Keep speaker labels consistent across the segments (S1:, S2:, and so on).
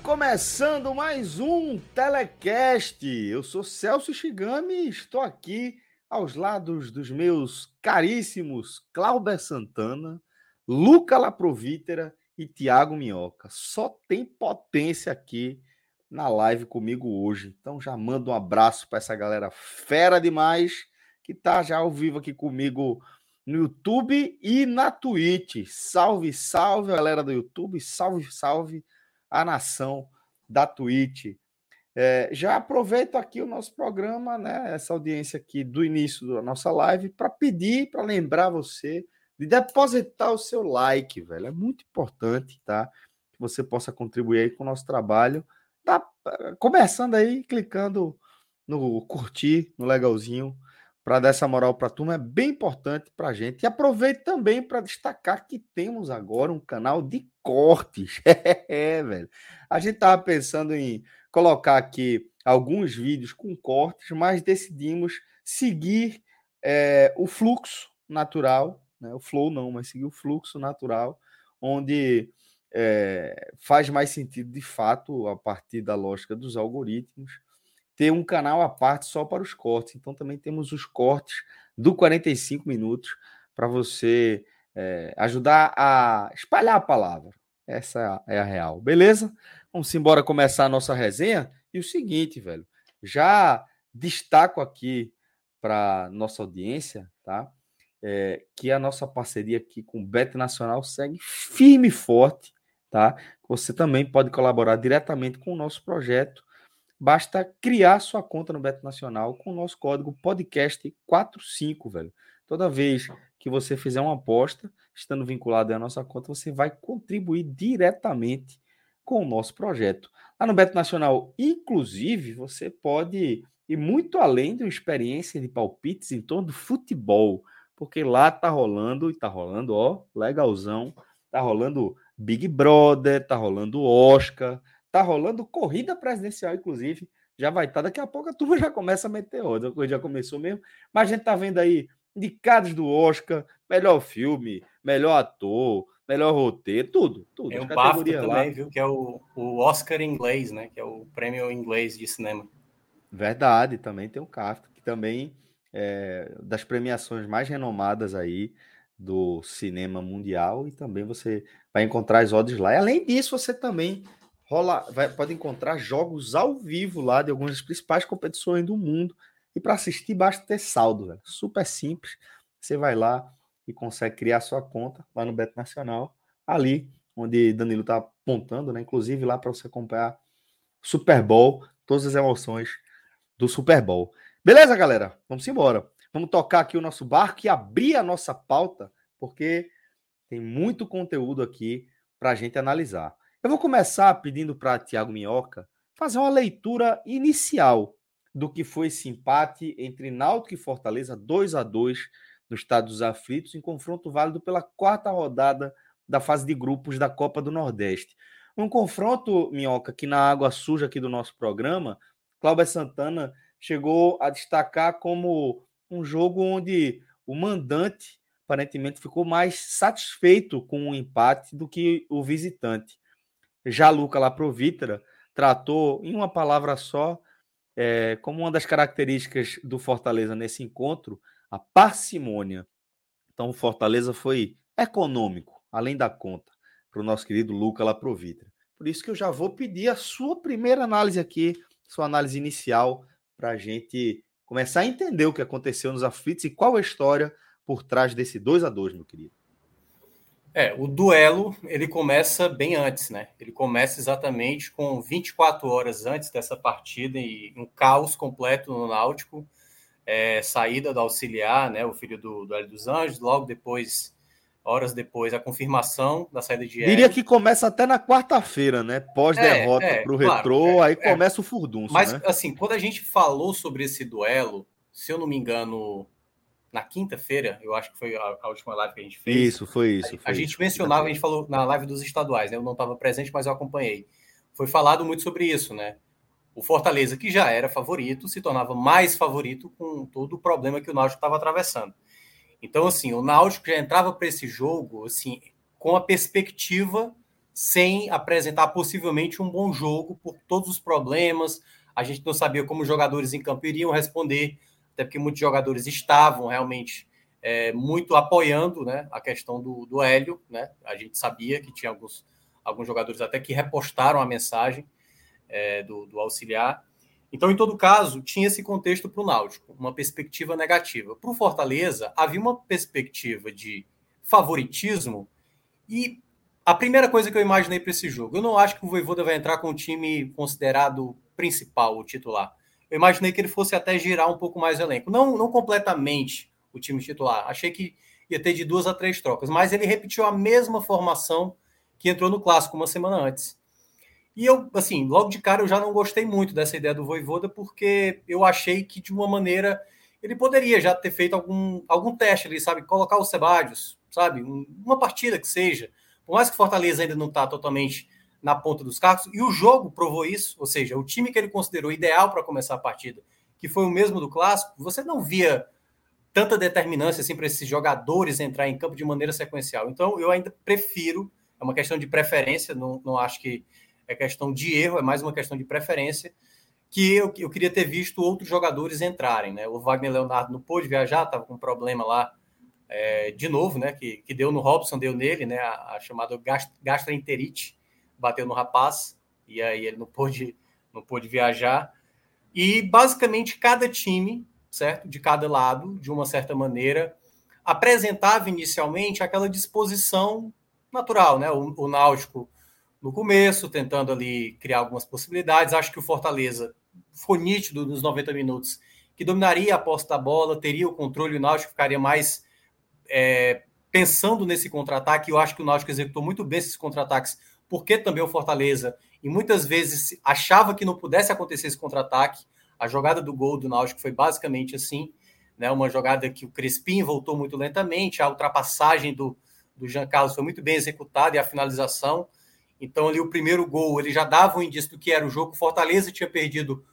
S1: Começando mais um Telecast. Eu sou Celso Shigami e estou aqui aos lados dos meus caríssimos Cláudio Santana, Luca Laprovítera e Tiago Minhoca. Só tem potência aqui na live comigo hoje. Então já mando um abraço para essa galera fera demais que tá já ao vivo aqui comigo no YouTube e na Twitch. Salve, salve, galera do YouTube, salve, salve a nação da Twitch. É, já aproveito aqui o nosso programa, né, essa audiência aqui do início da nossa live, para pedir, para lembrar você de depositar o seu like, velho. É muito importante, tá? Que você possa contribuir aí com o nosso trabalho. Tá começando aí, clicando no curtir, no legalzinho, para dar essa moral para a turma, é bem importante para a gente. E aproveito também para destacar que temos agora um canal de cortes. é, velho. A gente estava pensando em colocar aqui alguns vídeos com cortes, mas decidimos seguir é, o fluxo natural, né? o flow não, mas seguir o fluxo natural, onde é, faz mais sentido de fato, a partir da lógica dos algoritmos, ter um canal à parte só para os cortes. Então também temos os cortes do 45 minutos para você é, ajudar a espalhar a palavra. Essa é a real, beleza? Vamos embora começar a nossa resenha. E o seguinte, velho, já destaco aqui para nossa audiência, tá? É, que a nossa parceria aqui com o Bet Nacional segue firme e forte, tá? Você também pode colaborar diretamente com o nosso projeto Basta criar sua conta no Beto Nacional com o nosso código podcast45, velho. Toda vez que você fizer uma aposta, estando vinculado à nossa conta, você vai contribuir diretamente com o nosso projeto. Lá no Beto Nacional, inclusive, você pode ir muito além de uma experiência de palpites em torno do futebol, porque lá tá rolando, e tá rolando, ó, legalzão, tá rolando Big Brother, tá rolando Oscar, Tá rolando corrida presidencial, inclusive. Já vai estar. Tá, daqui a pouco a turma já começa a meter coisa já começou mesmo. Mas a gente tá vendo aí indicados do Oscar, melhor filme, melhor ator, melhor roteiro, tudo. tudo.
S2: É o BAFTA lá. também, viu? Que é o, o Oscar inglês, né? Que é o prêmio inglês de cinema.
S1: Verdade, também tem o CAFTA, que também é das premiações mais renomadas aí do cinema mundial e também você vai encontrar as odds lá. E além disso, você também rola, vai, pode encontrar jogos ao vivo lá de algumas das principais competições do mundo. E para assistir, basta ter saldo, velho. Super simples. Você vai lá e consegue criar sua conta lá no Beto Nacional, ali onde Danilo está apontando, né? Inclusive lá para você acompanhar Super Bowl, todas as emoções do Super Bowl. Beleza, galera? Vamos embora. Vamos tocar aqui o nosso barco e abrir a nossa pauta, porque tem muito conteúdo aqui para a gente analisar. Eu vou começar pedindo para Tiago Minhoca fazer uma leitura inicial do que foi esse empate entre Náutico e Fortaleza 2 a 2 no Estado dos Aflitos, em confronto válido pela quarta rodada da fase de grupos da Copa do Nordeste. Um confronto, Minhoca, que na água suja aqui do nosso programa, Cláudio Santana chegou a destacar como um jogo onde o mandante aparentemente ficou mais satisfeito com o empate do que o visitante. Já Luca Laprovítera tratou em uma palavra só, é, como uma das características do Fortaleza nesse encontro, a parcimônia. Então, o Fortaleza foi econômico, além da conta, para o nosso querido Luca Laprovítera. Por isso que eu já vou pedir a sua primeira análise aqui, sua análise inicial, para a gente começar a entender o que aconteceu nos aflitos e qual a história por trás desse 2 a 2 meu querido?
S2: É, o duelo ele começa bem antes, né? Ele começa exatamente com 24 horas antes dessa partida e um caos completo no Náutico, é, saída do auxiliar, né? O filho do, do Hélio dos Anjos, logo depois, horas depois, a confirmação da saída de
S1: Hélio. Diria que começa até na quarta-feira, né? Pós-derrota é, é, para o claro, retrô, é, aí é. começa o furdunço,
S2: Mas,
S1: né?
S2: assim, quando a gente falou sobre esse duelo, se eu não me engano, na quinta-feira, eu acho que foi a, a, última live que a gente fez.
S1: Isso, foi isso.
S2: Foi
S1: a,
S2: gente mencionava, a gente falou na live dos estaduais, né? Eu não estava presente, mas eu acompanhei. Foi falado muito sobre isso, né? O Fortaleza, que já era favorito, se tornava mais favorito com todo o problema que o Náutico estava atravessando. Então, assim, o Náutico já entrava para esse jogo, assim, com a perspectiva sem apresentar possivelmente um bom jogo por todos os problemas. A gente não sabia como os jogadores em campo iriam responder até porque muitos jogadores estavam realmente é, muito apoiando né, a questão do, do Hélio. Né? A gente sabia que tinha alguns, alguns jogadores até que repostaram a mensagem é, do, do auxiliar. Então, em todo caso, tinha esse contexto para o Náutico, uma perspectiva negativa. Para o Fortaleza, havia uma perspectiva de favoritismo e a primeira coisa que eu imaginei para esse jogo, eu não acho que o Voivoda vai entrar com o time considerado principal, o titular eu imaginei que ele fosse até girar um pouco mais o elenco. Não, não completamente o time titular. Achei que ia ter de duas a três trocas, mas ele repetiu a mesma formação que entrou no clássico uma semana antes. E eu, assim, logo de cara eu já não gostei muito dessa ideia do Voivoda, porque eu achei que de uma maneira ele poderia já ter feito algum, algum teste ali, sabe? Colocar o Sebadios, sabe? uma partida que seja. Por mais que Fortaleza ainda não está totalmente na ponta dos carros, e o jogo provou isso, ou seja, o time que ele considerou ideal para começar a partida, que foi o mesmo do clássico, você não via tanta determinância assim para esses jogadores entrar em campo de maneira sequencial. Então, eu ainda prefiro, é uma questão de preferência, não, não acho que é questão de erro, é mais uma questão de preferência, que eu, eu queria ter visto outros jogadores entrarem, né? O Wagner Leonardo não pôde viajar, estava com um problema lá é, de novo, né? Que, que deu no Robson, deu nele, né? A, a chamada gastroenterite bateu no rapaz, e aí ele não pôde, não pôde viajar. E basicamente cada time, certo? De cada lado, de uma certa maneira, apresentava inicialmente aquela disposição natural, né? O, o Náutico no começo, tentando ali criar algumas possibilidades. Acho que o Fortaleza foi nítido nos 90 minutos que dominaria a posse da bola, teria o controle, o Náutico ficaria mais é, pensando nesse contra-ataque. Eu acho que o Náutico executou muito bem esses contra-ataques porque também o Fortaleza, e muitas vezes achava que não pudesse acontecer esse contra-ataque. A jogada do gol do Náutico foi basicamente assim, né? Uma jogada que o Crespim voltou muito lentamente, a ultrapassagem do, do Jean Carlos foi muito bem executada e a finalização. Então, ali o primeiro gol, ele já dava um indício do que era o jogo. O Fortaleza tinha perdido,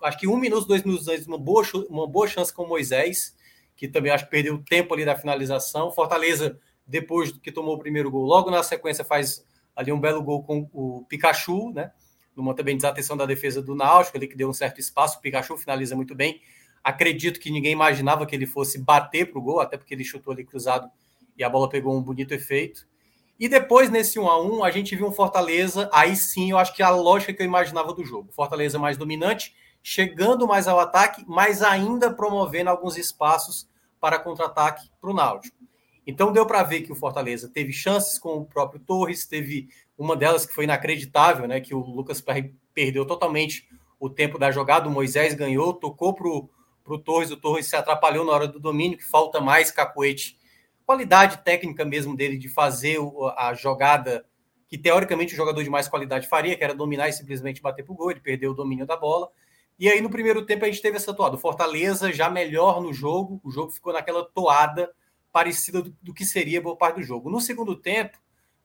S2: acho que um minuto, dois minutos antes, uma boa, uma boa chance com o Moisés, que também acho que perdeu tempo ali da finalização. Fortaleza, depois que tomou o primeiro gol, logo na sequência faz ali um belo gol com o Pikachu, né? Numa também desatenção da defesa do Náutico, ali que deu um certo espaço. O Pikachu finaliza muito bem. Acredito que ninguém imaginava que ele fosse bater para o gol, até porque ele chutou ali cruzado e a bola pegou um bonito efeito. E depois, nesse 1 a 1 a gente viu um Fortaleza. Aí sim, eu acho que a lógica que eu imaginava do jogo. Fortaleza mais dominante, chegando mais ao ataque, mas ainda promovendo alguns espaços para contra-ataque para o Náutico. Então deu para ver que o Fortaleza teve chances com o próprio Torres, teve uma delas que foi inacreditável, né? Que o Lucas perdeu totalmente o tempo da jogada, o Moisés ganhou, tocou para o Torres, o Torres se atrapalhou na hora do domínio, que falta mais cacuete. Qualidade técnica mesmo dele de fazer a jogada que teoricamente o jogador de mais qualidade faria, que era dominar e simplesmente bater para o gol, ele perdeu o domínio da bola. E aí no primeiro tempo a gente teve essa toada. O Fortaleza já melhor no jogo, o jogo ficou naquela toada parecida do, do que seria boa parte do jogo. No segundo tempo,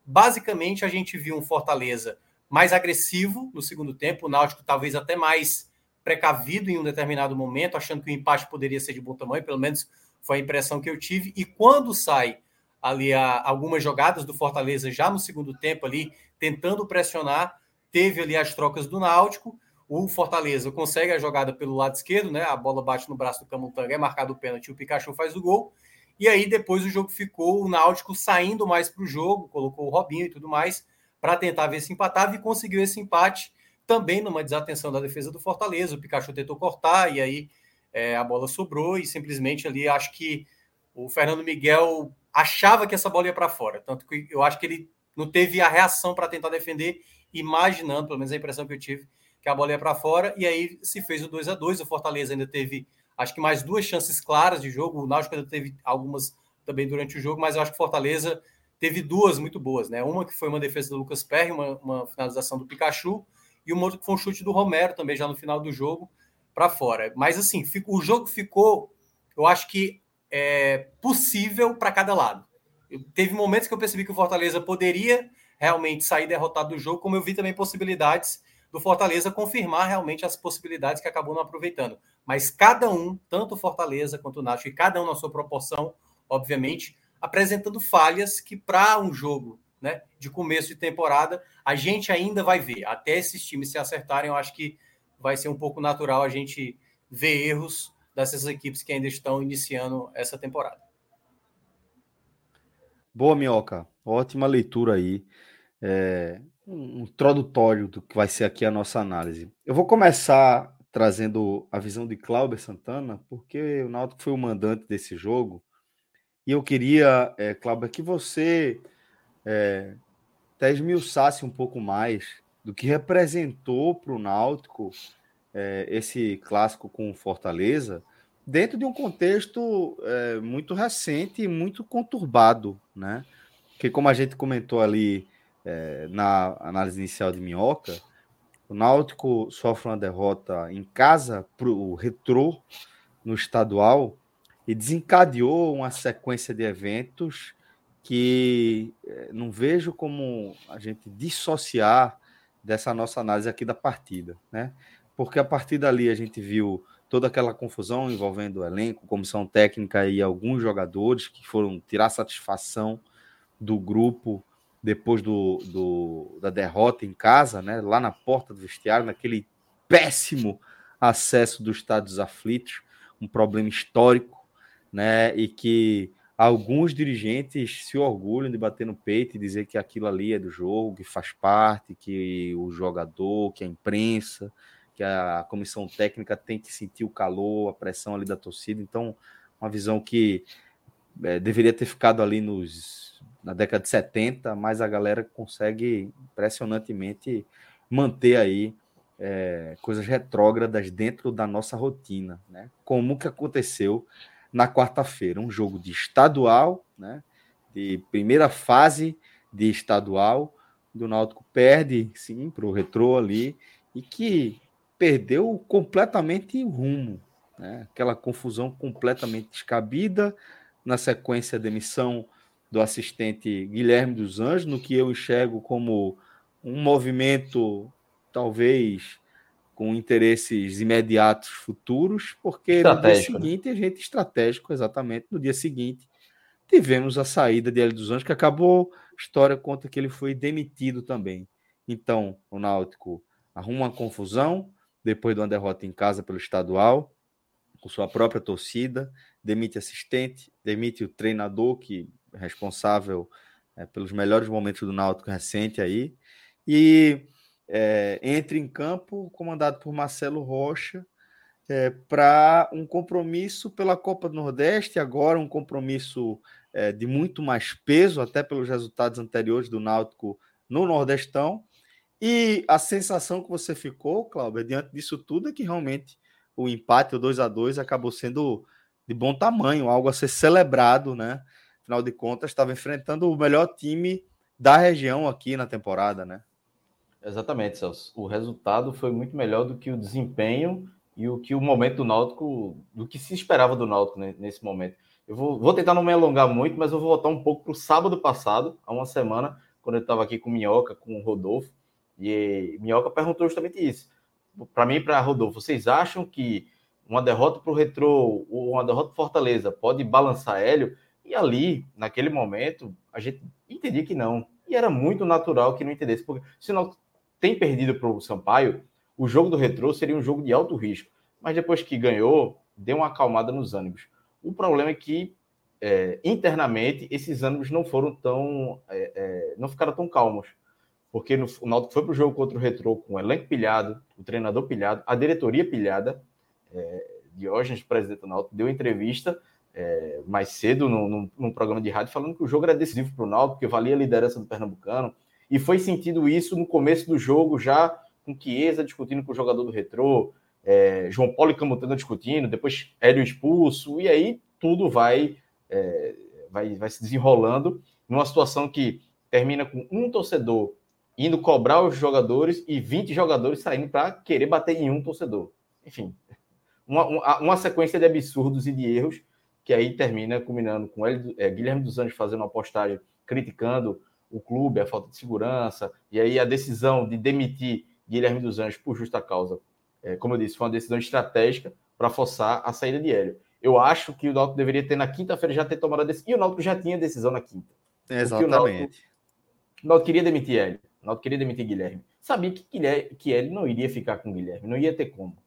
S2: basicamente a gente viu um Fortaleza mais agressivo no segundo tempo, o Náutico talvez até mais precavido em um determinado momento, achando que o empate poderia ser de bom tamanho, pelo menos foi a impressão que eu tive. E quando sai ali a, algumas jogadas do Fortaleza já no segundo tempo ali, tentando pressionar, teve ali as trocas do Náutico. O Fortaleza consegue a jogada pelo lado esquerdo, né? A bola bate no braço do Camutanga, é marcado o pênalti, o Pikachu faz o gol. E aí depois o jogo ficou o Náutico saindo mais para o jogo, colocou o Robinho e tudo mais para tentar ver se empatava e conseguiu esse empate também numa desatenção da defesa do Fortaleza. O Pikachu tentou cortar e aí é, a bola sobrou e simplesmente ali acho que o Fernando Miguel achava que essa bola ia para fora. Tanto que eu acho que ele não teve a reação para tentar defender, imaginando, pelo menos a impressão que eu tive, que a bola ia para fora. E aí se fez o 2 a 2 O Fortaleza ainda teve, acho que mais duas chances claras de jogo. O Náutico ainda teve algumas também durante o jogo, mas eu acho que Fortaleza teve duas muito boas, né? Uma que foi uma defesa do Lucas Perry, uma, uma finalização do Pikachu, e uma outra que foi um chute do Romero também já no final do jogo para fora. Mas assim, o jogo ficou, eu acho que é possível para cada lado. Eu, teve momentos que eu percebi que o Fortaleza poderia realmente sair derrotado do jogo, como eu vi também possibilidades do Fortaleza confirmar realmente as possibilidades que acabou não aproveitando. Mas cada um, tanto o Fortaleza quanto o Nacho, e cada um na sua proporção, obviamente, apresentando falhas que para um jogo né, de começo de temporada a gente ainda vai ver. Até esses times se acertarem, eu acho que vai ser um pouco natural a gente ver erros dessas equipes que ainda estão iniciando essa temporada.
S1: Boa, Minhoca. Ótima leitura aí. É, um introdutório do que vai ser aqui a nossa análise. Eu vou começar trazendo a visão de Cláudio Santana, porque o Náutico foi o mandante desse jogo. E eu queria, é, Cláudio, que você é, até esmiuçasse um pouco mais do que representou para o Náutico é, esse clássico com Fortaleza, dentro de um contexto é, muito recente e muito conturbado, né? Que como a gente comentou ali é, na análise inicial de Minhoca, o Náutico sofre uma derrota em casa para o Retrô no estadual e desencadeou uma sequência de eventos que é, não vejo como a gente dissociar dessa nossa análise aqui da partida, né? Porque a partir dali a gente viu toda aquela confusão envolvendo o elenco, comissão técnica e alguns jogadores que foram tirar satisfação do grupo depois do, do, da derrota em casa, né? Lá na porta do vestiário, naquele péssimo acesso dos Estados Aflitos, um problema histórico, né? E que alguns dirigentes se orgulham de bater no peito e dizer que aquilo ali é do jogo, que faz parte, que o jogador, que a imprensa, que a comissão técnica tem que sentir o calor, a pressão ali da torcida. Então, uma visão que é, deveria ter ficado ali nos, na década de 70, mas a galera consegue impressionantemente manter aí é, coisas retrógradas dentro da nossa rotina, né? Como que aconteceu na quarta-feira. Um jogo de estadual, né? de primeira fase de estadual. Do Náutico perde, sim, para o retrô ali, e que perdeu completamente o rumo. Né? Aquela confusão completamente descabida. Na sequência, demissão do assistente Guilherme dos Anjos, no que eu enxergo como um movimento talvez com interesses imediatos futuros, porque no dia né? seguinte a gente estratégico, exatamente, no dia seguinte tivemos a saída de Hélio dos Anjos, que acabou, história conta que ele foi demitido também. Então, o Náutico arruma uma confusão, depois de uma derrota em casa pelo estadual, com sua própria torcida, demite assistente, demite o treinador, que responsável é, pelos melhores momentos do Náutico recente aí, e é, entre em campo, comandado por Marcelo Rocha, é, para um compromisso pela Copa do Nordeste, agora um compromisso é, de muito mais peso, até pelos resultados anteriores do Náutico no Nordestão. E a sensação que você ficou, Cláudio, diante disso tudo, é que realmente o empate, o 2 a 2 acabou sendo de bom tamanho, algo a ser celebrado, né? Afinal de contas, estava enfrentando o melhor time da região aqui na temporada, né?
S3: Exatamente, Celso. O resultado foi muito melhor do que o desempenho e o que o momento do Náutico, do que se esperava do Náutico nesse momento. Eu vou, vou tentar não me alongar muito, mas eu vou voltar um pouco para o sábado passado, há uma semana, quando eu estava aqui com o Minhoca, com o Rodolfo, e Minhoca perguntou justamente isso. Para mim para Rodolfo, vocês acham que uma derrota para o Retrô ou uma derrota para Fortaleza pode balançar Hélio? E ali, naquele momento, a gente entendia que não. E era muito natural que não entendesse, porque se não tem perdido para o Sampaio, o jogo do Retrô seria um jogo de alto risco. Mas depois que ganhou, deu uma acalmada nos ânimos. O problema é que é, internamente esses ânimos não foram tão. É, é, não ficaram tão calmos. Porque no, o Náutico foi para o jogo contra o Retrô com o elenco pilhado, o treinador pilhado, a diretoria pilhada. É, Diógenes, presidente do Náutico, deu entrevista é, mais cedo num, num, programa de rádio falando que o jogo era decisivo para o Náutico, porque valia a liderança do Pernambucano. E foi sentido isso no começo do jogo, já com Chiesa discutindo com o jogador do Retrô, é, João Paulo e Camutanga discutindo, depois Hélio expulso, e aí tudo vai, é, vai, vai se desenrolando numa situação que termina com um torcedor indo cobrar os jogadores e 20 jogadores saindo para querer bater em um torcedor. Enfim, uma, uma, uma, sequência de absurdos e de erros que aí termina culminando com ele, é, Guilherme dos Anjos fazendo uma postagem criticando o clube, a falta de segurança, e aí a decisão de demitir Guilherme dos Anjos por justa causa, é, como eu disse, foi uma decisão estratégica para forçar a saída de Hélio. Eu acho que o Náutico deveria ter na quinta-feira já ter tomado a decisão, e o Náutico já tinha decisão na quinta.
S1: Exatamente.
S3: O Náutico, o Náutico queria demitir Hélio. O Náutico queria demitir Guilherme. Sabia que, Guilherme, que ele não iria ficar com Guilherme, não ia ter como.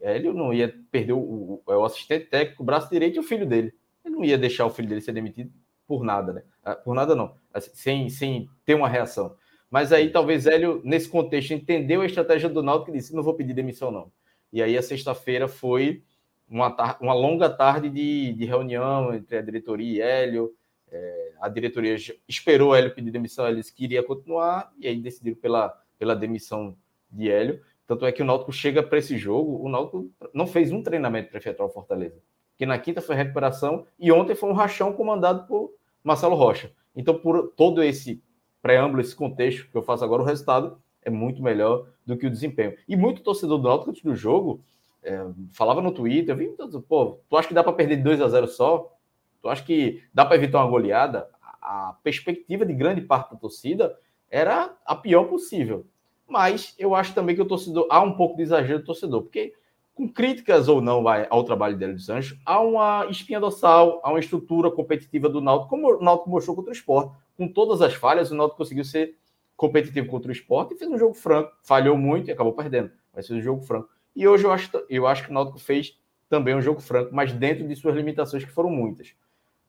S3: Ele não ia perder o, o, o assistente técnico, o braço direito e o filho dele. Ele não ia deixar o filho dele ser demitido por nada, né? Ah, por nada não, assim, sem, sem ter uma reação. Mas aí talvez Hélio, nesse contexto, entendeu a estratégia do Náutico e disse: não vou pedir demissão, não. E aí a sexta-feira foi uma, uma longa tarde de, de reunião entre a diretoria e Hélio. É, a diretoria esperou Hélio pedir demissão, eles queria continuar, e aí decidiram pela, pela demissão de Hélio. Tanto é que o Náutico chega para esse jogo, o Náutico não fez um treinamento para efetuar o Fortaleza. Que na quinta foi recuperação e ontem foi um rachão comandado por Marcelo Rocha. Então, por todo esse preâmbulo, esse contexto que eu faço agora, o resultado é muito melhor do que o desempenho. E muito torcedor do Náutico antes do jogo é, falava no Twitter, eu vi, pô, tu acha que dá para perder de 2 a 0 só? Tu acha que dá para evitar uma goleada? A perspectiva de grande parte da torcida era a pior possível. Mas eu acho também que o torcedor há um pouco de exagero do torcedor, porque com críticas ou não ao trabalho dele dos Anjos, há uma espinha dorsal, há uma estrutura competitiva do Náutico, como o Náutico mostrou contra o Sport. Com todas as falhas, o Náutico conseguiu ser competitivo contra o Sport e fez um jogo franco. Falhou muito e acabou perdendo, mas fez um jogo franco. E hoje eu acho, eu acho que o Náutico fez também um jogo franco, mas dentro de suas limitações, que foram muitas.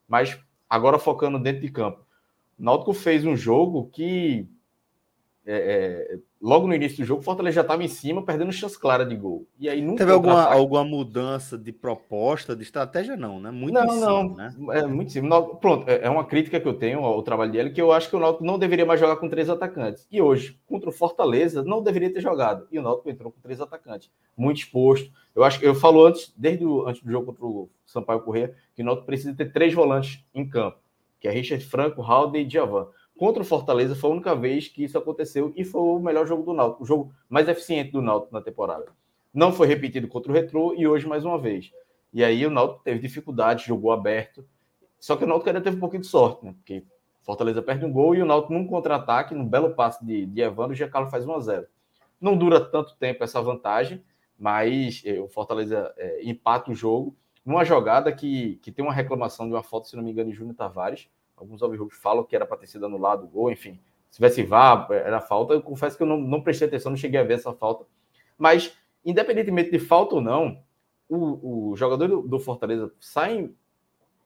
S3: Mas agora focando dentro de campo. O Náutico fez um jogo que é, é, logo no início do jogo, o Fortaleza já estava em cima, perdendo chance clara de gol. E aí nunca
S1: teve alguma, alguma mudança de proposta, de estratégia, não, né?
S3: Muito não, cima, não, né? É muito sim. Pronto, é, é uma crítica que eu tenho ao trabalho dele, que eu acho que o Náutico não deveria mais jogar com três atacantes. E hoje, contra o Fortaleza, não deveria ter jogado. E o Náutico entrou com três atacantes, muito exposto. Eu acho que eu falo antes, desde o antes do jogo contra o Sampaio Corrêa, que o Náutico precisa ter três volantes em campo, que é Richard Franco, Halder e Djavan contra o Fortaleza foi a única vez que isso aconteceu e foi o melhor jogo do Náutico, o jogo mais eficiente do Náutico na temporada. Não foi repetido contra o Retrô e hoje mais uma vez. E aí o Náutico teve dificuldade, jogou aberto. Só que o Náutico ainda teve um pouquinho de sorte, né? Porque Fortaleza perde um gol e o Náutico num contra-ataque, num belo passe de, de Evandro, o Giancarlo faz 1 a 0. Não dura tanto tempo essa vantagem, mas eh, o Fortaleza eh, empata o jogo numa jogada que, que tem uma reclamação de uma foto, se não me engano, de Júnior Tavares, Alguns alvirrubos falam que era para ter sido anulado o gol, enfim. Se tivesse vá, era falta. Eu confesso que eu não, não prestei atenção, não cheguei a ver essa falta. Mas, independentemente de falta ou não, o, o jogador do, do Fortaleza sai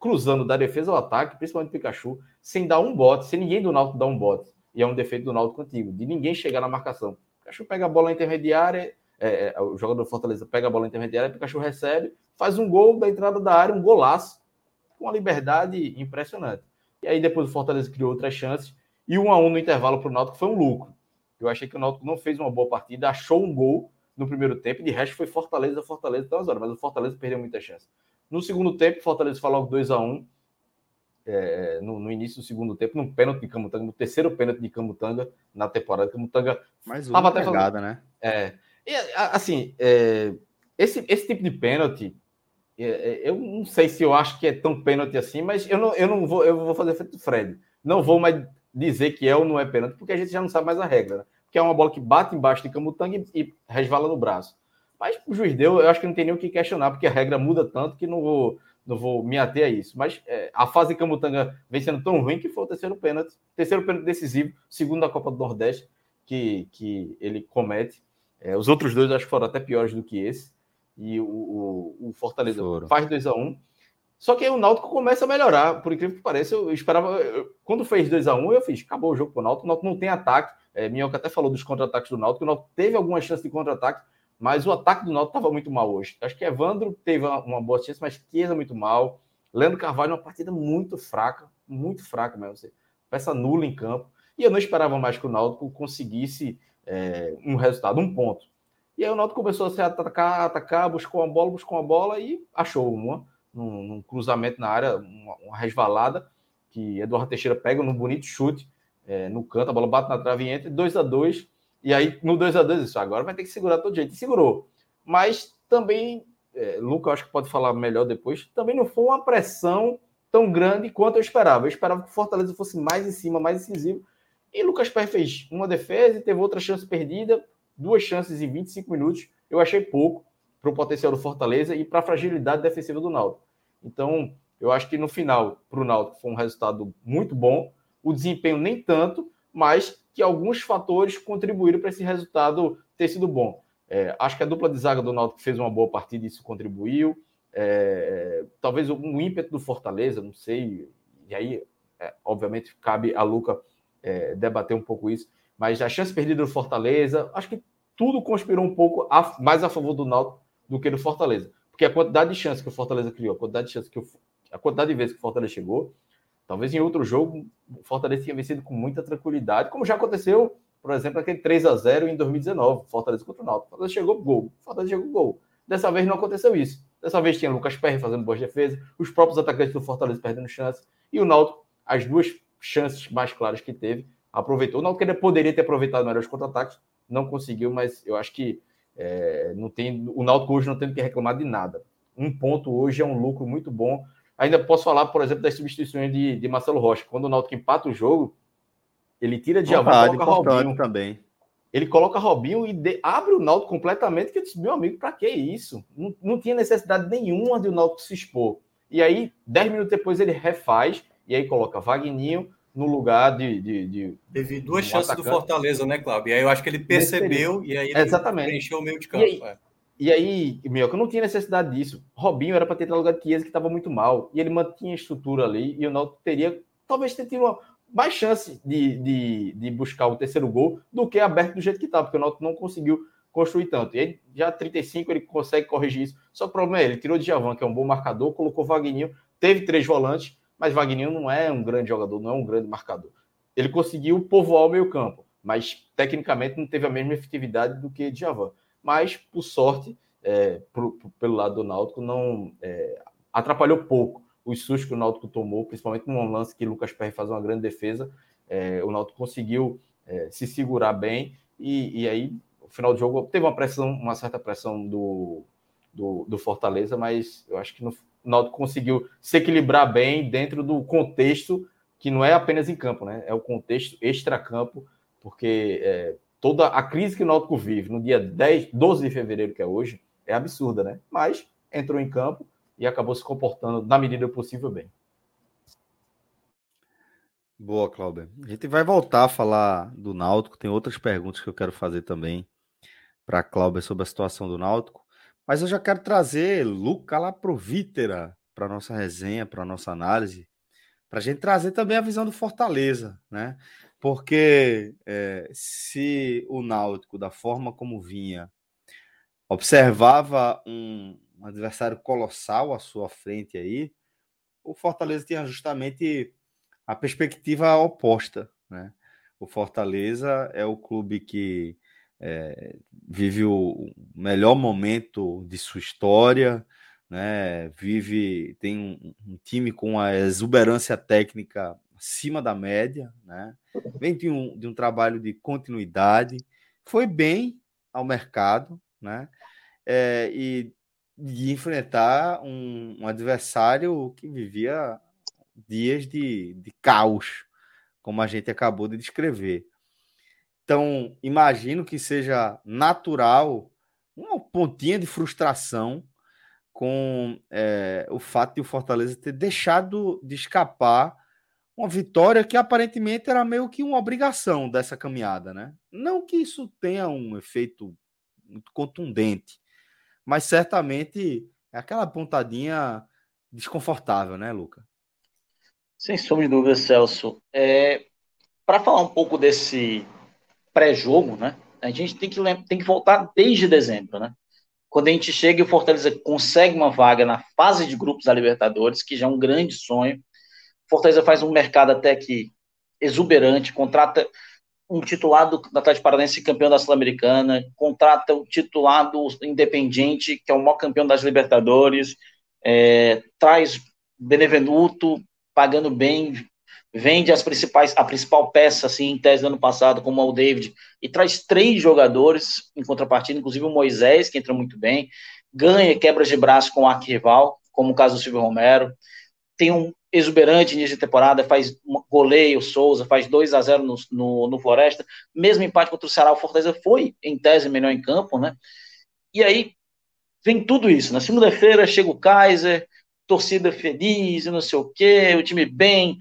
S3: cruzando da defesa ao ataque, principalmente o Pikachu, sem dar um bote, sem ninguém do Náutico dar um bote. E é um defeito do Náutico antigo, de ninguém chegar na marcação. O Pikachu pega a bola intermediária, é, é, o jogador do Fortaleza pega a bola intermediária, o Pikachu recebe, faz um gol da entrada da área, um golaço, com uma liberdade impressionante. E aí depois o Fortaleza criou outras chances. E um a um no intervalo para o Náutico foi um lucro. Eu achei que o Náutico não fez uma boa partida, achou um gol no primeiro tempo, e de resto foi Fortaleza, Fortaleza até as horas, mas o Fortaleza perdeu muita chance. No segundo tempo, o Fortaleza foi logo 2 a 1 um, é, no, no, início do segundo tempo, num pênalti de Camutanga, no terceiro pênalti de Camutanga na temporada. Camutanga
S1: mais uma pegada, falando, né?
S3: É, e, assim, é, esse, esse tipo de pênalti é, é, eu não sei se eu acho que é tão pênalti assim, mas eu não, eu não vou, eu vou fazer feito Fred. Não vou mais dizer que é ou não é pênalti, porque a gente já não sabe mais a regra, né? Que é uma bola que bate embaixo de Camutanga e, resvala no braço. Mas o juiz deu, eu acho que não tem nem o que questionar, porque a regra muda tanto que não vou, não vou me ater a isso. Mas é, a fase Camutanga vem sendo tão ruim que foi o terceiro pênalti, terceiro pênalti decisivo, segundo da Copa do Nordeste, que, que ele comete. É, os outros dois acho que foram até piores do que esse e o, o, o Fortaleza faz 2 a 1 um. Só que aí o Náutico começa a melhorar, por incrível que pareça. Eu esperava. Eu, quando fez 2 a 1 um, eu fiz, acabou o jogo pro Náutico. O Náutico não tem ataque. É, Minhoca até falou dos contra-ataques do Náutico. O Náutico teve algumas chances de contra-ataque, mas o ataque do Náutico estava muito mal hoje. Acho que Evandro teve uma, uma boa chance, mas Chiesa muito mal. Leandro Carvalho, uma partida muito fraca, muito fraca mesmo. Assim, peça nula em campo. E eu não esperava mais que o Náutico conseguisse é, um resultado, um ponto. E aí o Náutico começou a se atacar, atacar, buscou uma bola, buscou uma bola e achou uma, num, num cruzamento na área, uma, uma, resvalada, que Eduardo Teixeira pega num bonito chute é, no canto, a bola bate na trave e entra, 2 a 2 E aí no 2 a 2 isso agora vai ter que segurar todo jeito. E segurou. Mas também, é, Luca, acho que pode falar melhor depois, também não foi uma pressão tão grande quanto eu esperava. Eu esperava que o Fortaleza fosse mais em cima, mais incisivo. E Lucas Pé fez uma defesa e teve outra chance perdida, duas chances em 25 minutos. Eu achei pouco para o potencial do Fortaleza e para a fragilidade defensiva do Náutico. Então, eu acho que no final, para o Náutico, foi um resultado muito bom. O desempenho nem tanto, mas que alguns fatores contribuíram para esse resultado ter sido bom. É, acho que a dupla de zaga do Náutico fez uma boa partida e isso contribuiu. É, talvez um ímpeto do Fortaleza, não sei. E aí, é, obviamente, cabe a Luca é, debater um pouco isso. Mas a chance perdida do Fortaleza, acho que tudo conspirou um pouco a, mais a favor do Náutico do que do Fortaleza. Porque a quantidade de chances que o Fortaleza criou, a quantidade de chances que o, a quantidade de vezes que o Fortaleza chegou, talvez em outro jogo o Fortaleza tinha vencido com muita tranquilidade, como já aconteceu, por exemplo, aquele 3 a 0 em 2019, Fortaleza contra o Náutico. Fortaleza chegou gol, Fortaleza chegou gol. Dessa vez não aconteceu isso. Dessa vez tinha Lucas Perry fazendo boas defesas, os próprios atacantes do Fortaleza perdendo chances, e o Náutico, as duas chances mais claras que teve, aproveitou. O Náutico poderia ter aproveitado melhor os contra-ataques, não conseguiu, mas eu acho que é, não tem, o Náutico hoje não tem que reclamar de nada. Um ponto hoje é um lucro muito bom. Ainda posso falar, por exemplo, das substituições de, de Marcelo Rocha. Quando o Náutico empata o jogo, ele tira de
S1: Verdade, coloca Robinho também.
S3: Ele coloca Robinho e de, abre o Náutico completamente, que eu disse, meu amigo, para que isso? Não, não tinha necessidade nenhuma de o Náutico se expor. E aí, dez minutos depois, ele refaz e aí coloca Vagninho, no lugar de. de, de
S2: Teve duas chances atacante. do Fortaleza, né, Cláudio? E aí eu acho que ele percebeu e aí ele
S3: Exatamente.
S2: preencheu o meio de campo.
S3: E aí, é. e aí meu, eu não tinha necessidade disso. Robinho era para ter no lugar de Chiesa, que estava muito mal. E ele mantinha a estrutura ali. E o Náutico teria, talvez, ter tido uma, mais chance de, de, de buscar o terceiro gol do que aberto do jeito que estava, porque o Náutico não conseguiu construir tanto. E aí, já 35 ele consegue corrigir isso. Só que o problema é ele tirou de Javan, que é um bom marcador, colocou Vagninho, teve três volantes mas Wagner não é um grande jogador, não é um grande marcador. Ele conseguiu povoar o meio-campo, mas tecnicamente não teve a mesma efetividade do que Djavan. Mas, por sorte, é, pro, pro, pelo lado do Náutico, não é, atrapalhou pouco os sustos que o Náutico tomou, principalmente num lance que Lucas Perry faz uma grande defesa. É, o Náutico conseguiu é, se segurar bem e, e, aí, no final do jogo, teve uma pressão, uma certa pressão do, do, do Fortaleza, mas eu acho que no, o Náutico conseguiu se equilibrar bem dentro do contexto que não é apenas em campo, né? É o contexto extra-campo, porque é, toda a crise que o Náutico vive no dia 10, 12 de fevereiro, que é hoje, é absurda, né? Mas entrou em campo e acabou se comportando na medida possível bem.
S1: Boa, Cláudio. A gente vai voltar a falar do Náutico. Tem outras perguntas que eu quero fazer também para a Cláudia sobre a situação do Náutico. Mas eu já quero trazer Luca lá pro Vítera para nossa resenha, para nossa análise, para a gente trazer também a visão do Fortaleza, né? Porque é, se o Náutico, da forma como vinha, observava um, um adversário colossal à sua frente aí, o Fortaleza tinha justamente a perspectiva oposta, né? O Fortaleza é o clube que é, vive o melhor momento de sua história, né? Vive, tem um, um, time com a exuberância técnica acima da média, né? Vem de um, de um trabalho de continuidade, foi bem ao mercado, né? É, e de enfrentar um, um, adversário que vivia dias de, de caos, como a gente acabou de descrever. Então, imagino que seja natural uma pontinha de frustração com é, o fato de o Fortaleza ter deixado de escapar uma vitória que aparentemente era meio que uma obrigação dessa caminhada, né? Não que isso tenha um efeito muito contundente, mas certamente é aquela pontadinha desconfortável, né, Luca?
S4: Sem sombra de dúvida, Celso. É, Para falar um pouco desse pré-jogo, né? A gente tem que, tem que voltar desde dezembro, né? quando a gente chega e o Fortaleza consegue uma vaga na fase de grupos da Libertadores, que já é um grande sonho. Fortaleza faz um mercado até que exuberante, contrata um titular do Atlético Paranaense campeão da Sul-Americana, contrata o titular do Independiente, que é o maior campeão das Libertadores, é, traz Benevenuto, pagando bem, vende as principais, a principal peça, assim, em tese do ano passado, como é o David, e traz três jogadores em contrapartida, inclusive o Moisés, que entra muito bem, ganha quebras de braço com o arquirrival, como o caso do Silvio Romero, tem um exuberante início de temporada, faz goleio Souza, faz 2 a 0 no, no, no, Floresta, mesmo empate contra o Ceará, o Fortaleza foi, em tese, melhor em campo, né? E aí vem tudo isso. Na segunda-feira chega o Kaiser, torcida feliz, não sei o quê, o time bem.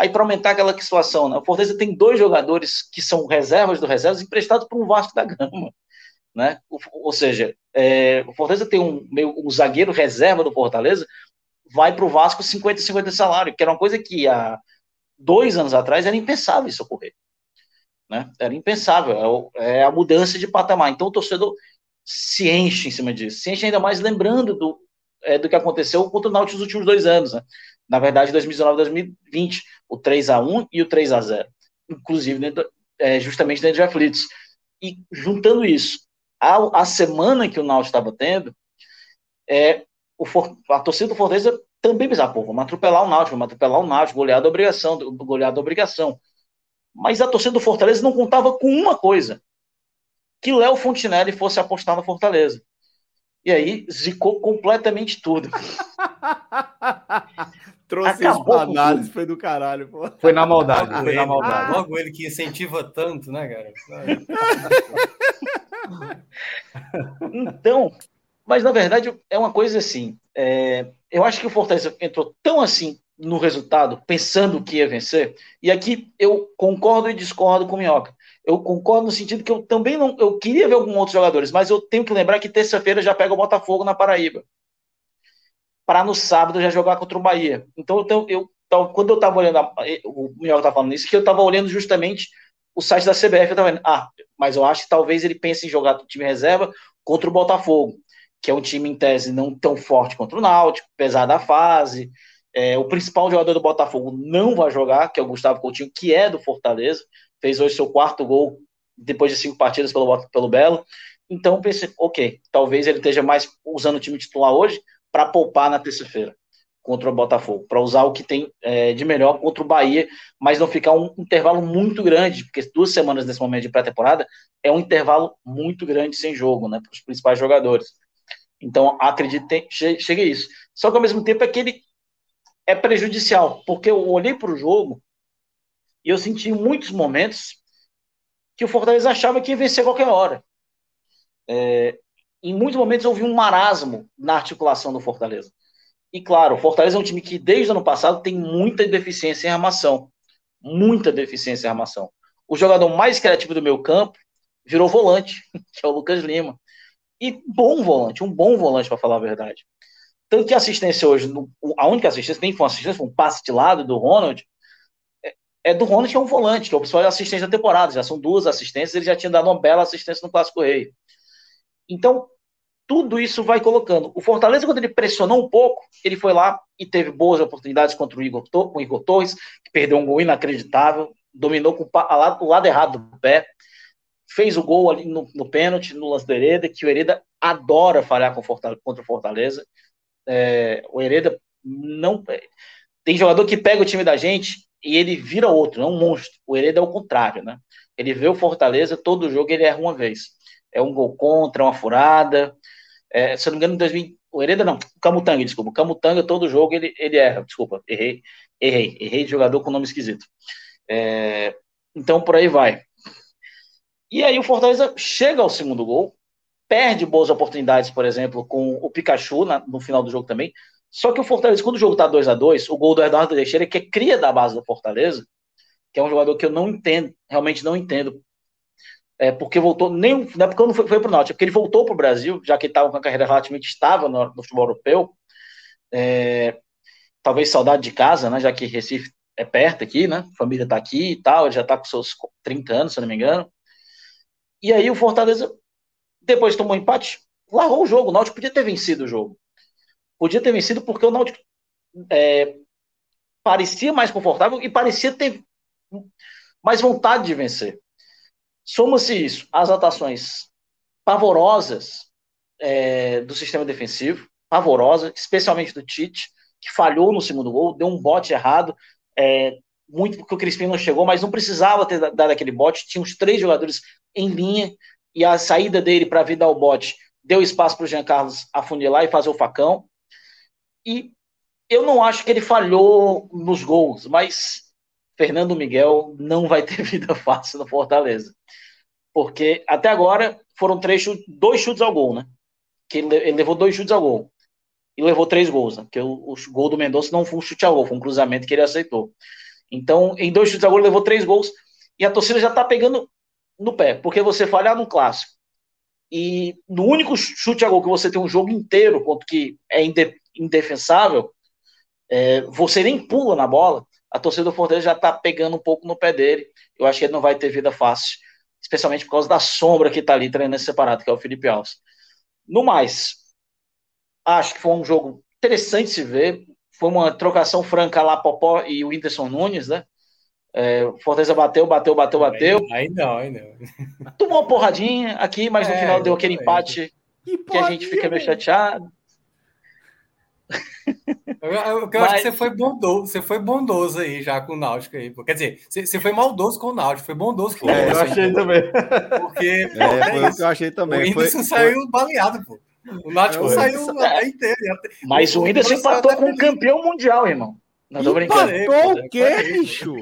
S4: Aí, para aumentar aquela situação, né? o Fortaleza tem dois jogadores que são reservas do reservas emprestados por um Vasco da Gama. Né? Ou seja, é, o Fortaleza tem um, meio, um zagueiro reserva do Fortaleza, vai para o Vasco 50 50 salário, que era uma coisa que há dois anos atrás era impensável isso ocorrer. Né? Era impensável, é, é a mudança de patamar. Então o torcedor se enche em cima disso, se enche ainda mais lembrando do, é, do que aconteceu contra o Náutico nos últimos dois anos. Né? Na verdade, 2019 2020, o 3 a 1 e o 3 a 0 inclusive dentro, é, justamente dentro de aflitos. E juntando isso, a, a semana que o Náutico estava tendo, é, o a torcida do Fortaleza também pensava, pô, vamos atropelar o Náutico, vamos atropelar o Náutico, golear da obrigação, golear da obrigação. Mas a torcida do Fortaleza não contava com uma coisa, que Léo Fontinelli fosse apostar no Fortaleza. E aí zicou completamente tudo.
S1: Trouxe isso pra análise, foi do caralho, pô.
S3: Foi na maldade, foi na maldade.
S2: Logo ele que incentiva tanto, né, cara?
S4: então, mas na verdade é uma coisa assim. É, eu acho que o Fortaleza entrou tão assim no resultado, pensando que ia vencer, e aqui eu concordo e discordo com o Minhoca. Eu concordo no sentido que eu também não. Eu queria ver alguns outros jogadores, mas eu tenho que lembrar que terça-feira já pega o Botafogo na Paraíba. Para no sábado já jogar contra o Bahia. Então, eu, eu, eu quando eu estava olhando, a, o Minhoca tá falando isso, que eu estava olhando justamente o site da CBF, eu tava vendo, ah, mas eu acho que talvez ele pense em jogar time reserva contra o Botafogo, que é um time em tese não tão forte contra o Náutico, apesar da fase. É, o principal jogador do Botafogo não vai jogar, que é o Gustavo Coutinho, que é do Fortaleza fez hoje seu quarto gol depois de cinco partidas pelo, pelo Belo. Então pensei, ok, talvez ele esteja mais usando o time titular hoje para poupar na terça-feira contra o Botafogo, para usar o que tem é, de melhor contra o Bahia, mas não ficar um intervalo muito grande, porque duas semanas nesse momento de pré-temporada é um intervalo muito grande sem jogo, né, para os principais jogadores. Então acredito que chegue a isso. Só que ao mesmo tempo é que ele é prejudicial, porque eu olhei para o jogo e eu senti em muitos momentos que o Fortaleza achava que ia vencer a qualquer hora. É, em muitos momentos houve um marasmo na articulação do Fortaleza. E claro, o Fortaleza é um time que desde o ano passado tem muita deficiência em armação. Muita deficiência em armação. O jogador mais criativo do meu campo virou volante, que é o Lucas Lima. E bom volante, um bom volante, para falar a verdade. Tanto que a assistência hoje, a única assistência, nem foi uma assistência, foi um passe de lado do Ronald, é do Ronald, que é um volante, que é o assistente da temporada. Já são duas assistências, ele já tinha dado uma bela assistência no Clássico Rei. Então, tudo isso vai colocando. O Fortaleza, quando ele pressionou um pouco, ele foi lá e teve boas oportunidades contra o Igor, com o Igor Torres, que perdeu um gol inacreditável, dominou com o lado errado do pé, fez o gol ali no, no pênalti, no lance do Hereda, que o Hereda adora falhar com Fortaleza, contra o Fortaleza. É, o Hereda não. Tem jogador que pega o time da gente e ele vira outro, é um monstro. O Hereda é o contrário, né? Ele vê o Fortaleza, todo jogo ele erra uma vez. É um gol contra, uma furada. É, se eu não me engano, em 2000, o Hereda não, o Camutanga, desculpa. O Camutanga, todo jogo ele, ele erra. Desculpa, errei, errei, errei de jogador com nome esquisito. É, então, por aí vai. E aí o Fortaleza chega ao segundo gol, perde boas oportunidades, por exemplo, com o Pikachu na, no final do jogo também. Só que o Fortaleza, quando o jogo tá 2 a 2 o gol do Eduardo Teixeira, que é cria da base do Fortaleza, que é um jogador que eu não entendo, realmente não entendo. É, porque voltou, nem, não é porque não foi, foi pro Norte, é porque ele voltou pro Brasil, já que estava com a carreira relativamente estável no, no futebol europeu. É, talvez saudade de casa, né? Já que Recife é perto aqui, né? A família tá aqui e tal, ele já tá com seus 30 anos, se eu não me engano. E aí o Fortaleza depois tomou empate, largou o jogo. O Náutico podia ter vencido o jogo. Podia ter vencido porque o Náutico é, parecia mais confortável e parecia ter mais vontade de vencer. Soma-se isso, as atuações pavorosas é, do sistema defensivo, pavorosa, especialmente do Tite, que falhou no segundo gol, deu um bote errado, é, muito porque o Crispim não chegou, mas não precisava ter dado aquele bote, tinha os três jogadores em linha, e a saída dele para vir dar o bote deu espaço para o Jean Carlos afunilar e fazer o facão. E eu não acho que ele falhou nos gols, mas Fernando Miguel não vai ter vida fácil no Fortaleza. Porque até agora foram três chutes, dois chutes ao gol, né? Que ele, ele levou dois chutes ao gol. E levou três gols, né? Porque o, o gol do Mendonça não foi um chute ao gol, foi um cruzamento que ele aceitou. Então, em dois chutes ao gol, ele levou três gols. E a torcida já tá pegando no pé, porque você falhar no clássico e no único chute a gol que você tem um jogo inteiro, quanto que é indefensável, é, você nem pula na bola, a torcida do Fortaleza já tá pegando um pouco no pé dele. Eu acho que ele não vai ter vida fácil, especialmente por causa da sombra que tá ali treinando separado, que é o Felipe Alves. No mais, acho que foi um jogo interessante se ver. Foi uma trocação franca lá, Popó e o Whindersson Nunes, né? É, Fortaleza bateu, bateu, bateu, bateu.
S2: Aí, não, aí não.
S4: Tomou uma porradinha aqui, mas no é, final deu aquele empate que, que a gente fica meio chateado.
S2: Eu, eu, eu mas... acho que você foi bondoso, você foi bondoso aí já com o Náutico aí. Quer dizer, você, você foi maldoso com o Náutico, foi bondoso com o
S3: é, Eu achei também.
S2: Porque,
S3: pô, é, foi é o que eu achei também.
S2: O Whindersson saiu foi... baleado, pô. O Náutico foi. saiu até inteiro.
S4: Mas o Whindersson empatou com o campeão mundial, irmão.
S1: Não tô brincando. Empatou o quê, bicho?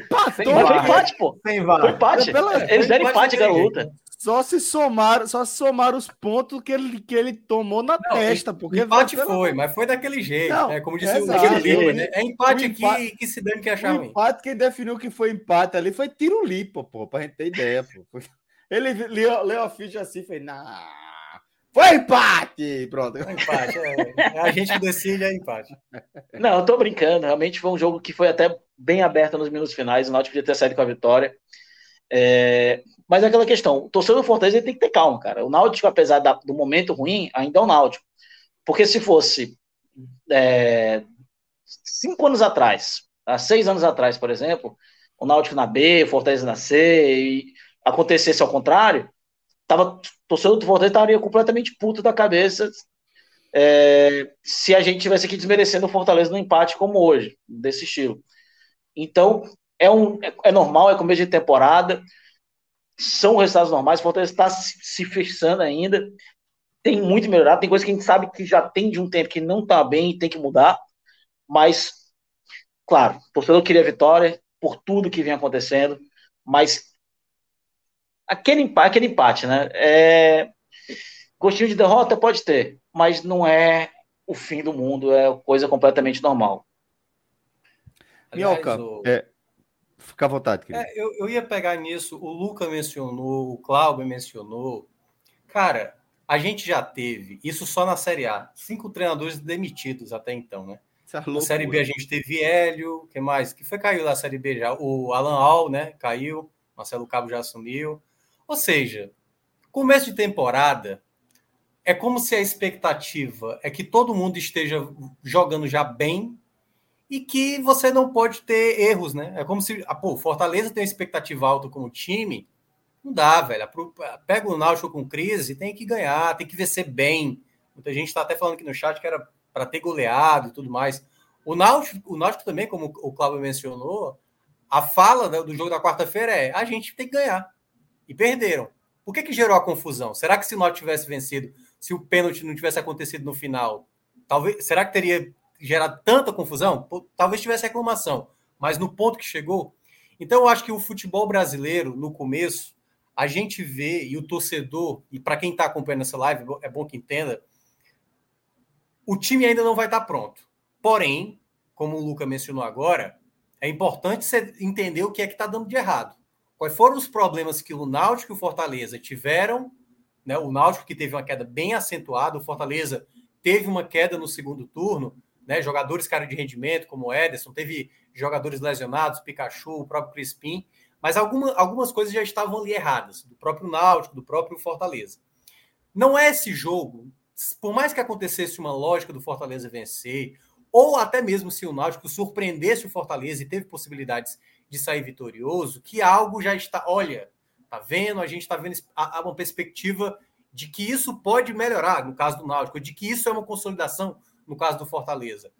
S4: Empatou. Mas foi empate, pô. Sem Foi empate. Pela... Eles deram empate da luta.
S1: Só se somaram, só se somaram os pontos que ele, que ele tomou na não, testa. Porque
S2: empate foi, foi, mas foi daquele jeito. Não, é como disse o Livre, né? É empate, empate que, que se dane que achar
S1: ruim. empate quem definiu que foi empate ali foi tiro lipo, pô, pra gente ter ideia, pô. Ele leu, leu a ficha assim e fez, nah. Foi empate! Pronto. Foi
S2: empate, é. é. A gente que decide é empate.
S4: Não, eu tô brincando. Realmente foi um jogo que foi até bem aberto nos minutos finais. O Náutico podia ter saído com a vitória. É... Mas é aquela questão, o torcedor do Fortaleza tem que ter calma, cara. O Náutico, apesar da, do momento ruim, ainda é o Náutico. Porque se fosse é... cinco anos atrás, há seis anos atrás, por exemplo, o Náutico na B, o Fortaleza na C, e acontecesse ao contrário, tava, torcedor do Fortaleza estaria completamente puto da cabeça é, se a gente tivesse aqui desmerecendo o Fortaleza no empate como hoje, desse estilo. Então, é, um, é normal, é começo de temporada, são resultados normais, o Fortaleza está se, se fixando ainda, tem muito melhorado, tem coisa que a gente sabe que já tem de um tempo que não está bem e tem que mudar, mas, claro, o torcedor queria vitória por tudo que vem acontecendo, mas aquele empate, aquele empate né? É... Gostinho de derrota pode ter, mas não é o fim do mundo, é coisa completamente normal.
S1: Minhoca, o... é... fica à vontade.
S2: É, eu, eu ia pegar nisso, o Luca mencionou, o Cláudio mencionou. Cara, a gente já teve, isso só na Série A, cinco treinadores demitidos até então, né? É na Série B a gente teve Hélio, que mais? Que foi caiu da Série B já? O Alan Hall, né? Caiu, Marcelo Cabo já assumiu. Ou seja, começo de temporada é como se a expectativa é que todo mundo esteja jogando já bem e que você não pode ter erros, né? É como se, ah, pô, Fortaleza tem uma expectativa alta como time, não dá, velho. Pega o Náutico com crise, tem que ganhar, tem que vencer bem. Muita gente está até falando aqui no chat que era para ter goleado e tudo mais. O Náutico, o Náutico também, como o Cláudio mencionou, a fala do jogo da quarta-feira é: a gente tem que ganhar e perderam. Por que, que gerou a confusão? Será que se o Náutico tivesse vencido, se o pênalti não tivesse acontecido no final, talvez, será que teria gerado tanta confusão? Talvez tivesse reclamação, mas no ponto que chegou. Então, eu acho que o futebol brasileiro, no começo, a gente vê, e o torcedor, e para quem está acompanhando essa live, é bom que entenda, o time ainda não vai estar tá pronto. Porém, como o Luca mencionou agora, é importante você entender o que é que está dando de errado. Quais foram os problemas que o Náutico e o Fortaleza tiveram? Né? O Náutico que teve uma queda bem acentuada, o Fortaleza teve uma queda no segundo turno, né? Jogadores cara de rendimento, como o Ederson, teve jogadores lesionados, Pikachu, o próprio Crispim, mas alguma, algumas coisas já estavam ali erradas, do próprio Náutico, do próprio Fortaleza. não é esse jogo, por mais que acontecesse uma lógica do Fortaleza vencer, ou até mesmo se o Náutico surpreendesse o Fortaleza e teve possibilidades de sair vitorioso, que algo já está, olha, tá vendo? A gente está vendo uma perspectiva de que isso pode melhorar no caso do Náutico, de que isso é uma consolidação no caso do Fortaleza.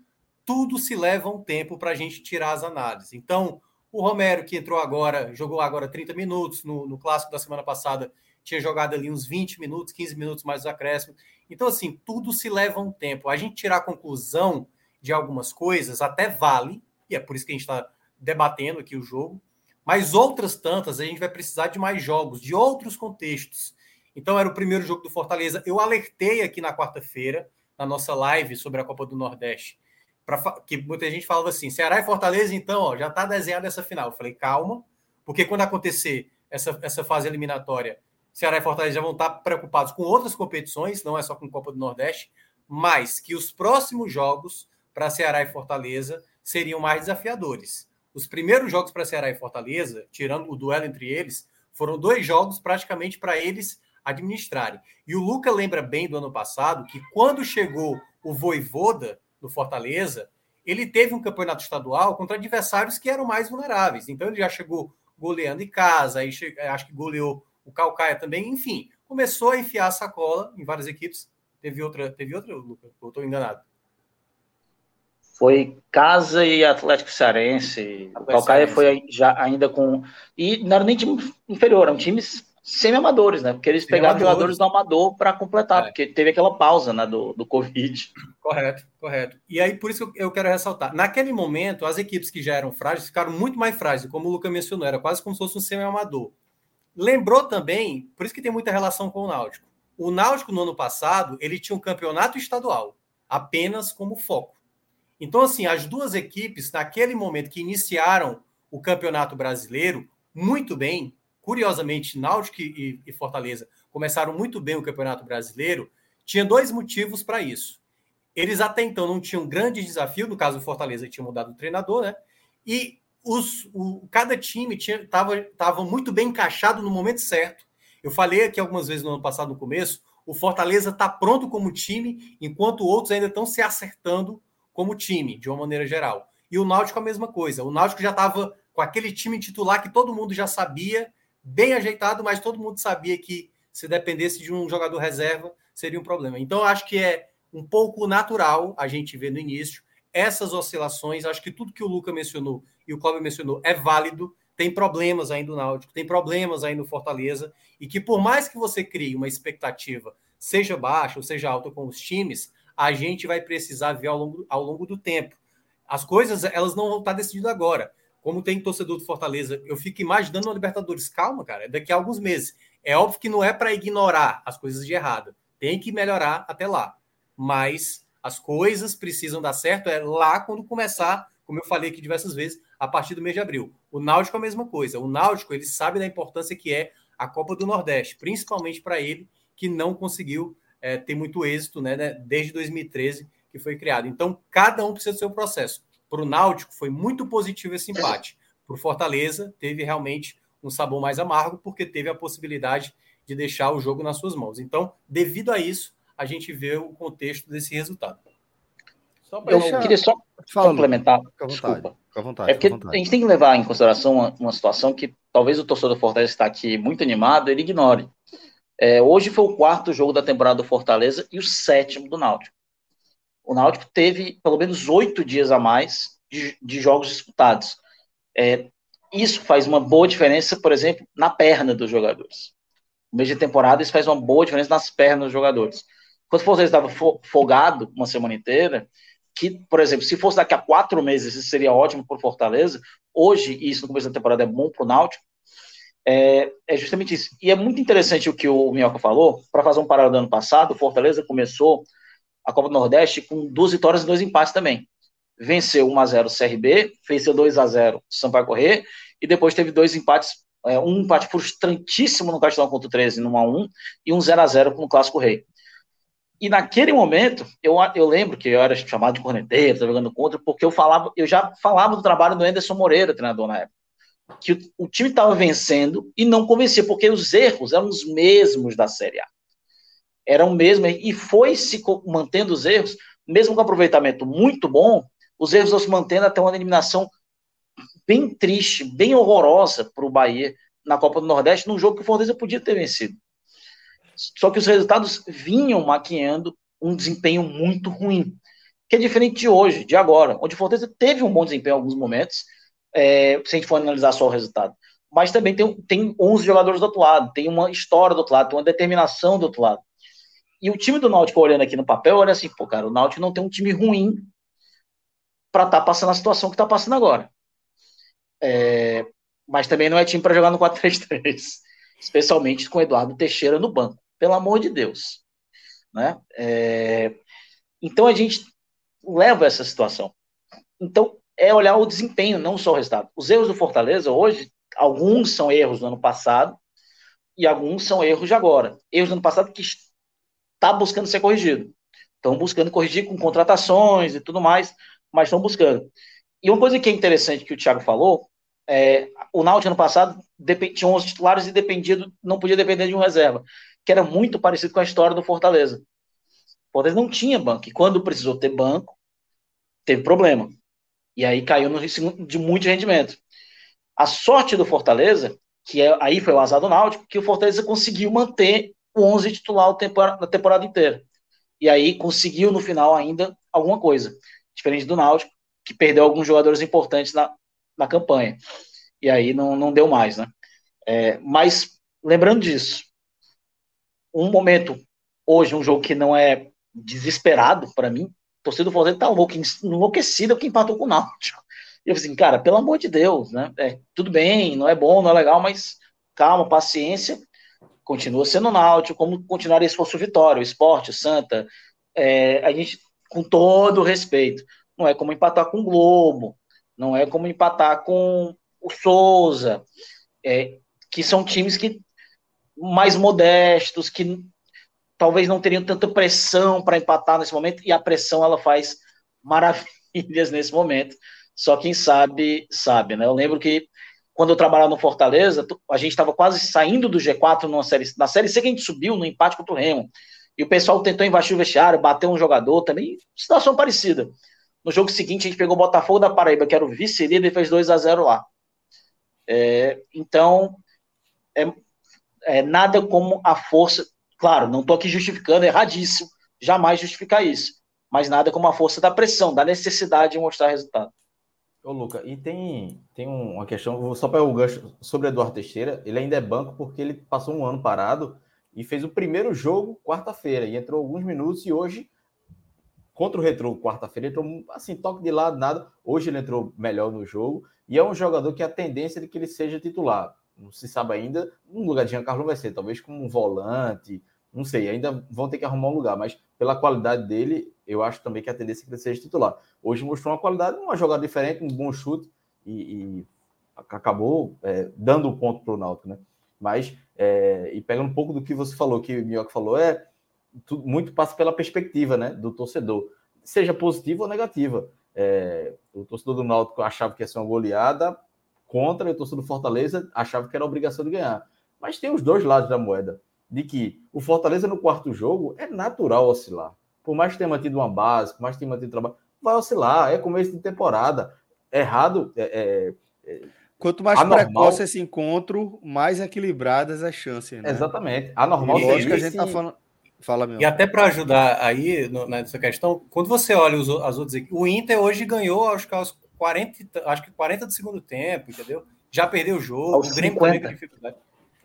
S2: Tudo se leva um tempo para a gente tirar as análises. Então, o Romero, que entrou agora, jogou agora 30 minutos no, no clássico da semana passada, tinha jogado ali uns 20 minutos, 15 minutos mais os acréscimos. Então, assim, tudo se leva um tempo. A gente tirar a conclusão de algumas coisas até vale, e é por isso que a gente está debatendo aqui o jogo, mas outras tantas a gente vai precisar de mais jogos, de outros contextos. Então, era o primeiro jogo do Fortaleza. Eu alertei aqui na quarta-feira, na nossa live sobre a Copa do Nordeste, pra, que muita gente falava assim: Ceará e Fortaleza, então, ó, já está desenhada essa final. Eu falei, calma, porque quando acontecer essa, essa fase eliminatória, Ceará e Fortaleza já vão estar preocupados com outras competições, não é só com Copa do Nordeste, mas que os próximos jogos para Ceará e Fortaleza seriam mais desafiadores. Os primeiros jogos para Ceará e Fortaleza, tirando o duelo entre eles, foram dois jogos praticamente para eles administrarem. E o Luca lembra bem do ano passado que quando chegou o Voivoda do Fortaleza, ele teve um campeonato estadual contra adversários que eram mais vulneráveis. Então ele já chegou goleando em casa, aí acho que goleou o Calcaia também, enfim, começou a enfiar a sacola em várias equipes. Teve outra, teve outra, Luca, eu estou enganado.
S4: Foi Casa e Atlético Cearense. O Calcaia foi já ainda com. E não era nem time inferior, eram times semi-amadores, né? Porque eles pegaram jogadores do amador para completar, é. porque teve aquela pausa né, do, do Covid.
S2: Correto, correto. E aí, por isso que eu quero ressaltar. Naquele momento, as equipes que já eram frágeis ficaram muito mais frágeis, como o Luca mencionou, era quase como se fosse um semi-amador. Lembrou também, por isso que tem muita relação com o Náutico. O Náutico, no ano passado, ele tinha um campeonato estadual, apenas como foco. Então, assim, as duas equipes, naquele momento que iniciaram o Campeonato Brasileiro, muito bem, curiosamente, Náutico e, e Fortaleza começaram muito bem o Campeonato Brasileiro, tinha dois motivos para isso. Eles até então não tinham grande desafio, no caso do Fortaleza tinha mudado o treinador, né? E os, o, cada time estava tava muito bem encaixado no momento certo. Eu falei aqui algumas vezes no ano passado, no começo, o Fortaleza está pronto como time, enquanto outros ainda estão se acertando como time, de uma maneira geral. E o Náutico a mesma coisa. O Náutico já estava com aquele time titular que todo mundo já sabia, bem ajeitado, mas todo mundo sabia que se dependesse de um jogador reserva, seria um problema. Então, acho que é um pouco natural a gente ver no início essas oscilações. Acho que tudo que o Luca mencionou e o Cláudio mencionou é válido. Tem problemas ainda no Náutico, tem problemas aí no Fortaleza, e que por mais que você crie uma expectativa, seja baixa ou seja alta com os times, a gente vai precisar ver ao longo, ao longo do tempo. As coisas, elas não vão estar decididas agora. Como tem torcedor do Fortaleza, eu fico imaginando uma Libertadores. Calma, cara, é daqui a alguns meses. É óbvio que não é para ignorar as coisas de errado. Tem que melhorar até lá. Mas as coisas precisam dar certo é lá quando começar, como eu falei aqui diversas vezes, a partir do mês de abril. O Náutico é a mesma coisa. O Náutico, ele sabe da importância que é a Copa do Nordeste, principalmente para ele, que não conseguiu é, tem muito êxito né, né, desde 2013 que foi criado. Então, cada um precisa do seu processo. Para o Náutico, foi muito positivo esse empate. Para o Fortaleza, teve realmente um sabor mais amargo, porque teve a possibilidade de deixar o jogo nas suas mãos. Então, devido a isso, a gente vê o contexto desse resultado.
S4: Eu queria só Fala, complementar. Fica à vontade. Desculpa. Fica à vontade, é porque vontade. a gente tem que levar em consideração uma, uma situação que talvez o torcedor do Fortaleza está aqui muito animado, ele ignore. É, hoje foi o quarto jogo da temporada do Fortaleza e o sétimo do Náutico. O Náutico teve pelo menos oito dias a mais de, de jogos disputados. É, isso faz uma boa diferença, por exemplo, na perna dos jogadores. No mês de temporada, isso faz uma boa diferença nas pernas dos jogadores. Quando o Fortaleza estava folgado uma semana inteira, que, por exemplo, se fosse daqui a quatro meses, isso seria ótimo para o Fortaleza. Hoje, isso no começo da temporada é bom para o Náutico, é, é, justamente isso. E é muito interessante o que o Minhoca falou, para fazer um paralelo do ano passado, o Fortaleza começou a Copa do Nordeste com duas vitórias e dois empates também. Venceu 1x0 o CRB, venceu 2x0 o Sampaio Correr, e depois teve dois empates, é, um empate frustrantíssimo no Castelão contra o 13, no 1x1, e um 0x0 com o Clássico Rei. E naquele momento, eu, eu lembro que eu era chamado de corneteiro, jogando contra, porque eu falava, eu já falava do trabalho do Anderson Moreira, treinador na época que o, o time estava vencendo e não convencia, porque os erros eram os mesmos da Série A. era o mesmo, e foi se mantendo os erros, mesmo com aproveitamento muito bom, os erros vão se mantendo até uma eliminação bem triste, bem horrorosa para o Bahia na Copa do Nordeste, num jogo que o Fortaleza podia ter vencido. Só que os resultados vinham maquiando um desempenho muito ruim, que é diferente de hoje, de agora, onde o Fortaleza teve um bom desempenho em alguns momentos, é, se a gente for analisar só o resultado. Mas também tem, tem 11 jogadores do outro lado, tem uma história do outro lado, tem uma determinação do outro lado. E o time do Náutico, olhando aqui no papel, olha assim, pô, cara, o Náutico não tem um time ruim para estar tá passando a situação que está passando agora. É, mas também não é time para jogar no 4-3-3, especialmente com Eduardo Teixeira no banco, pelo amor de Deus. Né? É, então a gente leva essa situação. Então é olhar o desempenho, não só o resultado. Os erros do Fortaleza hoje, alguns são erros do ano passado e alguns são erros de agora. Erros do ano passado que está buscando ser corrigido. Estão buscando corrigir com contratações e tudo mais, mas estão buscando. E uma coisa que é interessante que o Thiago falou, é, o Náutico ano passado tinha 11 titulares e dependia, não podia depender de um reserva, que era muito parecido com a história do Fortaleza. O Fortaleza não tinha banco, e quando precisou ter banco, teve problema. E aí caiu no risco de muito rendimento. A sorte do Fortaleza, que é, aí foi o azar do Náutico, que o Fortaleza conseguiu manter 11 titular na temporada inteira. E aí conseguiu no final ainda alguma coisa. Diferente do Náutico, que perdeu alguns jogadores importantes na, na campanha. E aí não, não deu mais, né? É, mas, lembrando disso, um momento, hoje, um jogo que não é desesperado para mim, torcida do Fortaleza tá enlouquecida que empatou com o Náutico. E eu falei assim, cara, pelo amor de Deus, né? É, tudo bem, não é bom, não é legal, mas calma, paciência, continua sendo Náutico, como continuaria se fosse o Vitória, o Esporte, o Santa, é, a gente, com todo o respeito, não é como empatar com o Globo, não é como empatar com o Souza, é, que são times que mais modestos, que talvez não teriam tanta pressão para empatar nesse momento, e a pressão ela faz maravilhas nesse momento. Só quem sabe, sabe, né? Eu lembro que quando eu trabalhava no Fortaleza, a gente estava quase saindo do G4 numa série, na série C que a gente subiu no empate contra o Remo. E o pessoal tentou invadir o vestiário, bater um jogador também, situação parecida. No jogo seguinte, a gente pegou o Botafogo da Paraíba, que era o vice-líder, e fez 2 a 0 lá. É, então, é, é, nada como a força. Claro, não estou aqui justificando, é erradíssimo, jamais justificar isso. Mas nada como a força da pressão, da necessidade de mostrar resultado.
S3: Ô, Luca, e tem, tem uma questão, só para o gancho sobre Eduardo Teixeira, ele ainda é banco porque ele passou um ano parado e fez o primeiro jogo quarta-feira, e entrou alguns minutos, e hoje Contra o Retro, quarta-feira, entrou assim, toque de lado, nada. Hoje ele entrou melhor no jogo. E é um jogador que a tendência é de que ele seja titular. Não se sabe ainda. No lugar de Giancarlo vai ser, talvez como um volante. Não sei, ainda vão ter que arrumar um lugar. Mas pela qualidade dele, eu acho também que a tendência é que ele seja titular. Hoje mostrou uma qualidade, uma jogada diferente, um bom chute. E, e acabou é, dando o ponto para o Náutico, né? Mas, é, e pegando um pouco do que você falou, que o Minhoca falou, é tudo, muito passa pela perspectiva né, do torcedor, seja positiva ou negativa. É, o torcedor do Náutico achava que ia ser uma goleada contra, e o torcedor do Fortaleza achava que era obrigação de ganhar. Mas tem os dois lados da moeda, de que o Fortaleza no quarto jogo é natural oscilar. Por mais que tenha mantido uma base, por mais que tenha mantido trabalho, vai oscilar, é começo de temporada. Errado, é,
S1: é, é Quanto mais anormal... precoce esse encontro, mais equilibradas as chances. Né?
S3: Exatamente. Anormal.
S1: E, que a gente está falando. Fala, meu.
S2: E até para ajudar aí no, nessa questão, quando você olha os, as outras equipes, o Inter hoje ganhou, acho que aos 40, acho que 40 do segundo tempo, entendeu? Já perdeu o jogo,
S4: aos o Grêmio 50. também dificuldade.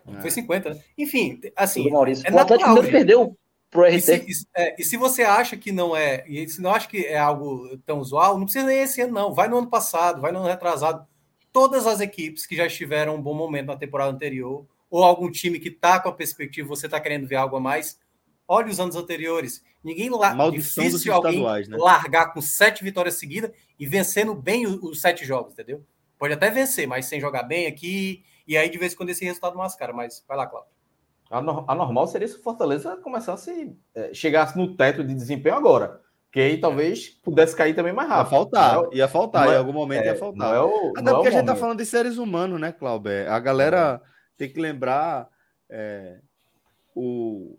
S2: É. Foi 50, né? Enfim, assim.
S4: Maurício. É o Atlético Mineiro perdeu pro RT.
S2: E se, e, é, e se, você acha que não é, e se não acha que é algo tão usual, não precisa nem esse ano, não. Vai no ano passado, vai no ano retrasado. Todas as equipes que já estiveram um bom momento na temporada anterior, ou algum time que está com a perspectiva, você está querendo ver algo a mais, Olha os anos anteriores. Ninguém lá
S1: difícil alguém
S2: né? largar com sete vitórias seguidas e vencendo bem os, os, sete jogos, entendeu? Pode até vencer, mas sem jogar bem aqui. E aí, de vez em quando, esse resultado mascara. Mas vai lá, Cláudio.
S3: A, no, a normal seria se o Fortaleza começasse, é, chegasse no teto de desempenho agora. Que aí talvez pudesse cair também mais rápido.
S1: Ia faltar, é, ia faltar, é, em algum momento é, ia faltar.
S3: É o,
S1: Até porque a gente tá falando de seres humanos, né, Cláudio? A galera tem que lembrar é, o,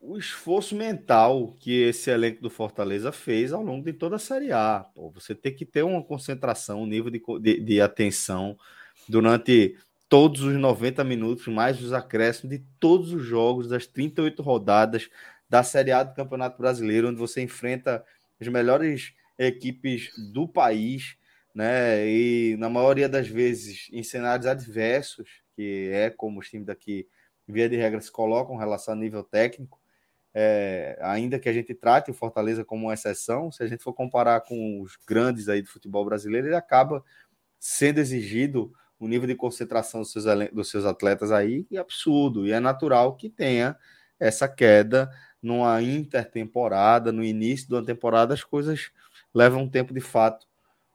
S1: o esforço mental que esse elenco do Fortaleza fez ao longo de toda a Série A. Pô, você tem que ter uma concentração, um nível de, de, de, atenção durante todos os 90 minutos, mais os acréscimos de todos os jogos das 38 rodadas da Série A do Campeonato Brasileiro, onde você enfrenta as melhores equipes do país, né? E na maioria das vezes em cenários adversos, que é como os times daqui, via de regra, se colocam em relação a nível técnico é, ainda que a gente trate o Fortaleza como uma exceção, se a gente for comparar com os grandes aí do futebol brasileiro, ele acaba sendo exigido o nível de concentração dos seus, dos seus atletas aí é absurdo, e é natural que tenha essa queda numa intertemporada, no início de uma temporada, as coisas levam um tempo de fato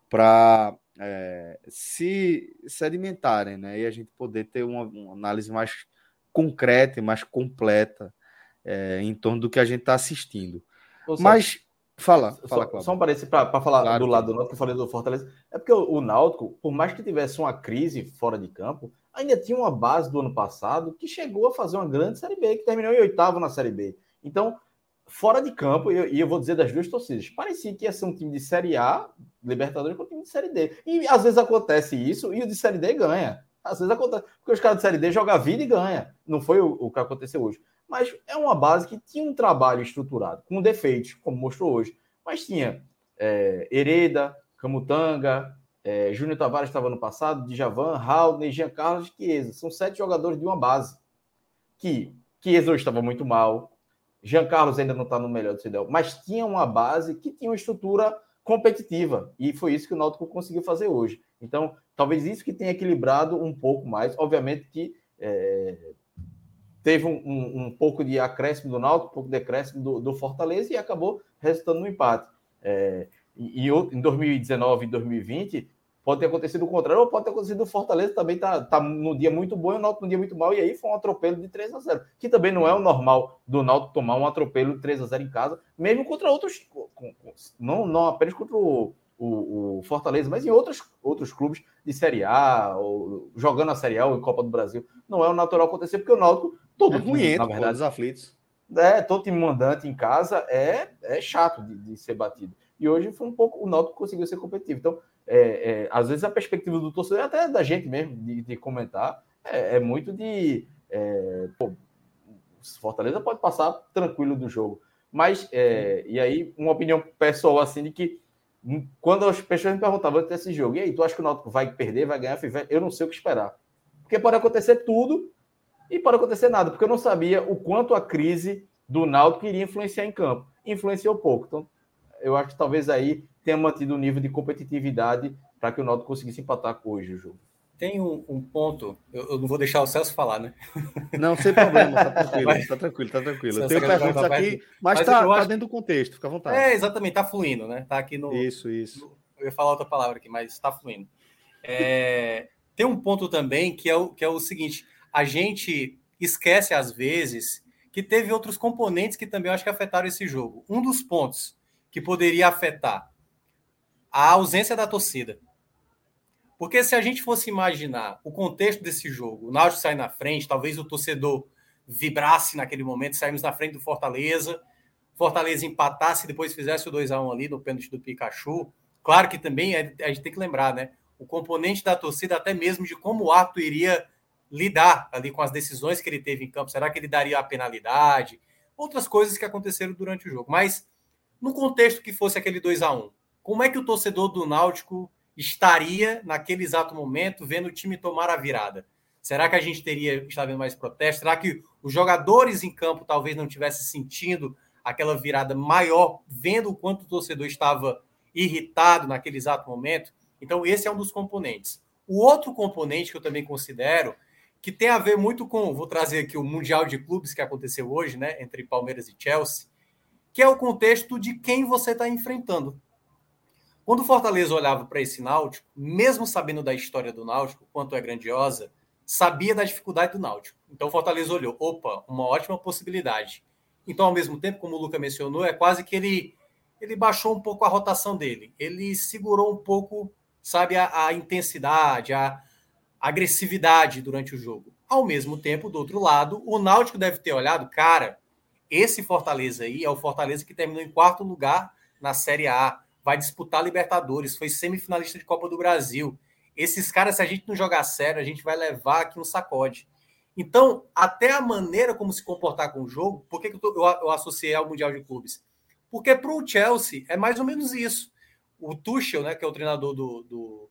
S1: para é, se sedimentarem, né? E a gente poder ter uma, uma análise mais concreta e mais completa é, em torno do que a gente está assistindo. Mas, fala, fala,
S3: Só, só um parênteses para falar claro, do lado do Náutico, eu falei do Fortaleza. É porque o, o Náutico, por mais que tivesse uma crise fora de campo, ainda tinha uma base do ano passado que chegou a fazer uma grande Série B, que terminou em oitavo na Série B. Então, fora de campo, e eu, eu, vou dizer das duas torcidas, parecia que ia ser um time de Série A, Libertadores, com um time de Série D. E às vezes acontece isso, e o de Série D ganha. Às vezes acontece, porque os caras de Série D jogam a vida e ganha. Não foi o, o que aconteceu hoje mas é uma base que tinha um trabalho estruturado, com defeitos, como mostrou hoje. Mas tinha é, Hereda, Camutanga, é, Júnior Tavares estava no passado, Djavan, Raul, Jean Carlos e Chiesa. São sete jogadores de uma base. Que Chiesa hoje estava muito mal, Jean Carlos ainda não está no melhor do seu mas tinha uma base que tinha uma estrutura competitiva. E foi isso que o Náutico conseguiu fazer hoje. Então, talvez isso que tenha equilibrado um pouco mais. Obviamente que é, teve um, um, um, pouco de acréscimo do Náutico, um pouco de acréscimo do, do Fortaleza e acabou resultando no empate. É, e, e, em 2019 e 2020 pode ter acontecido o contrário, ou pode ter acontecido o Fortaleza também tá, tá no dia muito bom e o Náutico no dia muito mal, e aí foi um atropelo de 3 a 0 que também não é o normal do Náutico tomar um atropelo de 3 a 0 em casa, mesmo contra outros, não, não apenas contra o, o, o, Fortaleza, mas em outros, outros clubes de Série A, ou jogando a Série A ou em Copa do Brasil. Não é o natural acontecer, porque o Náutico
S1: Todo é ruim, na verdade. Os aflitos.
S3: É, todo time mandante em casa é, é chato de, de ser batido. E hoje foi um pouco. O Náutico conseguiu ser competitivo. Então, é, é, às vezes a perspectiva do torcedor, até da gente mesmo, de, de comentar, é, é muito de. É, pô, Fortaleza pode passar tranquilo do jogo. Mas, é, e aí, uma opinião pessoal assim de que quando as pessoas me perguntavam antes desse jogo, e aí, tu acha que o Náutico vai perder, vai ganhar? Eu não sei o que esperar. Porque pode acontecer tudo e pode acontecer nada, porque eu não sabia o quanto a crise do Náutico iria influenciar em campo. Influenciou pouco. Então, eu acho que talvez aí tenha mantido o nível de competitividade para que o Náutico conseguisse empatar hoje o jogo.
S2: Tem um, um ponto, eu, eu, não vou deixar o Celso falar, né?
S1: Não, sem problema, tá tranquilo, mas, tá tranquilo, tá tranquilo. Eu tenho perguntas aqui, mas, mas tá, tá acho... dentro do contexto, fica à vontade.
S2: É, exatamente, tá fluindo, né? Tá aqui no.
S1: Isso, isso. No,
S2: eu ia falar outra palavra aqui, mas tá fluindo. É, tem um ponto também que é o, que é o seguinte: a gente esquece às vezes que teve outros componentes que também eu acho que afetaram esse jogo. Um dos pontos que poderia afetar a ausência da torcida. Porque se a gente fosse imaginar o contexto desse jogo, o Náutico sair na frente, talvez o torcedor vibrasse naquele momento, saímos na frente do Fortaleza, Fortaleza empatasse e depois fizesse o 2 a 1 ali no pênalti do Pikachu. Claro que também é, a gente tem que lembrar, né? O componente da torcida, até mesmo de como o ato iria lidar ali com as decisões que ele teve em campo. Será que ele daria a penalidade? Outras coisas que aconteceram durante o jogo. Mas no contexto que fosse aquele 2 a 1 como é que o torcedor do Náutico estaria naquele exato momento vendo o time tomar a virada? Será que a gente teria estado vendo mais protesto? Será que os jogadores em campo talvez não tivessem sentindo aquela virada maior, vendo o quanto o torcedor estava irritado naquele exato momento? Então, esse é um dos componentes. O outro componente que eu também considero que tem a ver muito com, vou trazer aqui o Mundial de Clubes que aconteceu hoje, né, entre Palmeiras e Chelsea, que é o contexto de quem você está enfrentando. Quando o Fortaleza olhava para esse Náutico, mesmo sabendo da história do Náutico, quanto é grandiosa, sabia da dificuldade do Náutico. Então o Fortaleza olhou, opa, uma ótima possibilidade. Então, ao mesmo tempo, como o Luca mencionou, é quase que ele ele baixou um pouco a rotação dele. Ele segurou um pouco, sabe, a, a intensidade, a, agressividade durante o jogo. Ao mesmo tempo, do outro lado, o Náutico deve ter olhado, cara, Esse Fortaleza aí é o Fortaleza que terminou em quarto lugar na Série A, vai disputar Libertadores, foi semifinalista de Copa do Brasil. Esses caras, se a gente não jogar sério, a gente vai levar aqui um sacode. Então, até a maneira como se comportar com o jogo, por que, eu, eu, eu associei ao Mundial de Clubes? Porque para o Chelsea é mais ou menos isso. O Tuchel, né, que é o treinador do, do,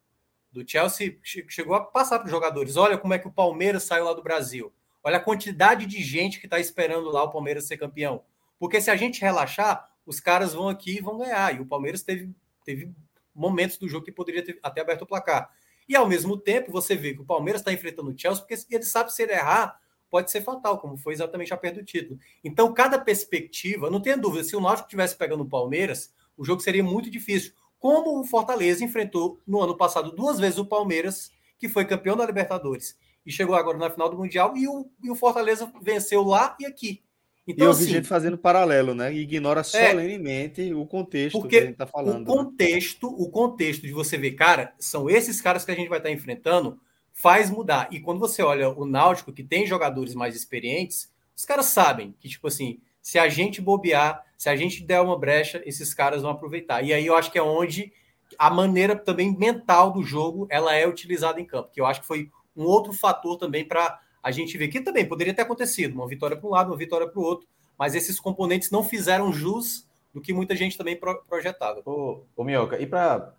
S2: do Chelsea, chegou a passar para os jogadores: olha como é que o Palmeiras saiu lá do Brasil. Olha a quantidade de gente que está esperando lá o Palmeiras ser campeão. Porque se a gente relaxar, os caras vão aqui e vão ganhar. E o Palmeiras teve, teve momentos do jogo que poderia ter até aberto o placar. E ao mesmo tempo, você vê que o Palmeiras está enfrentando o Chelsea, porque ele sabe se ele errar, pode ser fatal, como foi exatamente a perda do título. Então, cada perspectiva, não tenha dúvida, se o Náutico estivesse pegando o Palmeiras, o jogo seria muito difícil. Como o Fortaleza enfrentou no ano passado duas vezes o Palmeiras, que foi campeão da Libertadores, e chegou agora na final do Mundial, e o, e o Fortaleza venceu lá e aqui.
S1: Então, e eu vi assim, gente fazendo paralelo, né? E ignora é. solenemente é, o contexto
S2: porque que
S1: a gente está falando.
S2: O contexto, né? o contexto de você ver, cara, são esses caras que a gente vai estar tá enfrentando, faz mudar. E quando você olha o Náutico, que tem jogadores mais experientes, os caras sabem que, tipo assim, se a gente bobear, se a gente der uma brecha, esses caras vão aproveitar. E aí eu acho que é onde a maneira também mental do jogo ela é utilizada em campo, que eu acho que foi um outro fator também para a gente vê que também poderia ter acontecido, uma vitória para um lado, uma vitória para o outro, mas esses componentes não fizeram jus do que muita gente também projetava.
S3: Ô, ô Minhoca, e para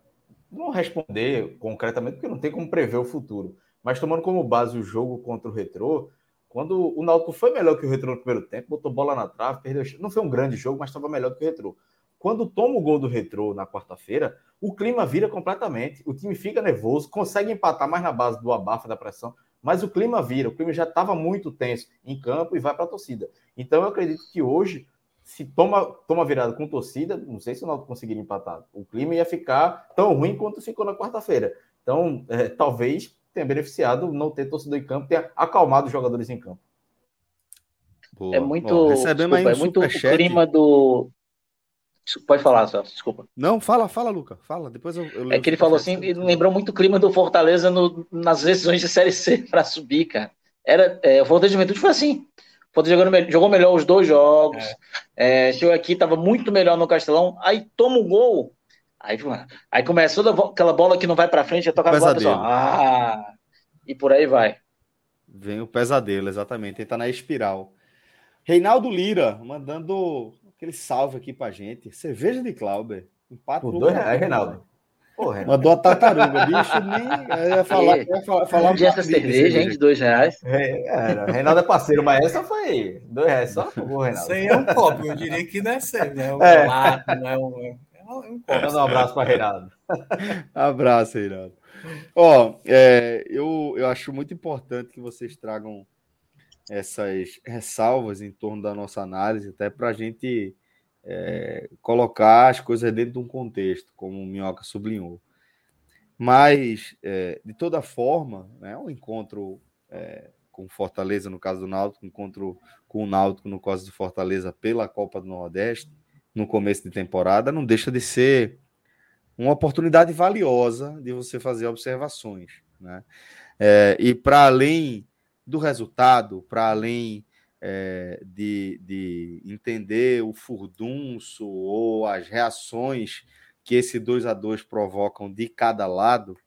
S3: não responder concretamente, porque não tem como prever o futuro, mas tomando como base o jogo contra o Retrô, quando o Náutico foi melhor que o Retrô no primeiro tempo, botou bola na trave, perdeu. Não foi um grande jogo, mas estava melhor do que o Retrô. Quando toma o gol do Retrô na quarta-feira, o clima vira completamente. O time fica nervoso, consegue empatar mais na base do abafa da pressão mas o clima vira, o clima já estava muito tenso em campo e vai para a torcida. Então eu acredito que hoje, se toma, toma virada com torcida, não sei se o Náutico conseguir empatar, o clima ia ficar tão ruim quanto ficou na quarta-feira. Então, é, talvez tenha beneficiado não ter torcedor em campo, ter acalmado os jogadores em campo.
S4: Boa. É muito, Bom, desculpa, um é muito o clima do, Pode falar, Celso, desculpa.
S1: Não, fala, fala, Luca. Fala, depois eu. eu
S4: é que ele falou assim, ele lembrou muito o clima do Fortaleza no, nas decisões de Série C para subir, cara. Era, é, o Fortaleza de Juventude foi assim. O Fortaleza jogou, jogou melhor os dois jogos. É. É, chegou aqui, estava muito melhor no Castelão. Aí toma um gol. Aí, aí começou aquela bola que não vai para frente, é tocar a bola. Ah, e por aí vai.
S1: Vem o pesadelo, exatamente. Ele tá na espiral. Reinaldo Lira, mandando aquele salve aqui pra gente. Cerveja de Clauber.
S3: Empate Por dois reais, Reinaldo.
S1: Porra, Mandou a tartaruga, bicho. Nem, eu ia falar.
S4: ia falar, falar de essa cerveja, hein, de dois reais.
S3: É, Reinaldo é parceiro, mas essa foi dois reais só. Pô,
S2: Reinaldo. Isso aí é um copo, eu diria que não é sério, né? Um é. Lato, não é um.
S3: É um. Manda um abraço para Reinaldo.
S1: abraço, Reinaldo. Ó, é, eu, eu acho muito importante que vocês tragam essas ressalvas em torno da nossa análise, até para a gente é, colocar as coisas dentro de um contexto, como o Minhoca sublinhou. Mas, é, de toda forma, né, o encontro é, com Fortaleza, no caso do Náutico, encontro com o Náutico no caso do Fortaleza pela Copa do Nordeste, no começo de temporada, não deixa de ser uma oportunidade valiosa de você fazer observações. Né? É, e para além do resultado, para além é, de, de entender o furdunço ou as reações que esse 2 a 2 provocam de cada lado,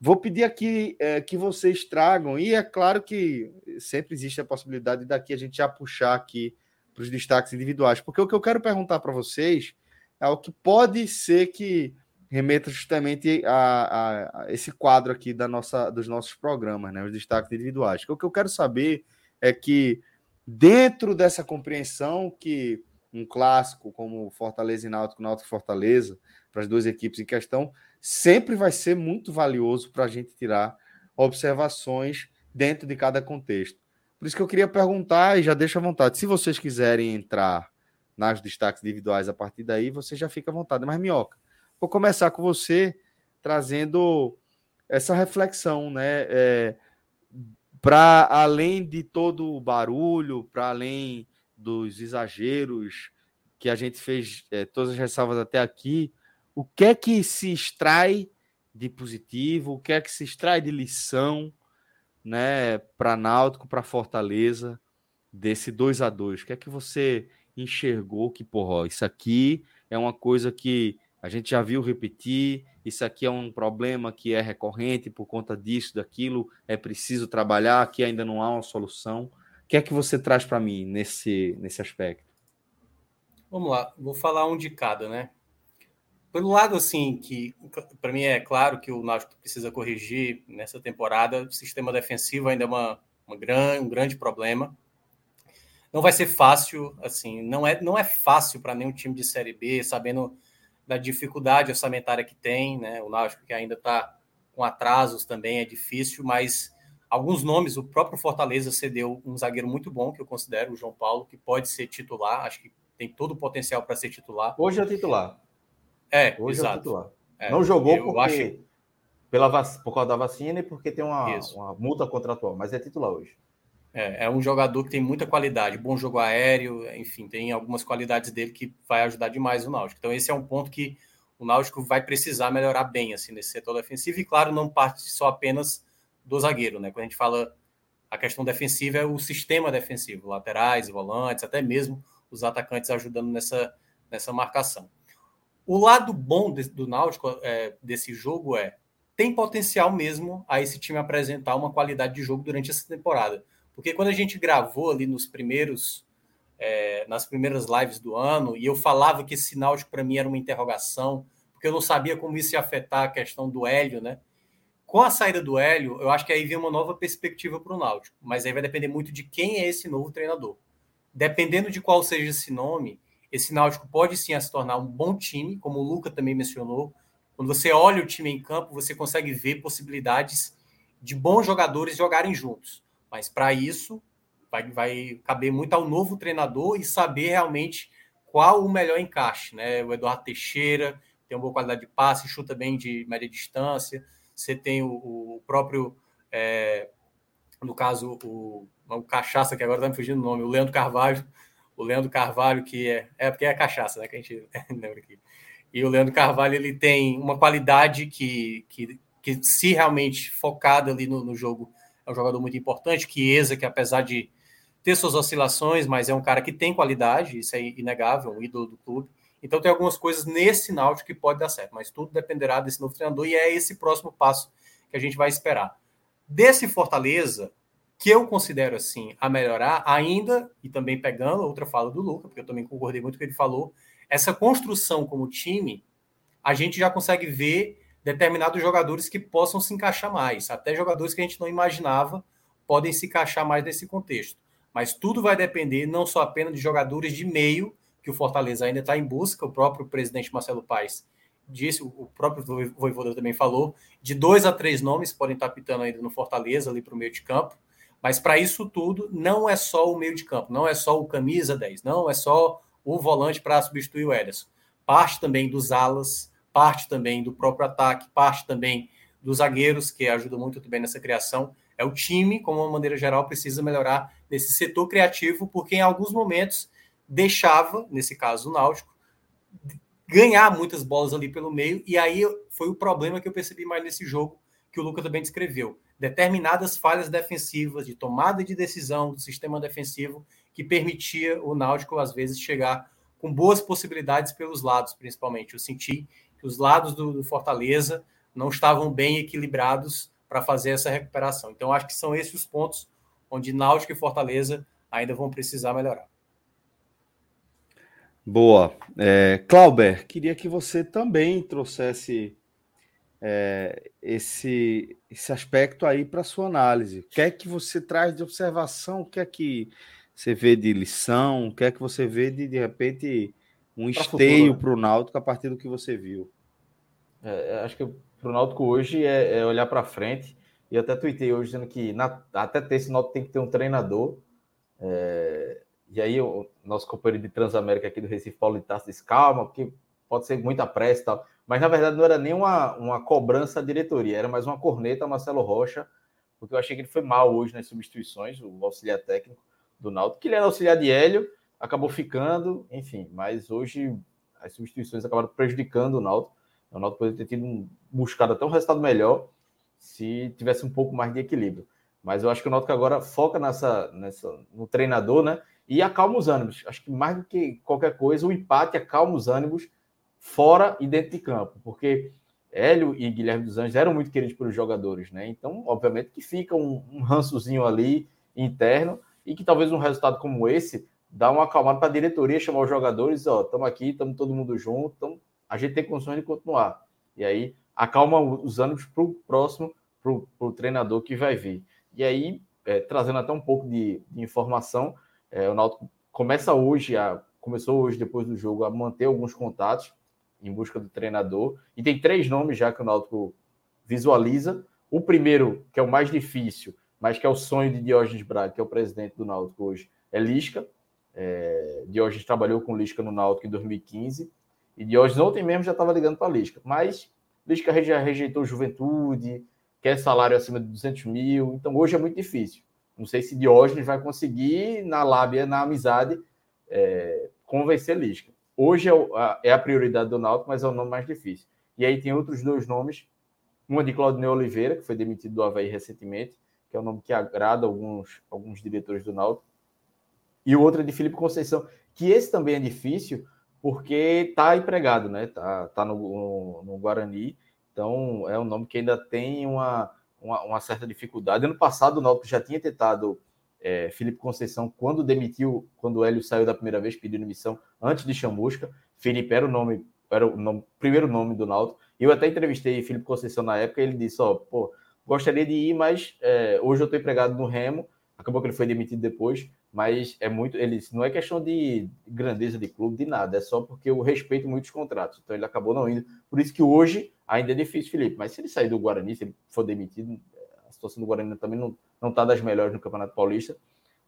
S1: vou pedir aqui é, que vocês tragam, e é claro que sempre existe a possibilidade daqui a gente já puxar aqui para os destaques individuais, porque o que eu quero perguntar para vocês é o que pode ser que remeta justamente a, a, a, esse quadro aqui da nossa, dos nossos programas, né, os destaques individuais. O que eu quero saber é que, dentro dessa compreensão que um clássico como Fortaleza e Náutico, Náutico e Fortaleza, para as duas equipes em questão, sempre vai ser muito valioso para a gente tirar observações dentro de cada contexto. Por isso que eu queria perguntar, e já deixo à vontade, se vocês quiserem entrar nas destaques individuais a partir daí, você já fica à vontade. Mas, Minhoca, Vou começar com você trazendo essa reflexão, né? É, para além de todo o barulho, para além dos exageros que a gente fez, é, todas as ressalvas até aqui, o que é que se extrai de positivo, o que é que se extrai de lição, né, para Náutico, para Fortaleza, desse 2 a 2 O que é que você enxergou que, porra, isso aqui é uma coisa que a gente já viu repetir, isso aqui é um problema que é recorrente por conta disso, daquilo, é preciso trabalhar, aqui ainda não há uma solução. O que é que você traz para mim nesse, nesse aspecto?
S2: Vamos lá, vou falar um de cada, né? Pelo lado, assim, que para mim é claro que o Náutico precisa corrigir nessa temporada, o sistema defensivo ainda é uma, uma gran, um grande problema. Não vai ser fácil, assim, não é, não é fácil para nenhum time de Série B, sabendo da dificuldade orçamentária que tem, né? O Náutico que ainda está com atrasos também é difícil, mas alguns nomes, o próprio Fortaleza cedeu um zagueiro muito bom, que eu considero o João Paulo, que pode ser titular, acho que tem todo o potencial para ser titular.
S3: Hoje é titular.
S2: É, Hoje exato. É titular.
S3: É, Não jogou porque, acho... pela vac... por causa da vacina e porque tem uma, uma multa contratual, mas é titular hoje.
S2: É, é, um jogador que tem muita qualidade, bom jogo aéreo, enfim, tem algumas qualidades dele que vai ajudar demais o Náutico. Então, esse é um ponto que o Náutico vai precisar melhorar bem assim, nesse setor defensivo. E, claro, não parte só apenas do zagueiro. Né? Quando a gente fala a questão defensiva, é o sistema defensivo, laterais, volantes, até mesmo os atacantes ajudando nessa, nessa marcação. O lado bom de, do Náutico é, desse jogo é tem potencial mesmo a esse time apresentar uma qualidade de jogo durante essa temporada. Porque quando a gente gravou ali nos primeiros, é, nas primeiras lives do ano, e eu falava que esse Náutico para mim era uma interrogação, porque eu não sabia como isso ia afetar a questão do Hélio, né? Com a saída do Hélio, eu acho que aí vem uma nova perspectiva para o Náutico, mas aí vai depender muito de quem é esse novo treinador. Dependendo de qual seja esse nome, esse Náutico pode sim se tornar um bom time, como o Luca também mencionou. Quando você olha o time em campo, você consegue ver possibilidades de bons jogadores jogarem juntos. Mas para isso, vai, vai caber muito ao novo treinador e saber realmente qual o melhor encaixe. Né? O Eduardo Teixeira tem uma boa qualidade de passe, chuta bem de média distância. Você tem o, o próprio, é, no caso, o, o Cachaça, que agora está me fugindo o nome, o Leandro Carvalho. O Leandro Carvalho, que é. É porque é cachaça, né? Que a gente lembra aqui. E o Leandro Carvalho ele tem uma qualidade que, que, que se realmente focada ali no, no jogo, é um jogador muito importante. Chiesa, que apesar de ter suas oscilações, mas é um cara que tem qualidade, isso é inegável, um ídolo do clube. Então tem algumas coisas nesse Náutico que pode dar certo, mas tudo dependerá desse novo treinador e é esse próximo passo que a gente vai esperar. Desse Fortaleza, que eu considero assim a melhorar ainda, e também pegando outra fala do Luca, porque eu também concordei muito com o que ele falou, essa construção como time, a gente já consegue ver determinados jogadores que possam se encaixar mais. Até jogadores que a gente não imaginava podem se encaixar mais nesse contexto. Mas tudo vai depender não só apenas de jogadores de meio, que o Fortaleza ainda está em busca, o próprio presidente Marcelo Paes disse, o próprio Voivoda também falou, de dois a três nomes podem estar pitando ainda no Fortaleza, ali para o meio de campo. Mas para isso tudo, não é só o meio de campo, não é só o camisa 10, não é só o volante para substituir o Ederson. Parte também dos alas, parte também do próprio ataque, parte também dos zagueiros, que ajudam muito também nessa criação. É o time, como uma maneira geral, precisa melhorar nesse setor criativo, porque em alguns momentos deixava, nesse caso o Náutico, ganhar muitas bolas ali pelo meio, e aí foi o problema que eu percebi mais nesse jogo, que o Lucas também descreveu. Determinadas falhas defensivas, de tomada de decisão do sistema defensivo, que permitia o Náutico, às vezes, chegar com boas possibilidades pelos lados, principalmente. Eu senti que os lados do, do Fortaleza não estavam bem equilibrados para fazer essa recuperação. Então, acho que são esses os pontos onde Náutico e Fortaleza ainda vão precisar melhorar.
S1: Boa. É, Clauber, queria que você também trouxesse é, esse, esse aspecto aí para sua análise. O que é que você traz de observação? O que é que você vê de lição? O que é que você vê de, de repente, um esteio para o Náutico a partir do que você viu?
S3: É, acho que para o Náutico hoje é, é olhar para frente. E até tuitei hoje dizendo que na, até ter esse Náutico tem que ter um treinador. É, e aí o nosso companheiro de Transamérica aqui do Recife, Paulo Itácio, disse, calma, porque pode ser muita pressa e tal. Mas na verdade não era nem uma, uma cobrança à diretoria, era mais uma corneta a Marcelo Rocha, porque eu achei que ele foi mal hoje nas substituições, o auxiliar técnico do Náutico, que ele era auxiliar de Hélio, acabou ficando, enfim, mas hoje as substituições acabaram prejudicando o Náutico. O Náutico poderia ter tido um, buscado até um resultado melhor se tivesse um pouco mais de equilíbrio. Mas eu acho que o Náutico agora foca nessa, nessa, no treinador, né? E acalma os ânimos. Acho que mais do que qualquer coisa, o empate acalma os ânimos fora e dentro de campo, porque Hélio e Guilherme dos Anjos eram muito queridos pelos jogadores, né? Então, obviamente que fica um, um rançozinho ali interno e que talvez um resultado como esse dá uma acalmada para a diretoria chamar os jogadores, ó, estamos aqui, estamos todo mundo junto, então a gente tem condições de continuar. E aí acalma os ânimos para o próximo, para o treinador que vai vir. E aí, é, trazendo até um pouco de, de informação, é, o Náutico começa hoje, a, começou hoje, depois do jogo, a manter alguns contatos em busca do treinador. E tem três nomes já que o Náutico visualiza. O primeiro, que é o mais difícil, mas que é o sonho de Diógenes Braga, que é o presidente do Náutico hoje, é Lisca. É, Diógenes trabalhou com Lisca no Náutico em 2015. E Diógenes ontem mesmo já estava ligando para Lisca. Mas Lisca já rejeitou Juventude, quer salário acima de 200 mil. Então hoje é muito difícil. Não sei se Diógenes vai conseguir, na lábia, na amizade, é, convencer Lisca. Hoje é, a, é a prioridade do Náutico, mas é o nome mais difícil. E aí tem outros dois nomes. Uma de Claudinei Oliveira, que foi demitido do Havaí recentemente, que é um nome que agrada alguns, alguns diretores do Náutico. E o outro é de Felipe Conceição, que esse também é difícil, porque está empregado, né? Está tá no, no, no, Guarani, então é um nome que ainda tem uma, uma, uma certa dificuldade. Ano passado o Náutico já tinha tentado é, Felipe Conceição quando demitiu, quando o Hélio saiu da primeira vez pedindo missão antes de Chamusca. Felipe era o nome, era o nome, primeiro nome do Náutico. Eu até entrevistei Felipe Conceição na época, e ele disse, ó, pô, gostaria de ir, mas é, hoje eu estou empregado no Remo. Acabou que ele foi demitido depois, mas é muito. Ele não é questão de grandeza de clube, de nada, é só porque eu respeito muitos contratos. Então ele acabou não indo. Por isso que hoje ainda é difícil, Felipe. Mas se ele sair do Guarani, se ele for demitido, a situação do Guarani também não não está das melhores no Campeonato Paulista,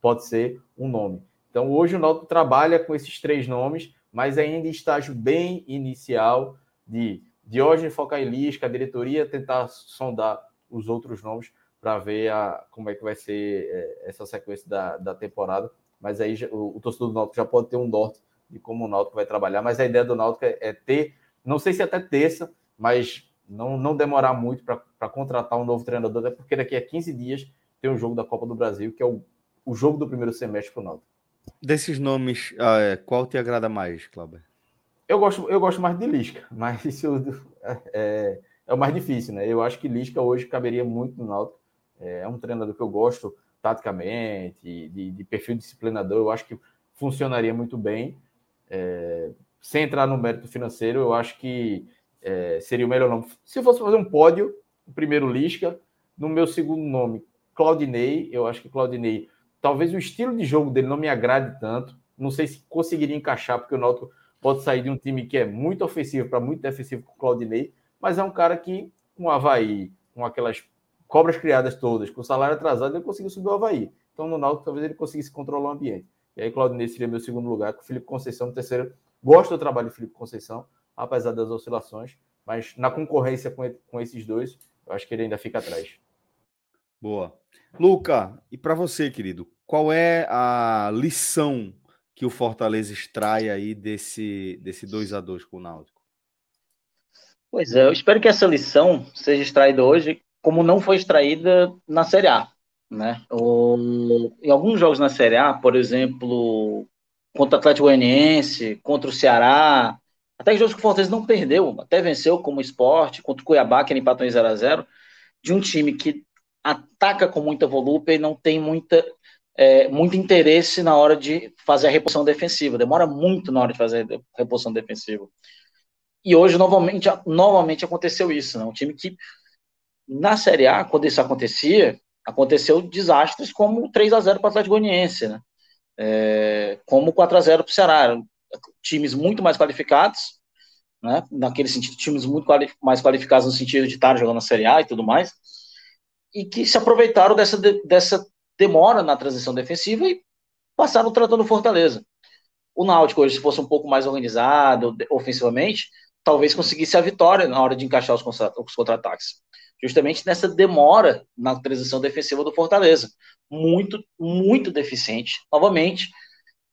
S3: pode ser um nome. Então hoje o Náutico trabalha com esses três nomes, mas ainda em estágio bem inicial de Diógenes focar em Lisca, a diretoria tentar sondar os outros nomes para ver a, como é que vai ser é, essa sequência da, da temporada. Mas aí o, o, torcedor do Náutico já pode ter um norte de como o Náutico vai trabalhar. Mas a ideia do Náutico é, é ter, não sei se até terça, mas não, não demorar muito para contratar um novo treinador, até porque daqui a 15 dias tem o jogo da Copa do Brasil, que é o, o jogo do primeiro semestre para o Náutico.
S1: Desses nomes, ah, é, qual te agrada mais, Cláudio?
S3: Eu gosto, eu gosto mais de Lisca, mas isso é, é o mais difícil, né? Eu acho que Lisca hoje caberia muito no Náutico. É um treinador que eu gosto taticamente, de, de perfil disciplinador, eu acho que funcionaria muito bem. É, sem entrar no mérito financeiro, eu acho que é, seria o melhor nome. Se fosse fazer um pódio, o primeiro Lisca, no meu segundo nome, Claudinei, eu acho que Claudinei, talvez o estilo de jogo dele não me agrade tanto. Não sei se conseguiria encaixar, porque o Náutico pode sair de um time que é muito ofensivo para muito defensivo com o Claudinei, mas é um cara que, com o Havaí, com aquelas cobras criadas todas, com o salário atrasado, ele conseguiu subir o Havaí. Então, no Náutico, talvez ele conseguisse controlar o ambiente. E aí, Claudinei seria meu segundo lugar, com o Felipe Conceição no terceiro. Gosto do trabalho do Felipe Conceição, apesar das oscilações, mas na concorrência com, com esses dois, eu acho que ele ainda fica atrás.
S1: Boa. Luca, e para você, querido, qual é a lição que o Fortaleza extrai aí desse, desse 2 a 2 com o Náutico?
S4: Pois é, eu espero que essa lição seja extraída hoje, como não foi extraída na Série A. Né? O, em alguns jogos na Série A, por exemplo, contra o Atlético Goianiense, contra o Ceará, até jogos que o Fortaleza não perdeu, até venceu como esporte, contra o Cuiabá, que ele empatou em 0 a 0 de um time que ataca com muita volúpia e não tem muita, é, muito interesse na hora de fazer a reposição defensiva. Demora muito na hora de fazer a reposição defensiva. E hoje, novamente, novamente aconteceu isso. Né? Um time que, na Série A, quando isso acontecia, aconteceu desastres como 3 a 0 para o Atlético Goianiense, né? É, como 4 a 0 para o Ceará. Times muito mais qualificados, né? naquele sentido, times muito quali mais qualificados no sentido de estar jogando na Série A e tudo mais, e que se aproveitaram dessa, dessa demora na transição defensiva e passaram tratando Fortaleza. O Náutico hoje, se fosse um pouco mais organizado ofensivamente, talvez conseguisse a vitória na hora de encaixar os contra-ataques. Justamente nessa demora na transição defensiva do Fortaleza. Muito, muito deficiente, novamente,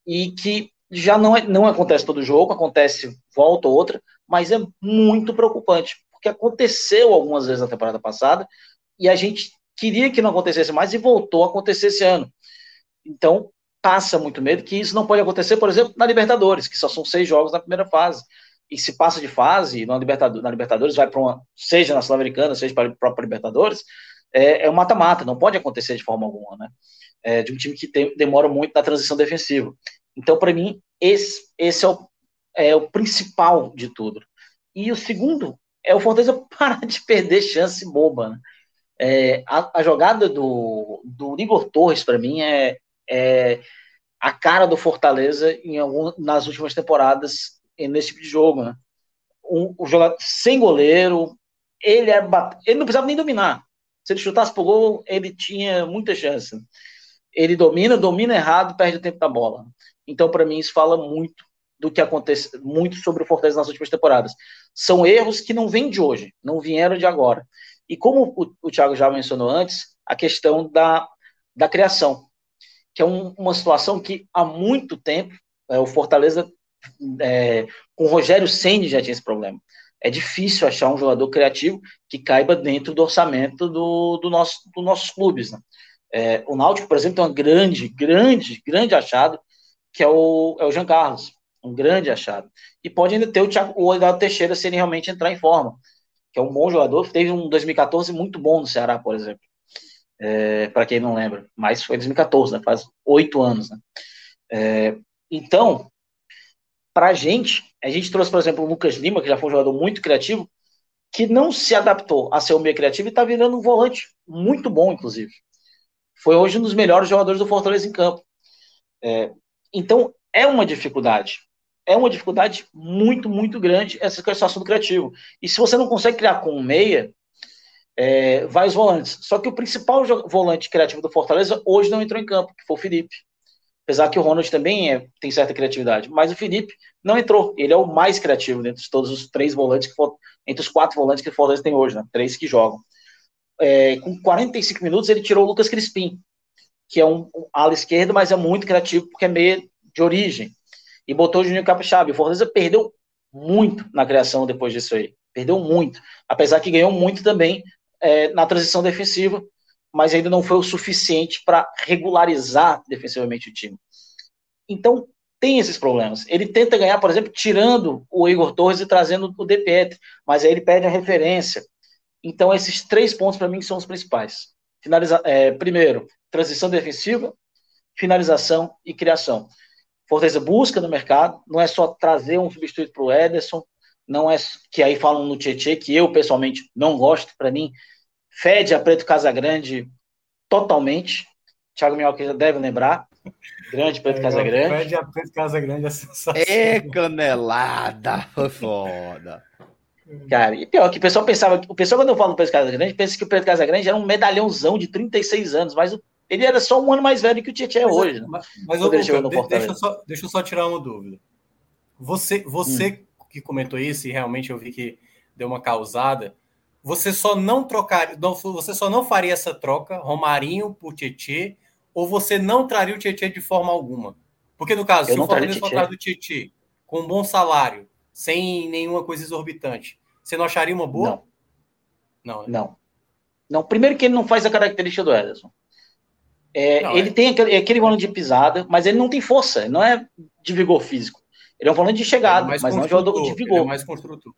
S4: e que já não, é, não acontece todo jogo, acontece volta ou outra, mas é muito preocupante, porque aconteceu algumas vezes na temporada passada e a gente queria que não acontecesse mais e voltou a acontecer esse ano. Então, passa muito medo que isso não pode acontecer, por exemplo, na Libertadores, que só são seis jogos na primeira fase. E se passa de fase na Libertadores, na Libertadores vai para uma, seja na Sul-Americana, seja para a própria Libertadores, é, é um mata-mata, não pode acontecer de forma alguma, né? É, de um time que tem, demora muito na transição defensiva. Então, para mim, esse, esse é, o, é o principal de tudo. E o segundo é o Fortaleza parar de perder chance boba. Né? É, a, a, jogada do, do Igor Torres, para mim, é, é a cara do Fortaleza em algum, nas últimas temporadas nesse tipo de jogo. Né? Um, jogador sem goleiro, ele, é, ele não precisava nem dominar. Se ele chutasse pro gol, ele tinha muita chance. Ele domina, domina errado, perde o tempo da bola. Então, para mim, isso fala muito do que acontece, muito sobre o Fortaleza nas últimas temporadas. São erros que não vêm de hoje, não vieram de agora. E como o, o Thiago já mencionou antes, a questão da, da criação, que é um, uma situação que há muito tempo é, o Fortaleza, é, com o Rogério Senni já tinha esse problema. É difícil achar um jogador criativo que caiba dentro do orçamento do, do nosso, dos nossos clubes. Né? É, o Náutico, por exemplo, tem um grande, grande, grande achado, que é o, é o Jean Carlos, um grande achado. E pode ainda ter o, Thiago, o Eduardo Teixeira se ele realmente entrar em forma, que é um bom jogador, teve um 2014 muito bom no Ceará, por exemplo. É, para quem não lembra, mas foi 2014, né? faz oito anos. Né? É, então, para a gente, a gente trouxe, por exemplo, o Lucas Lima, que já foi um jogador muito criativo, que não se adaptou a ser um meio criativo e está virando um volante muito bom, inclusive. Foi hoje um dos melhores jogadores do Fortaleza em campo. É, então, é uma dificuldade. É uma dificuldade muito, muito grande essa questão do criativo. E se você não consegue criar com um meia, é, vai os volantes. Só que o principal volante criativo do Fortaleza hoje não entrou em campo, que foi o Felipe. Apesar que o Ronald também é, tem certa criatividade. Mas o Felipe não entrou. Ele é o mais criativo dentre todos os três volantes, que for, entre os quatro volantes que o Fortaleza tem hoje, né? Três que jogam. É, com 45 minutos, ele tirou o Lucas Crispim, que é um, um ala esquerdo, mas é muito criativo, porque é meio de origem. E botou o Juninho Capixaba. O Fortaleza perdeu muito na criação depois disso aí. Perdeu muito. Apesar que ganhou muito também é, na transição defensiva, mas ainda não foi o suficiente para regularizar defensivamente o time. Então, tem esses problemas. Ele tenta ganhar, por exemplo, tirando o Igor Torres e trazendo o De mas aí ele perde a referência. Então, esses três pontos, para mim, são os principais. Finaliza é, primeiro, transição defensiva, finalização e criação. Fortaleza busca no mercado, não é só trazer um substituto para o Ederson, não é que aí falam no Tietchan, que eu pessoalmente não gosto, para mim, fede a Preto Casagrande totalmente. Thiago Minhoca já deve lembrar. Grande Preto é, Casagrande.
S2: Fede a Preto Casagrande é sensacional.
S1: É canelada, foi foda.
S4: Cara, e pior que o pessoal pensava, o pessoal quando eu falo do Pedro Casagrande, pensa que o Pedro Casagrande era um medalhãozão de 36 anos, mas ele era só um ano mais velho que o Tietchan é hoje. Né?
S2: Mas, mas ô, Luca, de, deixa, eu só, deixa eu só tirar uma dúvida. Você, você hum. que comentou isso, e realmente eu vi que deu uma causada, você só não trocaria, você só não faria essa troca, Romarinho por Tietchan, ou você não traria o Tietchan de forma alguma? Porque no caso, eu se o Fortaleza for atrás do Tietchan com um bom salário, sem nenhuma coisa exorbitante, você não acharia uma boa?
S4: Não. Não. Né? Não. não. Primeiro que ele não faz a característica do Ederson. É, não, ele é. tem aquele, aquele volante de pisada, mas ele não tem força, não é de vigor físico. Ele é um volante de chegada, é mas não é jogador de vigor. Ele é
S2: mais construtor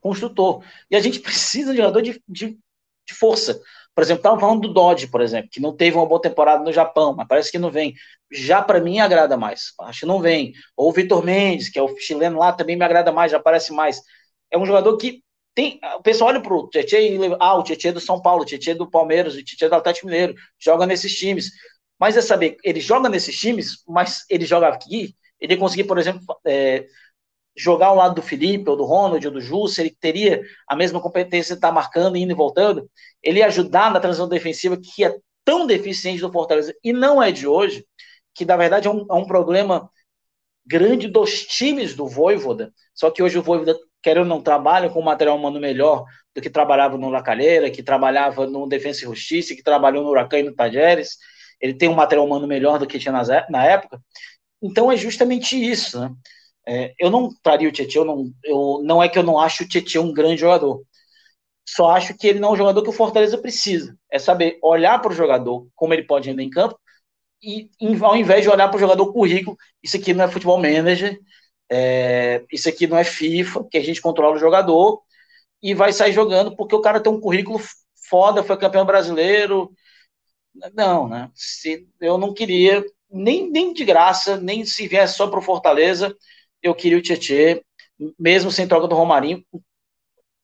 S4: construtor. E a gente precisa de jogador de, de, de força. Por exemplo, estava falando do Dodge, por exemplo, que não teve uma boa temporada no Japão, mas parece que não vem. Já para mim agrada mais. Acho que não vem. Ou o Vitor Mendes, que é o chileno lá, também me agrada mais, já parece mais. É um jogador que tem. O pessoal olha para o Tietchan e ah, o Tietchan é do São Paulo, o Tietchan é do Palmeiras, o Tietchan é do Atlético Mineiro, joga nesses times. Mas é saber, ele joga nesses times, mas ele joga aqui, ele conseguir, por exemplo, é, jogar ao lado do Felipe, ou do Ronald, ou do Jussa, ele teria a mesma competência de estar marcando, indo e voltando, ele ajudar na transição defensiva que é tão deficiente do Fortaleza, e não é de hoje, que na verdade é um, é um problema grande dos times do Voivoda, só que hoje o Voivoda, querendo não, trabalha com material humano melhor do que trabalhava no Lacalheira, que trabalhava no Defensa e Justiça, que trabalhou no Huracan e no Tajeres, ele tem um material humano melhor do que tinha na época, então é justamente isso, né? É, eu não traria o Tietchan, eu não, eu, não é que eu não acho o Tietchan um grande jogador. Só acho que ele não é um jogador que o Fortaleza precisa. É saber olhar para o jogador, como ele pode render em campo, e ao invés de olhar para o jogador currículo, isso aqui não é futebol manager, é, isso aqui não é FIFA, que a gente controla o jogador e vai sair jogando porque o cara tem um currículo foda, foi campeão brasileiro. Não, né? Se, eu não queria, nem, nem de graça, nem se viesse só para o Fortaleza, eu queria o Tietê, mesmo sem troca do Romarinho.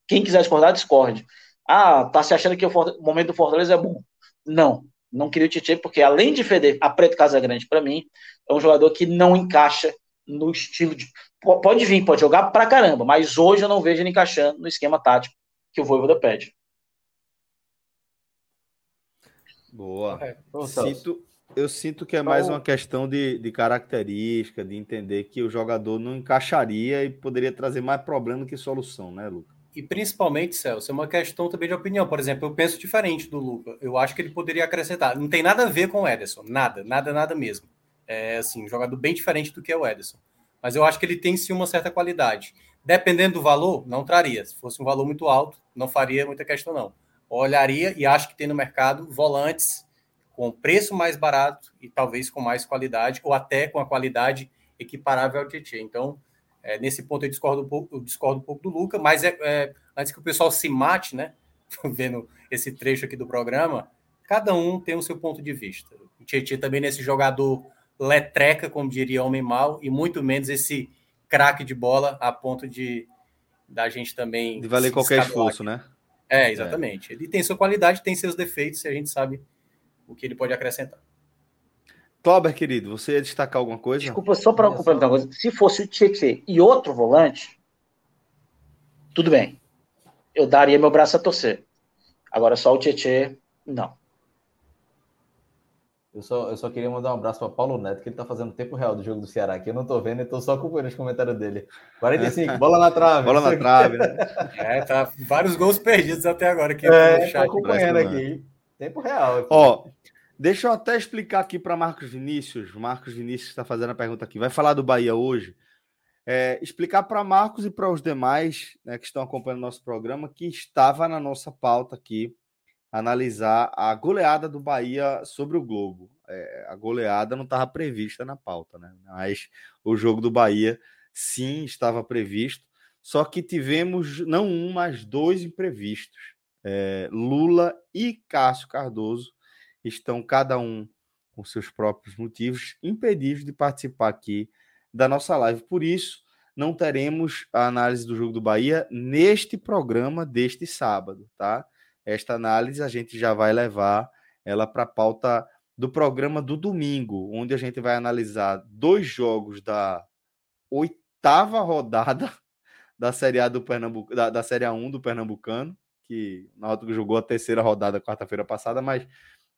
S4: Quem quiser discordar, discorde. Ah, tá se achando que o, o momento do Fortaleza é bom. Não, não queria o Tietchan, porque além de feder a Preto Casagrande para mim, é um jogador que não encaixa no estilo de. Pode vir, pode jogar pra caramba, mas hoje eu não vejo ele encaixando no esquema tático que o Voivoda pede.
S1: Boa. É, sinto, eu sinto que é mais uma questão de, de característica, de entender que o jogador não encaixaria e poderia trazer mais problema que solução, né, Lucas?
S2: E principalmente, Celso, é uma questão também de opinião. Por exemplo, eu penso diferente do Luca. Eu acho que ele poderia acrescentar. Não tem nada a ver com o Ederson. Nada, nada, nada mesmo. É assim, um jogador bem diferente do que é o Ederson. Mas eu acho que ele tem sim uma certa qualidade. Dependendo do valor, não traria. Se fosse um valor muito alto, não faria muita questão, não. Olharia e acho que tem no mercado volantes com preço mais barato e talvez com mais qualidade, ou até com a qualidade equiparável ao Tietchan. Então, é, nesse ponto eu discordo um pouco, eu discordo um pouco do Luca, mas é, é, antes que o pessoal se mate, né? Vendo esse trecho aqui do programa, cada um tem o seu ponto de vista. O Tietchan também nesse jogador letreca, como diria Homem Mal, e muito menos esse craque de bola a ponto de da gente também.
S1: De valer qualquer esforço, né?
S2: É, exatamente. É. Ele tem sua qualidade, tem seus defeitos, e a gente sabe o que ele pode acrescentar.
S1: Clauber, querido, você ia destacar alguma coisa?
S4: Desculpa, só para complementar uma coisa. Se fosse o Tietchan e outro volante, tudo bem. Eu daria meu braço a torcer. Agora, só o Tietchan, não.
S3: Eu só, eu só queria mandar um abraço para Paulo Neto, que ele está fazendo tempo real do jogo do Ceará, que eu não estou vendo, então só acompanhando os comentários dele. 45, bola na trave.
S1: bola na trave, né?
S2: É, tá vários gols perdidos até agora aqui
S3: é, no chat. Tá acompanhando aqui. Tempo real.
S1: Ó, Deixa eu até explicar aqui para Marcos Vinícius. Marcos Vinícius está fazendo a pergunta aqui. Vai falar do Bahia hoje. É, explicar para Marcos e para os demais né, que estão acompanhando o nosso programa que estava na nossa pauta aqui analisar a goleada do Bahia sobre o Globo. É, a goleada não estava prevista na pauta, né? Mas o jogo do Bahia sim estava previsto. Só que tivemos não um, mas dois imprevistos. É, Lula e Cássio Cardoso estão cada um com seus próprios motivos impedidos de participar aqui da nossa live. Por isso, não teremos a análise do jogo do Bahia neste programa deste sábado, tá? Esta análise a gente já vai levar ela para a pauta do programa do domingo, onde a gente vai analisar dois jogos da oitava rodada da Série A do Pernambuco, da, da Série A1 do Pernambucano, que o Náutico jogou a terceira rodada quarta-feira passada, mas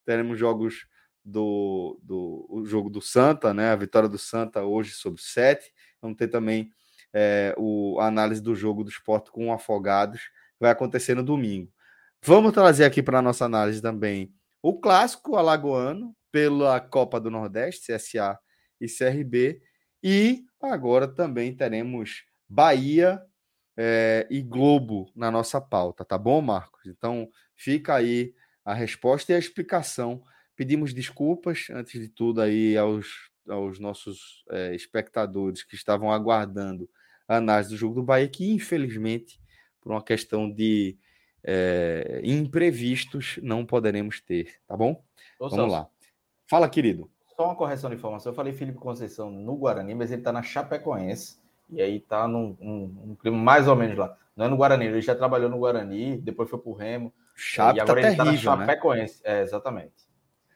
S1: teremos jogos do, do o jogo do Santa, né? A vitória do Santa hoje sobre sete. Vamos ter também é, o, a análise do jogo do esporte com afogados. Vai acontecer no domingo. Vamos trazer aqui para a nossa análise também o clássico alagoano pela Copa do Nordeste, CSA e CRB. E agora também teremos Bahia é, e Globo na nossa pauta, tá bom, Marcos? Então fica aí a resposta e a explicação. Pedimos desculpas, antes de tudo, aí aos, aos nossos é, espectadores que estavam aguardando a análise do jogo do Bahia, que infelizmente, por uma questão de é, imprevistos, não poderemos ter, tá bom? Ô, Vamos Celso. lá. Fala, querido.
S3: Só uma correção de informação. Eu falei Felipe Conceição no Guarani, mas ele está na Chapecoense. E aí tá num um, um clima mais ou menos lá. Não é no Guarani, ele já trabalhou no Guarani, depois foi pro Remo.
S1: Chape e agora tá ele terrível, tá na
S3: Chapecoense. Né? É, exatamente.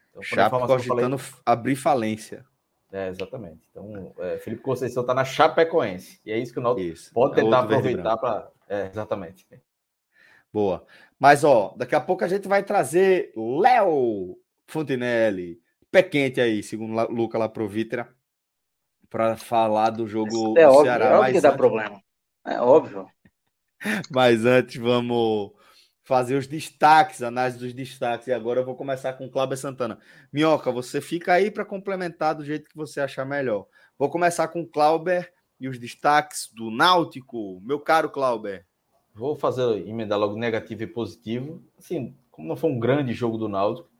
S1: Então, Chape cogitando falei... abrir falência.
S3: É, exatamente. Então, é, Felipe Conceição está na Chapecoense. E é isso que o Náutico pode é tentar é aproveitar para... É, exatamente.
S1: Boa. Mas, ó, daqui a pouco a gente vai trazer Léo Fontinelli, pé quente aí, segundo Luca Laprovitra, para falar do jogo
S4: é
S1: do
S4: óbvio, Ceará. É óbvio que dá problema. É óbvio.
S1: Mas antes, vamos fazer os destaques, análise dos destaques. E agora eu vou começar com o Cláudio Santana. Minhoca, você fica aí para complementar do jeito que você achar melhor. Vou começar com o Clauber e os destaques do Náutico. Meu caro Clauber.
S3: vou fazer emendar logo negativo e positivo. Assim, como não foi um grande jogo do Náutico,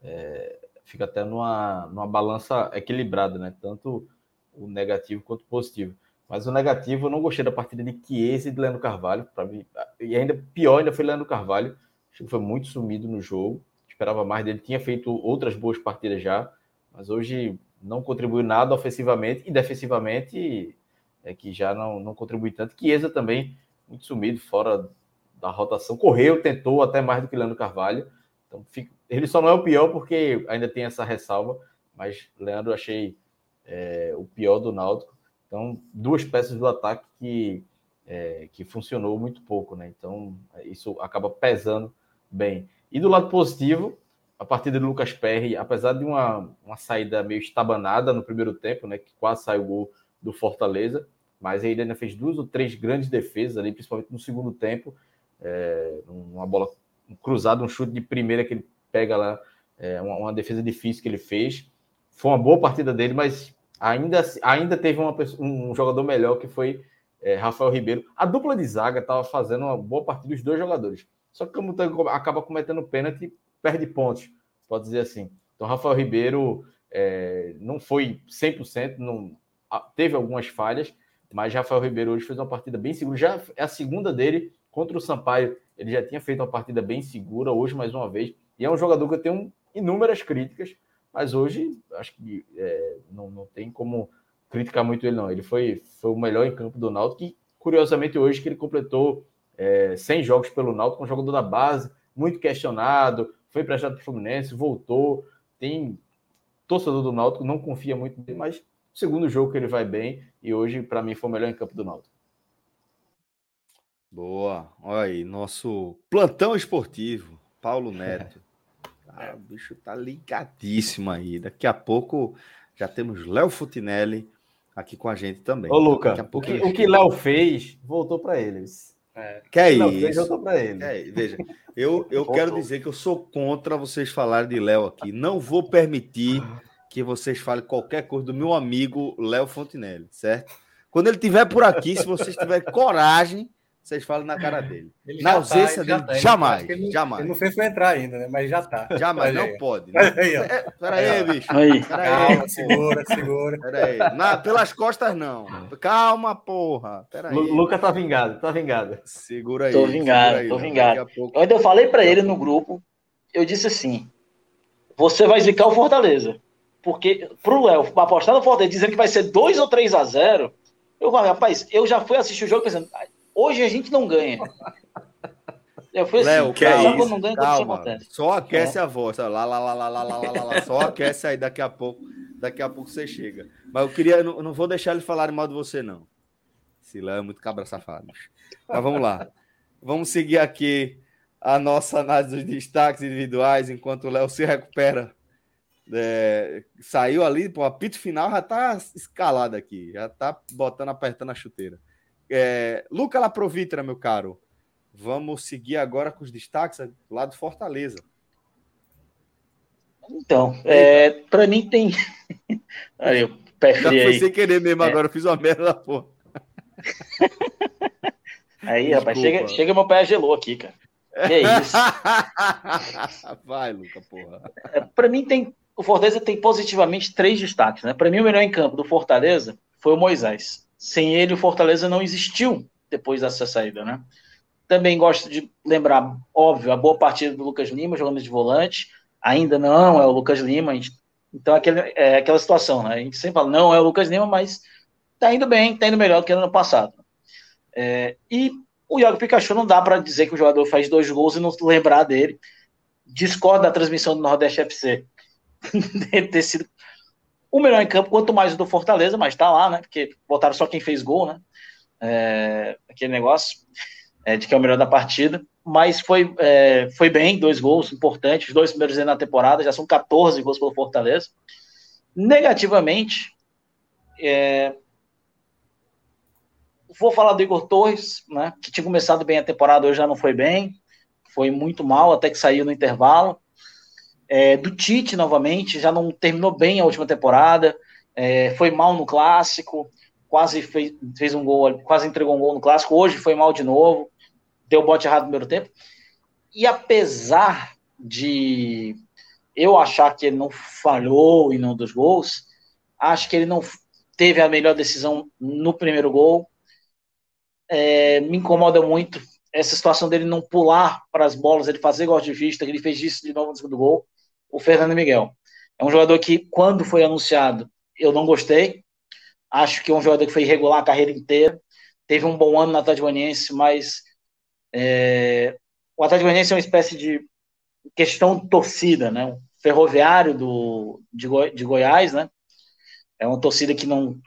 S3: é, fica até numa, numa balança equilibrada, né? Tanto o negativo quanto o positivo. Mas o negativo, eu não gostei da partida de Chiesa e de Leandro Carvalho. Mim, e ainda pior ainda foi Leandro Carvalho. Acho que foi muito sumido no jogo. Esperava mais dele. Tinha feito outras boas partidas já, mas hoje não contribuiu nada ofensivamente e defensivamente é que já não, não contribui tanto. Chiesa também muito sumido, fora da rotação. Correu, tentou até mais do que Leandro Carvalho. Então, fica... ele só não é o pior porque ainda tem essa ressalva, mas Leandro achei é, o pior do Náutico. Então, duas peças do ataque que, é, que funcionou muito pouco, né? Então, isso acaba pesando bem. E do lado positivo, a partida do Lucas Perry, apesar de uma, uma saída meio estabanada no primeiro tempo, né? Que quase saiu o gol do Fortaleza, mas ele ainda fez duas ou três grandes defesas ali, principalmente no segundo tempo. É, uma bola cruzada, um chute de primeira que ele pega lá, é, uma, uma defesa difícil que ele fez. Foi uma boa partida dele, mas ainda, ainda teve uma, um jogador melhor que foi é, Rafael Ribeiro. A dupla de zaga estava fazendo uma boa partida, os dois jogadores. Só que como acaba cometendo pênalti, perde pontos, pode dizer assim. Então, Rafael Ribeiro é, não foi 100%, não, teve algumas falhas, mas Rafael Ribeiro hoje fez uma partida bem segura. Já é a segunda dele contra o Sampaio. Ele já tinha feito uma partida bem segura, hoje mais uma vez. E é um jogador que eu tenho inúmeras críticas, mas hoje acho que é, não, não tem como criticar muito ele, não. Ele foi, foi o melhor em campo do Náutico e, curiosamente, hoje que ele completou é, 100 jogos pelo Náutico, um jogador da base, muito questionado, foi emprestado para o Fluminense, voltou, tem torcedor do Náutico, não confia muito nele, mas segundo jogo que ele vai bem e hoje, para mim, foi o melhor em campo do Náutico.
S1: Boa. Olha aí, nosso plantão esportivo, Paulo Neto. Ah, o bicho tá ligadíssimo aí. Daqui a pouco já temos Léo Futinelli aqui com a gente também.
S3: Ô, Luca, o que, o que Léo fez, voltou para eles.
S1: É. Que é isso? Fez, voltou para ele. É, veja, eu, eu quero dizer que eu sou contra vocês falarem de Léo aqui. Não vou permitir que vocês falem qualquer coisa do meu amigo Léo Fontinelli, certo? Quando ele estiver por aqui, se vocês tiverem coragem vocês falam na cara dele. Ele na ausência tá, dele, tá. jamais,
S2: ele
S1: jamais.
S2: Ele não fez para entrar ainda, né? Mas já tá.
S1: Jamais, não pode. Né? Aí,
S2: é,
S1: pera aí, bicho.
S2: Aí. Pera Calma, segura, segura.
S1: Pera aí. Na, pelas costas, não. Calma, porra. Pera aí.
S3: Luca tá vingado, tá vingado.
S1: Segura aí.
S4: Tô vingado, aí, tô vingado. Pouco... Eu ainda falei para ele no grupo, eu disse assim, você vai zicar o Fortaleza. Porque pro Léo apostar no Fortaleza dizendo que vai ser 2 ou 3 a 0 eu falei, rapaz, eu já fui assistir o jogo pensando, Hoje a gente não ganha.
S1: Eu fui assim, Léo, que é isso? Não ganha, Calma. Só aquece é. a voz. Lá, lá, lá, lá, lá, lá, lá, lá, Só aquece aí, daqui a pouco. Daqui a pouco você chega. Mas eu queria, eu não, não vou deixar ele falar mal de você, não. Esse Léo é muito cabra safado. Mas vamos lá. Vamos seguir aqui a nossa análise dos destaques individuais, enquanto o Léo se recupera. É, saiu ali, pô, o apito final já tá escalado aqui, já tá botando, apertando a chuteira. É, Luca Laprovitra, meu caro, vamos seguir agora com os destaques lá do Fortaleza.
S4: Então, é, para mim tem.
S1: aí, eu pé Já foi sem querer mesmo, é. agora eu fiz uma merda, pô.
S4: aí, Desculpa. rapaz, chega, chega meu pé gelou aqui, cara. Que é isso?
S1: Vai, Luca, porra.
S4: É, para mim tem. O Fortaleza tem positivamente três destaques, né? Para mim, o melhor em campo do Fortaleza foi o Moisés. Sem ele, o Fortaleza não existiu depois dessa saída, né? Também gosto de lembrar, óbvio, a boa partida do Lucas Lima jogando de volante. Ainda não é o Lucas Lima. Gente, então, aquele, é aquela situação, né? A gente sempre fala, não é o Lucas Lima, mas tá indo bem, tá indo melhor do que no ano passado. É, e o Iago Pikachu não dá para dizer que o jogador faz dois gols e não lembrar dele. Discorda da transmissão do Nordeste FC ter sido o melhor em campo, quanto mais do Fortaleza, mas tá lá, né? Porque botaram só quem fez gol, né? É, aquele negócio é, de que é o melhor da partida. Mas foi, é, foi bem, dois gols importantes, os dois primeiros na temporada, já são 14 gols pelo Fortaleza. Negativamente, é, vou falar do Igor Torres, né? Que tinha começado bem a temporada, hoje já não foi bem. Foi muito mal, até que saiu no intervalo. É, do Tite, novamente, já não terminou bem a última temporada, é, foi mal no clássico, quase fez, fez, um gol, quase entregou um gol no clássico, hoje foi mal de novo. deu bote errado no primeiro tempo. E apesar de eu achar que ele não falhou em nenhum dos gols, acho que ele não teve a melhor decisão no primeiro gol. É, me incomoda muito essa situação dele não pular para as bolas, ele fazer gol de vista, que ele fez isso de novo no segundo gol, o Fernando Miguel. É um jogador que, quando foi anunciado, eu não gostei. Acho que é um jogador que foi irregular a carreira inteira. Teve um bom ano no Atlético mas é, o Atlético é uma espécie de questão torcida, né? O ferroviário do, de, Goi de Goiás, né? É uma torcida que não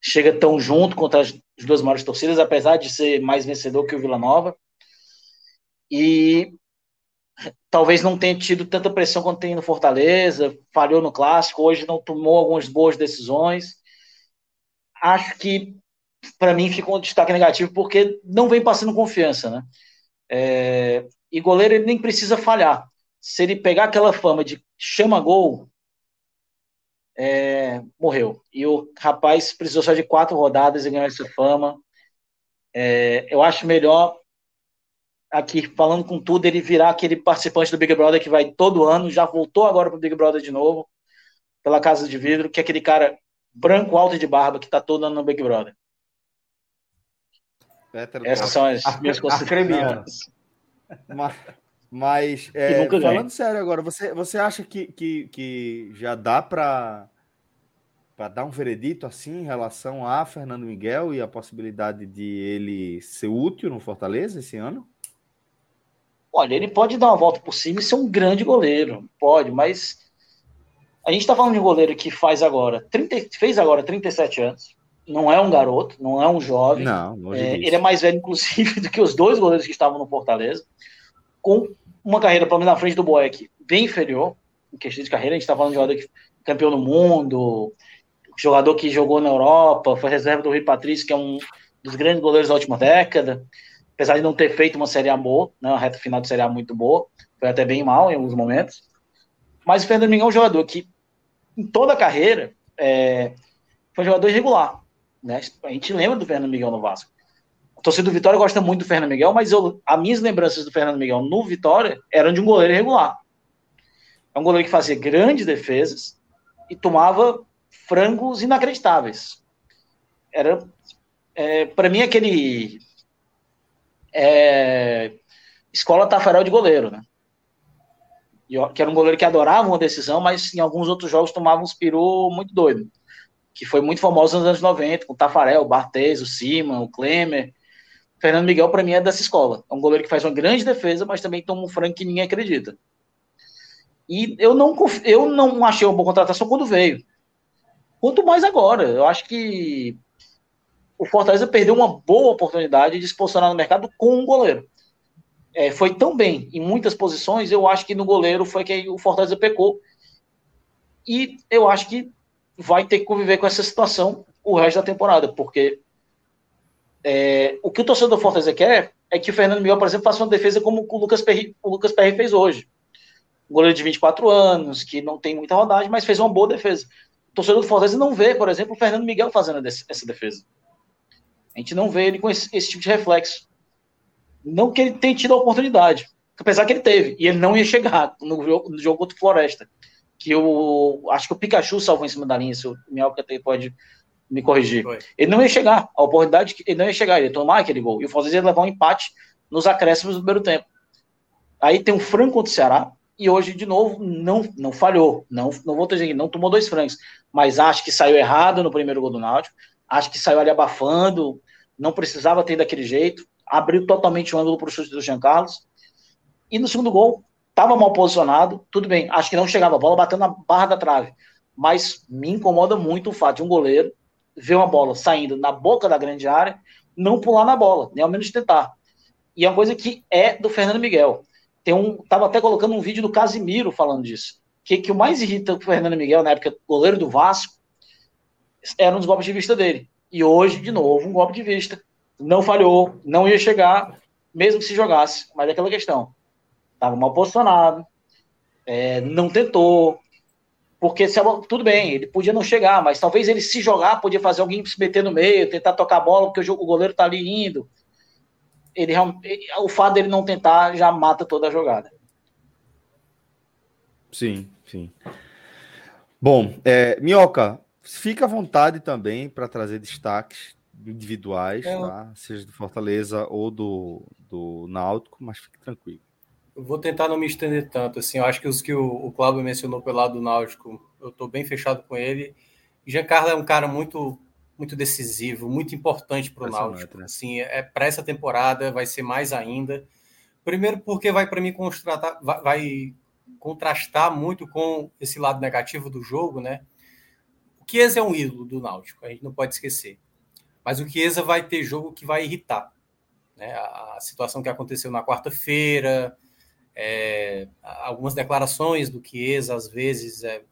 S4: chega tão junto contra as duas maiores torcidas, apesar de ser mais vencedor que o Vila Nova. E talvez não tenha tido tanta pressão quanto tem no Fortaleza, falhou no clássico, hoje não tomou algumas boas decisões. Acho que para mim ficou um destaque negativo porque não vem passando confiança, né? É, e goleiro ele nem precisa falhar. Se ele pegar aquela fama de chama gol, é, morreu. E o rapaz precisou só de quatro rodadas e ganhou essa fama. É, eu acho melhor aqui, falando com tudo, ele virar aquele participante do Big Brother que vai todo ano, já voltou agora para o Big Brother de novo, pela Casa de Vidro, que é aquele cara branco, alto de barba, que está todo ano no Big Brother. Essas são as minhas considerações.
S1: Mas, mas é, falando sério agora, você, você acha que, que, que já dá para para dar um veredito assim em relação a Fernando Miguel e a possibilidade de ele ser útil no Fortaleza esse ano?
S4: Olha, ele pode dar uma volta por cima e ser um grande goleiro, pode, mas a gente está falando de um goleiro que faz agora 30, fez agora 37 anos, não é um garoto, não é um jovem.
S1: Não,
S4: é, ele é mais velho, inclusive, do que os dois goleiros que estavam no Fortaleza, com uma carreira, pelo menos na frente do Boeck, bem inferior em questão de carreira. A gente está falando de jogador que campeão no mundo, jogador que jogou na Europa, foi reserva do Rui Patrício, que é um dos grandes goleiros da última década. Apesar de não ter feito uma Série boa, né, uma reta final de Série A muito boa, foi até bem mal em alguns momentos. Mas o Fernando Miguel é um jogador que, em toda a carreira, é, foi um jogador irregular. Né? A gente lembra do Fernando Miguel no Vasco. A torcida do Vitória gosta muito do Fernando Miguel, mas eu, as minhas lembranças do Fernando Miguel no Vitória eram de um goleiro irregular. É um goleiro que fazia grandes defesas e tomava frangos inacreditáveis. Era, é, para mim, aquele é, escola Tafarel de goleiro, né? Que era um goleiro que adorava uma decisão, mas em alguns outros jogos tomava uns peru muito doido que foi muito famoso nos anos 90, com o Tafarel, o Barthez, o Sima, o Klemer. Fernando Miguel, para mim, é dessa escola. É um goleiro que faz uma grande defesa, mas também toma um franco que ninguém acredita. E eu não, eu não achei uma boa contratação quando veio. Quanto mais agora. Eu acho que o Fortaleza perdeu uma boa oportunidade de se posicionar no mercado com um goleiro. É, foi tão bem em muitas posições, eu acho que no goleiro foi que o Fortaleza pecou. E eu acho que vai ter que conviver com essa situação o resto da temporada, porque é, o que o torcedor do Fortaleza quer é que o Fernando Miguel, por exemplo, faça uma defesa como o Lucas Perry, o Lucas fez hoje. Um goleiro de 24 anos, que não tem muita rodagem, mas fez uma boa defesa. O torcedor do Fortaleza não vê, por exemplo, o Fernando Miguel fazendo essa defesa. A gente não vê ele com esse, esse tipo de reflexo. Não que ele tenha tido a oportunidade, apesar que ele teve, e ele não ia chegar no jogo, no jogo contra o Floresta que o acho que o Pikachu salvou em cima da linha, se o Minhoca pode me corrigir. Foi. Ele não ia chegar, a oportunidade, ele não ia chegar, ele ia tomar aquele gol. E o Fortaleza ia levar um empate nos acréscimos do primeiro tempo. Aí tem um franco contra o Ceará, e hoje, de novo, não, não falhou. Não, não vou dizer não tomou dois francos, mas acho que saiu errado no primeiro gol do Náutico, acho que saiu ali abafando, não precisava ter daquele jeito, abriu totalmente o ângulo para o chute do Jean Carlos. E no segundo gol, estava mal posicionado, tudo bem, acho que não chegava a bola batendo na barra da trave, mas me incomoda muito o fato de um goleiro ver uma bola saindo na boca da grande área, não pular na bola, nem ao menos tentar. E é uma coisa que é do Fernando Miguel. Tem um, tava até colocando um vídeo do Casimiro falando disso. Que que o mais irrita o Fernando Miguel na época goleiro do Vasco eram os golpes de vista dele. E hoje, de novo, um golpe de vista. Não falhou, não ia chegar, mesmo que se jogasse. Mas é aquela questão estava mal posicionado, é, não tentou, porque tudo bem, ele podia não chegar, mas talvez ele se jogar, podia fazer alguém se meter no meio, tentar tocar a bola, porque o, o goleiro está ali indo. ele, o fato dele não tentar já mata toda a jogada.
S1: Sim, sim. Bom, é, Minhoca, fica à vontade também para trazer destaques individuais, é, tá? seja do Fortaleza ou do, do Náutico, mas fique tranquilo.
S2: Eu vou tentar não me estender tanto, assim, eu acho que os que o, o Cláudio mencionou pelo lado do Náutico, eu estou bem fechado com ele. Giancarlo é um cara muito muito decisivo, muito importante para o Náutico. Né? Assim, é para essa temporada vai ser mais ainda. Primeiro porque vai para mim vai, vai, contrastar muito com esse lado negativo do jogo, né? Chiesa é um ídolo do Náutico, a gente não pode esquecer. Mas o Chiesa vai ter jogo que vai irritar. Né? A, a situação que aconteceu na quarta-feira, é, algumas declarações do Chiesa, às vezes, é,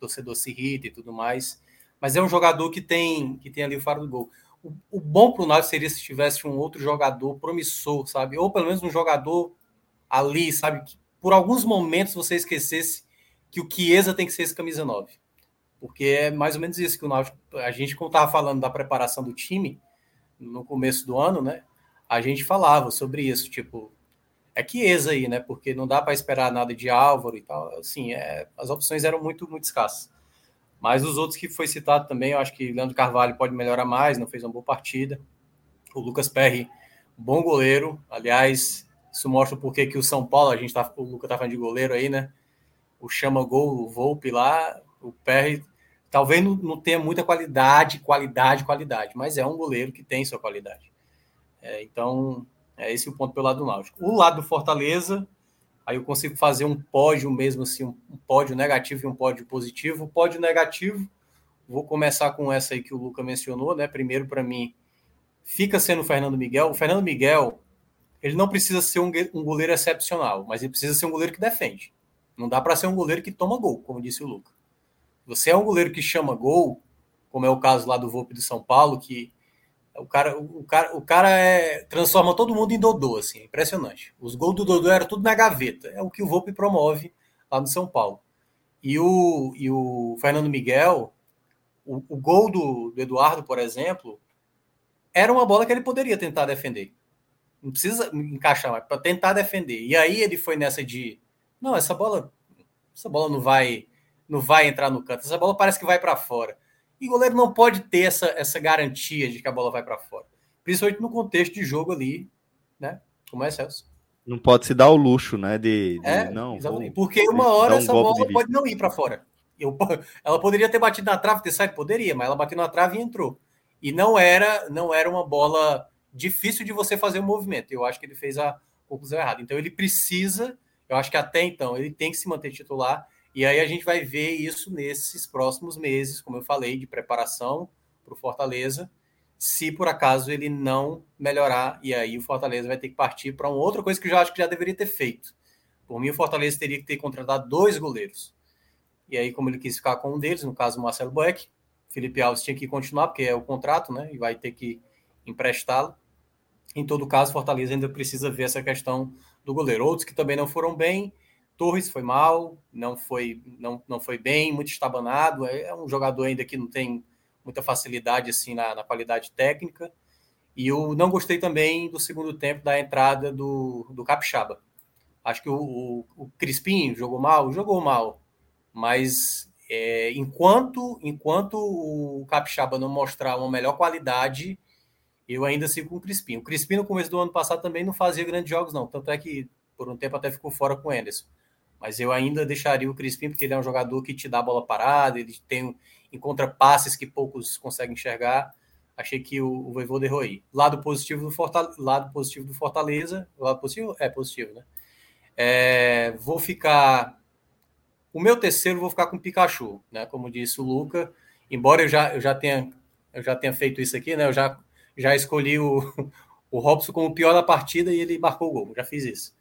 S2: torcedor se irrita e tudo mais. Mas é um jogador que tem que tem ali o faro do gol. O, o bom para o Náutico seria se tivesse um outro jogador promissor, sabe? Ou pelo menos um jogador ali, sabe? Que por alguns momentos você esquecesse que o Chiesa tem que ser esse camisa 9. Porque é mais ou menos isso que o Náutico. A gente, quando estava falando da preparação do time no começo do ano, né? A gente falava sobre isso, tipo, é Chiesa aí, né? Porque não dá para esperar nada de Álvaro e tal. Assim, é, as opções eram muito, muito escassas. Mas os outros que foi citado também, eu acho que Leandro Carvalho pode melhorar mais, não fez uma boa partida. O Lucas Perry, bom goleiro. Aliás, isso mostra por que o São Paulo, a gente tá, o Lucas tá falando de goleiro aí, né? O chama gol, o Volpe lá, o Perry talvez não, não, tenha muita qualidade, qualidade, qualidade, mas é um goleiro que tem sua qualidade. É, então, é esse o ponto pelo lado do Náutico. O lado do Fortaleza, Aí eu consigo fazer um pódio mesmo, assim, um pódio negativo e um pódio positivo. O pódio negativo, vou começar com essa aí que o Luca mencionou, né? Primeiro, para mim, fica sendo o Fernando Miguel. O Fernando Miguel, ele não precisa ser um, um goleiro excepcional, mas ele precisa ser um goleiro que defende. Não dá para ser um goleiro que toma gol, como disse o Luca. Você é um goleiro que chama gol, como é o caso lá do Volpe do São Paulo, que o cara, o cara, o cara é, transforma todo mundo em Dodô, assim, é impressionante. Os gols do Dodô eram tudo na gaveta. É o que o Volpe promove lá no São Paulo. E o, e o Fernando Miguel, o, o gol do, do Eduardo, por exemplo, era uma bola que ele poderia tentar defender. Não precisa encaixar, mas para tentar defender. E aí ele foi nessa de, não, essa bola, essa bola não vai, não vai entrar no canto. Essa bola parece que vai para fora. E o goleiro não pode ter essa, essa garantia de que a bola vai para fora. Principalmente no contexto de jogo ali, né? Como é, Celso?
S1: Não pode se dar o luxo, né? De, de
S2: é, não. Exatamente. Vou, Porque uma hora um essa bola pode não ir para fora. Eu, ela poderia ter batido na trave, ter saído, poderia, mas ela bateu na trave e entrou. E não era, não era uma bola difícil de você fazer o um movimento. Eu acho que ele fez a conclusão errada. Então ele precisa, eu acho que até então ele tem que se manter titular e aí a gente vai ver isso nesses próximos meses, como eu falei, de preparação para o Fortaleza, se por acaso ele não melhorar, e aí o Fortaleza vai ter que partir para uma outra coisa que eu já acho que já deveria ter feito. Por mim, o Fortaleza teria que ter contratado dois goleiros. E aí, como ele quis ficar com um deles, no caso o Marcelo Boeck, Felipe Alves tinha que continuar, porque é o contrato, né? E vai ter que emprestá-lo. Em todo caso, Fortaleza ainda precisa ver essa questão do goleiro. Outros que também não foram bem, Torres foi mal, não foi, não, não foi bem, muito estabanado. É, é um jogador ainda que não tem muita facilidade assim na, na, qualidade técnica. E eu não gostei também do segundo tempo da entrada do, do Capixaba. Acho que o, o, o Crispim jogou mal, jogou mal, mas é, enquanto enquanto o Capixaba não mostrar uma melhor qualidade, eu ainda sigo com o Crispim. O Crispim no começo do ano passado também não fazia grandes jogos, não. Tanto é que por um tempo até ficou fora com o Anderson. Mas eu ainda deixaria o Crispim, porque ele é um jogador que te dá a bola parada, ele tem encontra passes que poucos conseguem enxergar. Achei que o, o Voivoda errou aí. Lado positivo do Fortaleza, lado positivo do Fortaleza, lado positivo é positivo, né? É, vou ficar o meu terceiro vou ficar com o Pikachu, né? Como disse o Luca, embora eu já, eu já tenha eu já tenha feito isso aqui, né? Eu já já escolhi o, o Robson como o pior da partida e ele marcou o gol. Já fiz isso.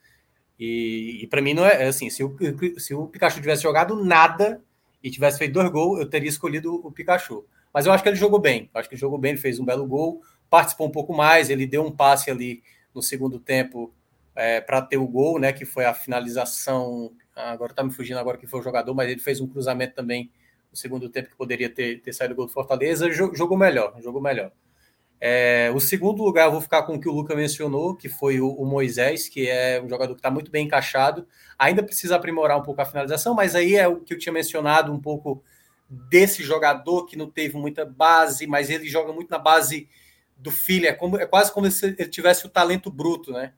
S2: E, e para mim não é, é assim, se o, se o Pikachu tivesse jogado nada e tivesse feito dois gols, eu teria escolhido o Pikachu. Mas eu acho que ele jogou bem. Eu acho que ele jogou bem, ele fez um belo gol, participou um pouco mais, ele deu um passe ali no segundo tempo é, para ter o gol, né? Que foi a finalização. Agora tá me fugindo agora que foi o jogador, mas ele fez um cruzamento também no segundo tempo que poderia ter, ter saído o gol do Fortaleza. Jogou melhor, jogou melhor. É, o segundo lugar eu vou ficar com o que o Luca mencionou, que foi o, o Moisés, que é um jogador que está muito bem encaixado. Ainda precisa aprimorar um pouco a finalização, mas aí é o que eu tinha mencionado um pouco desse jogador que não teve muita base, mas ele joga muito na base do filho. É, como, é quase como se ele tivesse o talento bruto, né?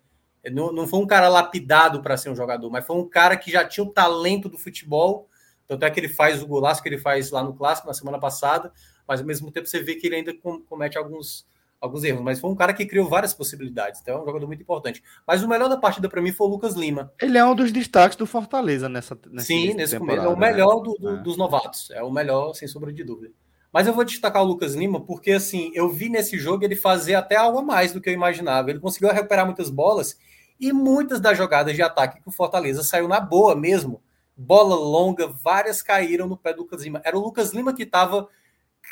S2: Não, não foi um cara lapidado para ser um jogador, mas foi um cara que já tinha o talento do futebol. Tanto é que ele faz o golaço que ele faz lá no Clássico na semana passada, mas ao mesmo tempo você vê que ele ainda comete alguns, alguns erros. Mas foi um cara que criou várias possibilidades, então é um jogador muito importante. Mas o melhor da partida para mim foi o Lucas Lima.
S1: Ele é um dos destaques do Fortaleza nessa,
S2: nessa Sim, nesse começo. É o melhor do, do, é. dos novatos, é o melhor, sem sombra de dúvida. Mas eu vou destacar o Lucas Lima porque, assim, eu vi nesse jogo ele fazer até algo a mais do que eu imaginava. Ele conseguiu recuperar muitas bolas e muitas das jogadas de ataque que o Fortaleza saiu na boa mesmo. Bola longa, várias caíram no pé do Lucas Lima. Era o Lucas Lima que estava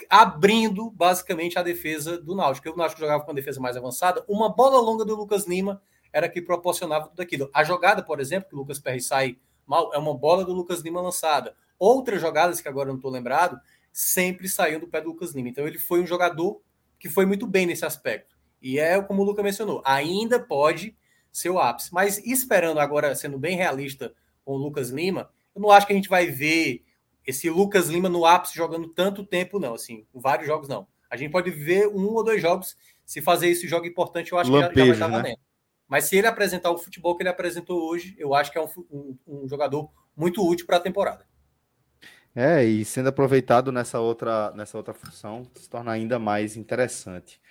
S2: abrindo basicamente a defesa do Náutico. O Náutico jogava com a defesa mais avançada, uma bola longa do Lucas Lima era que proporcionava tudo aquilo. A jogada, por exemplo, que o Lucas Perry sai mal, é uma bola do Lucas Lima lançada. Outras jogadas que agora eu não estou lembrado, sempre saíam do pé do Lucas Lima. Então ele foi um jogador que foi muito bem nesse aspecto. E é como o Lucas mencionou, ainda pode ser o ápice. Mas esperando agora, sendo bem realista com o Lucas Lima, eu não acho que a gente vai ver esse Lucas Lima no ápice jogando tanto tempo, não. Assim, vários jogos, não. A gente pode ver um ou dois jogos. Se fazer esse jogo importante, eu acho Lampejo, que já, vai estar né? valendo. Mas se ele apresentar o futebol que ele apresentou hoje, eu acho que é um, um, um jogador muito útil para a temporada.
S1: É, e sendo aproveitado nessa outra, nessa outra função, se torna ainda mais interessante.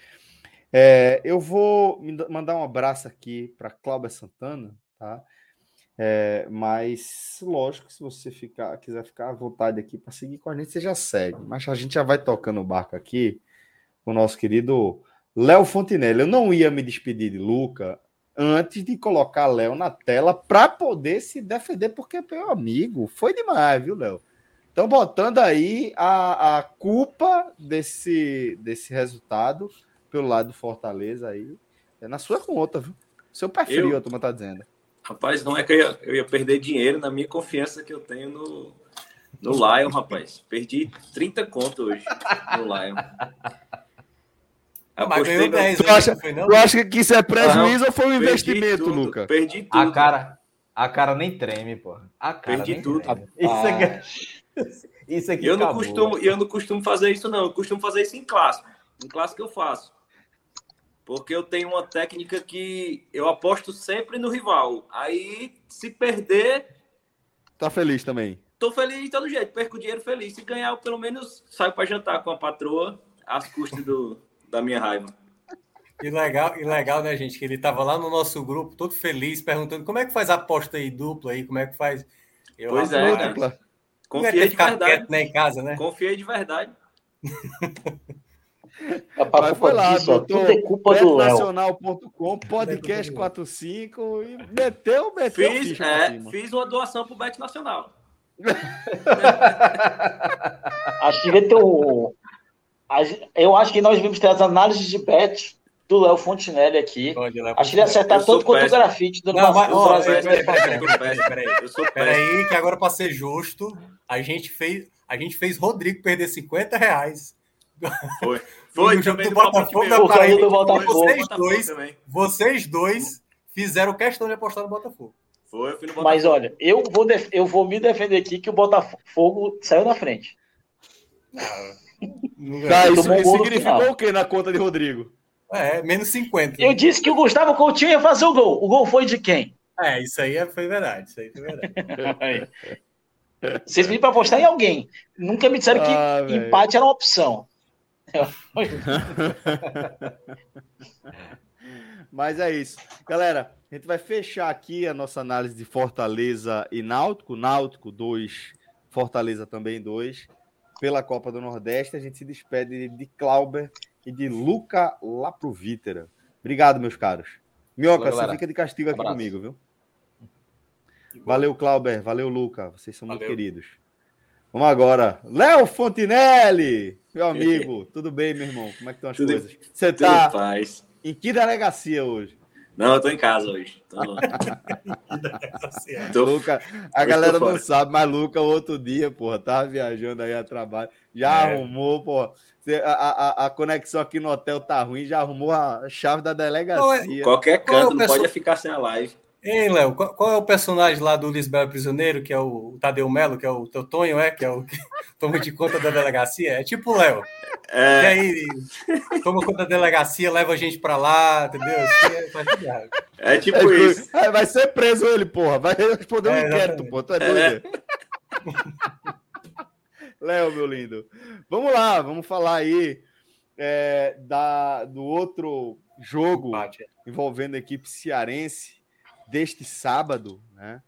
S1: É, eu vou mandar um abraço aqui para Cláudia Santana, tá? É, mas, lógico, se você ficar, quiser ficar à vontade aqui para seguir com a gente, você já segue. Mas a gente já vai tocando o barco aqui com o nosso querido Léo Fontinelli. Eu não ia me despedir de Luca antes de colocar Léo na tela para poder se defender, porque, meu amigo, foi demais, viu, Léo? Estão botando aí a, a culpa desse, desse resultado pelo lado do Fortaleza aí. É na sua conta, viu? Seu pé frio, eu... a turma tá dizendo.
S5: Rapaz, não é que eu ia, eu ia, perder dinheiro na minha confiança que eu tenho no, no Lion, rapaz. Perdi 30 conto hoje no Lion.
S1: Mas ganhou 10, tu, acha, tu acha que isso é prejuízo ou foi um investimento,
S5: tudo,
S1: Luca?
S5: Perdi tudo.
S3: A cara, a cara nem treme, pô. A cara
S5: perdi tudo.
S3: Treme. Isso aqui, isso aqui
S5: eu, não costumo, eu não costumo fazer isso, não. Eu costumo fazer isso em clássico. Em clássico eu faço porque eu tenho uma técnica que eu aposto sempre no rival. Aí, se perder.
S1: Tá feliz também?
S5: Tô feliz de todo jeito, perco dinheiro feliz. Se ganhar, eu pelo menos saio para jantar com a patroa, às custas do, da minha raiva.
S2: E legal, e legal, né, gente? Que ele tava lá no nosso grupo, todo feliz, perguntando como é que faz a aposta aí dupla aí, como é que faz.
S5: Eu, pois é, né? Confiei de verdade. Quieto,
S2: né, em casa, né?
S5: Confiei de verdade.
S1: Mas foi lá, disso, tudo é culpa do nacional.com, podcast 45 e meteu, meteu
S5: fiz, é, fiz uma doação pro Bet Nacional.
S4: acho que ter um... Eu acho que nós vimos ter as análises de bet do Léo Fontinelli aqui. Pode, acho que ele ia acertar tanto quanto o grafite do,
S2: Não, mas, ó, Peraí, peraí, peraí, que agora para ser justo, a gente fez, a gente fez Rodrigo perder 50 reais.
S5: Foi. Foi,
S2: também do Botafogo da Paraíba. Do Botafogo. Vocês dois, vocês dois fizeram questão de apostar no Botafogo.
S5: Foi, eu fui no
S4: Botafogo. Mas olha, eu vou, eu vou me defender aqui que o Botafogo saiu na frente.
S1: Tá, isso, significou o que na conta de Rodrigo?
S2: É, menos 50.
S4: Eu disse que o Gustavo Coutinho ia fazer o gol. O gol foi de quem?
S2: É, isso aí foi verdade. Isso aí foi verdade.
S4: Vocês pediram para apostar em alguém. Nunca me disseram que ah, empate era uma opção.
S1: Mas é isso. Galera, a gente vai fechar aqui a nossa análise de Fortaleza e Náutico. Náutico 2, Fortaleza também 2. Pela Copa do Nordeste, a gente se despede de Clauber e de Luca Laprovítera. Obrigado, meus caros. Minhoca, você fica de castigo aqui Abraço. comigo, viu? Valeu, Clauber. Valeu, Luca. Vocês são Valeu. muito queridos. Vamos agora. Léo Fontinelli, meu amigo. tudo bem, meu irmão? Como é que estão as tudo, coisas? Você tá em que delegacia hoje?
S5: Não, eu tô em casa hoje. Tô...
S1: tô... Luca, a hoje galera não sabe, mas Luca, outro dia, porra, tava viajando aí a trabalho, já é. arrumou, porra. A, a, a, conexão aqui no hotel tá ruim, já arrumou a chave da delegacia.
S5: Qualquer canto, não pode ficar sem a live.
S2: Ei, Léo, qual, qual, é o personagem lá do Lisbelo Prisioneiro, que é o Tadeu Melo, que é o teu Tonho, é? Que é o que toma de conta da delegacia? É tipo o Léo. É... E aí, toma conta da delegacia, leva a gente pra lá, entendeu?
S5: É, é tipo é, isso.
S1: É, vai ser preso ele, porra. Vai responder um é, inquérito, pô. Tu é doido? É. Léo, meu lindo. Vamos lá, vamos falar aí é, da, do outro jogo envolvendo a equipe cearense deste sábado, né?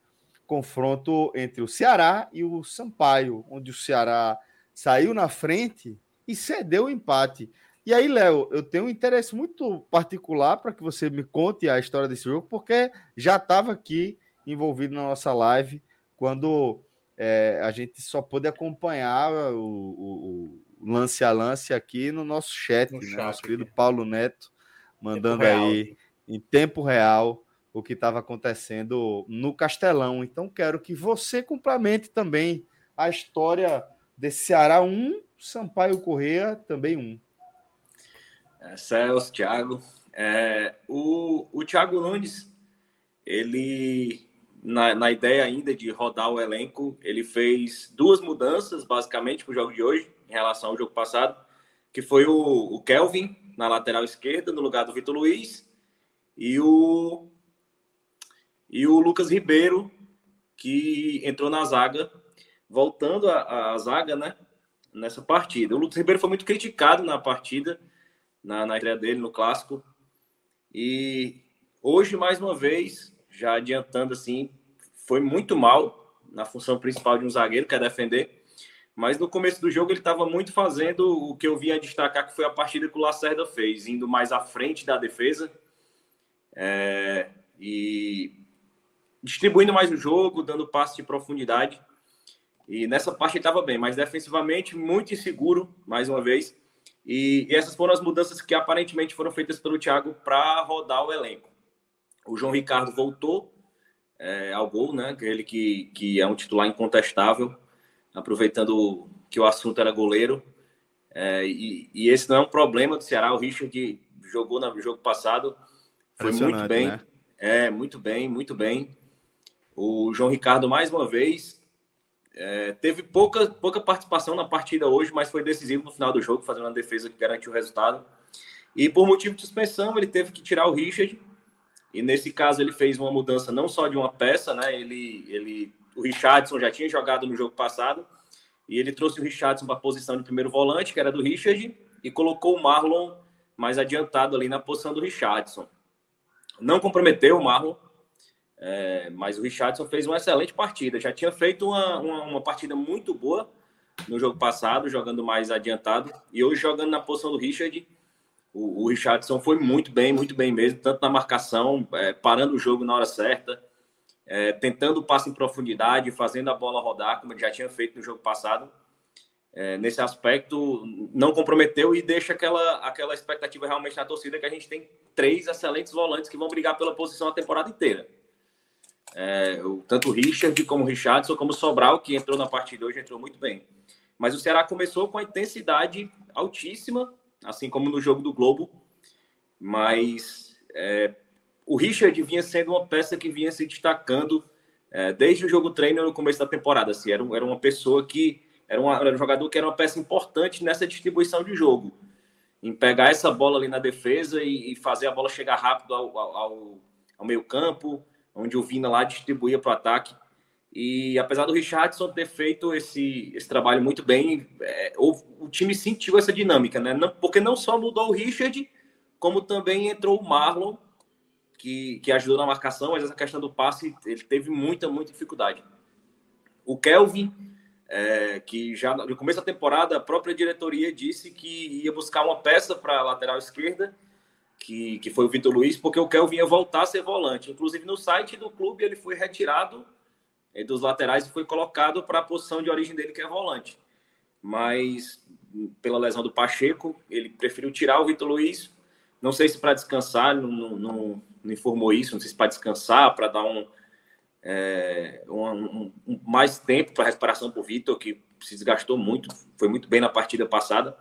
S1: Confronto entre o Ceará e o Sampaio, onde o Ceará saiu na frente e cedeu o empate. E aí, Léo, eu tenho um interesse muito particular para que você me conte a história desse jogo, porque já estava aqui envolvido na nossa live quando é, a gente só pôde acompanhar o, o, o, lance a lance aqui no nosso chat, no né? Chat, nosso querido Paulo Neto mandando aí em tempo real o que estava acontecendo no Castelão. Então, quero que você complemente também a história desse Ceará 1, Sampaio Correia também 1.
S5: É, Celso, Thiago. É, o, o Thiago Nunes, ele, na, na ideia ainda de rodar o elenco, ele fez duas mudanças, basicamente, para o jogo de hoje, em relação ao jogo passado, que foi o, o Kelvin na lateral esquerda, no lugar do Vitor Luiz, e o e o Lucas Ribeiro, que entrou na zaga, voltando à zaga, né? Nessa partida. O Lucas Ribeiro foi muito criticado na partida, na, na estreia dele no clássico. E hoje, mais uma vez, já adiantando assim, foi muito mal na função principal de um zagueiro, que é defender. Mas no começo do jogo ele estava muito fazendo o que eu vinha destacar, que foi a partida que o Lacerda fez, indo mais à frente da defesa. É, e distribuindo mais o jogo, dando passe de profundidade. E nessa parte ele estava bem, mas defensivamente muito inseguro, mais uma vez. E, e, essas foram as mudanças que aparentemente foram feitas pelo Thiago para rodar o elenco. O João Ricardo voltou é, ao gol, né? Ele que, que é um titular incontestável, aproveitando que o assunto era goleiro. É, e, e, esse não é um problema do Ceará. O Richard jogou no jogo passado, foi muito bem. Né? É, muito bem, muito bem. O João Ricardo, mais uma vez, é, teve pouca, pouca participação na partida hoje, mas foi decisivo no final do jogo, fazendo uma defesa que garantiu o resultado. E por motivo de suspensão, ele teve que tirar o Richard. E nesse caso, ele fez uma mudança não só de uma peça, né? Ele, ele, o Richardson já tinha jogado no jogo passado. E ele trouxe o Richardson para a posição de primeiro volante, que era do Richard, e colocou o Marlon mais adiantado ali na posição do Richardson. Não comprometeu o Marlon, é, mas o Richardson fez uma excelente partida. Já tinha feito uma, uma, uma, partida muito boa no jogo passado, jogando mais adiantado. E hoje, jogando na posição do Richard, o, o Richardson foi muito bem, muito bem mesmo, tanto na marcação, é, parando o jogo na hora certa, é, tentando o passe em profundidade, fazendo a bola rodar, como ele já tinha feito no jogo passado. É, nesse aspecto, não comprometeu e deixa aquela, aquela expectativa realmente na torcida que a gente tem três excelentes volantes que vão brigar pela posição a temporada inteira. É, o, tanto o Richard como o Richardson, como o Sobral, que entrou na partida hoje, entrou muito bem. Mas o Ceará começou com a intensidade altíssima, assim como no jogo do Globo. Mas é, o Richard vinha sendo uma peça que vinha se destacando é, desde o jogo treino no começo da temporada. Assim, era, era uma pessoa que era, uma, era um jogador que era uma peça importante nessa distribuição de jogo, em pegar essa bola ali na defesa e, e fazer a bola chegar rápido ao, ao, ao meio campo, onde o Vina lá distribuía para o ataque. E apesar do Richardson ter feito esse, esse trabalho muito bem, é, o, o, time sentiu essa dinâmica, né? Não, porque não só mudou o Richard, como também entrou o Marlon, que, que ajudou na marcação, mas essa questão do passe ele teve muita, muita dificuldade. O Kelvin, é, que já no começo da temporada a própria diretoria disse que ia buscar uma peça para a lateral esquerda que, que foi o Vitor Luiz, porque o Kelvin ia voltar a ser volante. Inclusive, no site do clube, ele foi retirado eh, dos laterais e foi colocado para a posição de origem dele, que é volante. Mas, pela lesão do Pacheco, ele preferiu tirar o Vitor Luiz Não sei se para descansar, não, não, não, informou isso, não sei se para descansar, para dar um, é, um, um, mais tempo para recuperação para o Vitor, que se desgastou muito, foi muito bem na partida passada.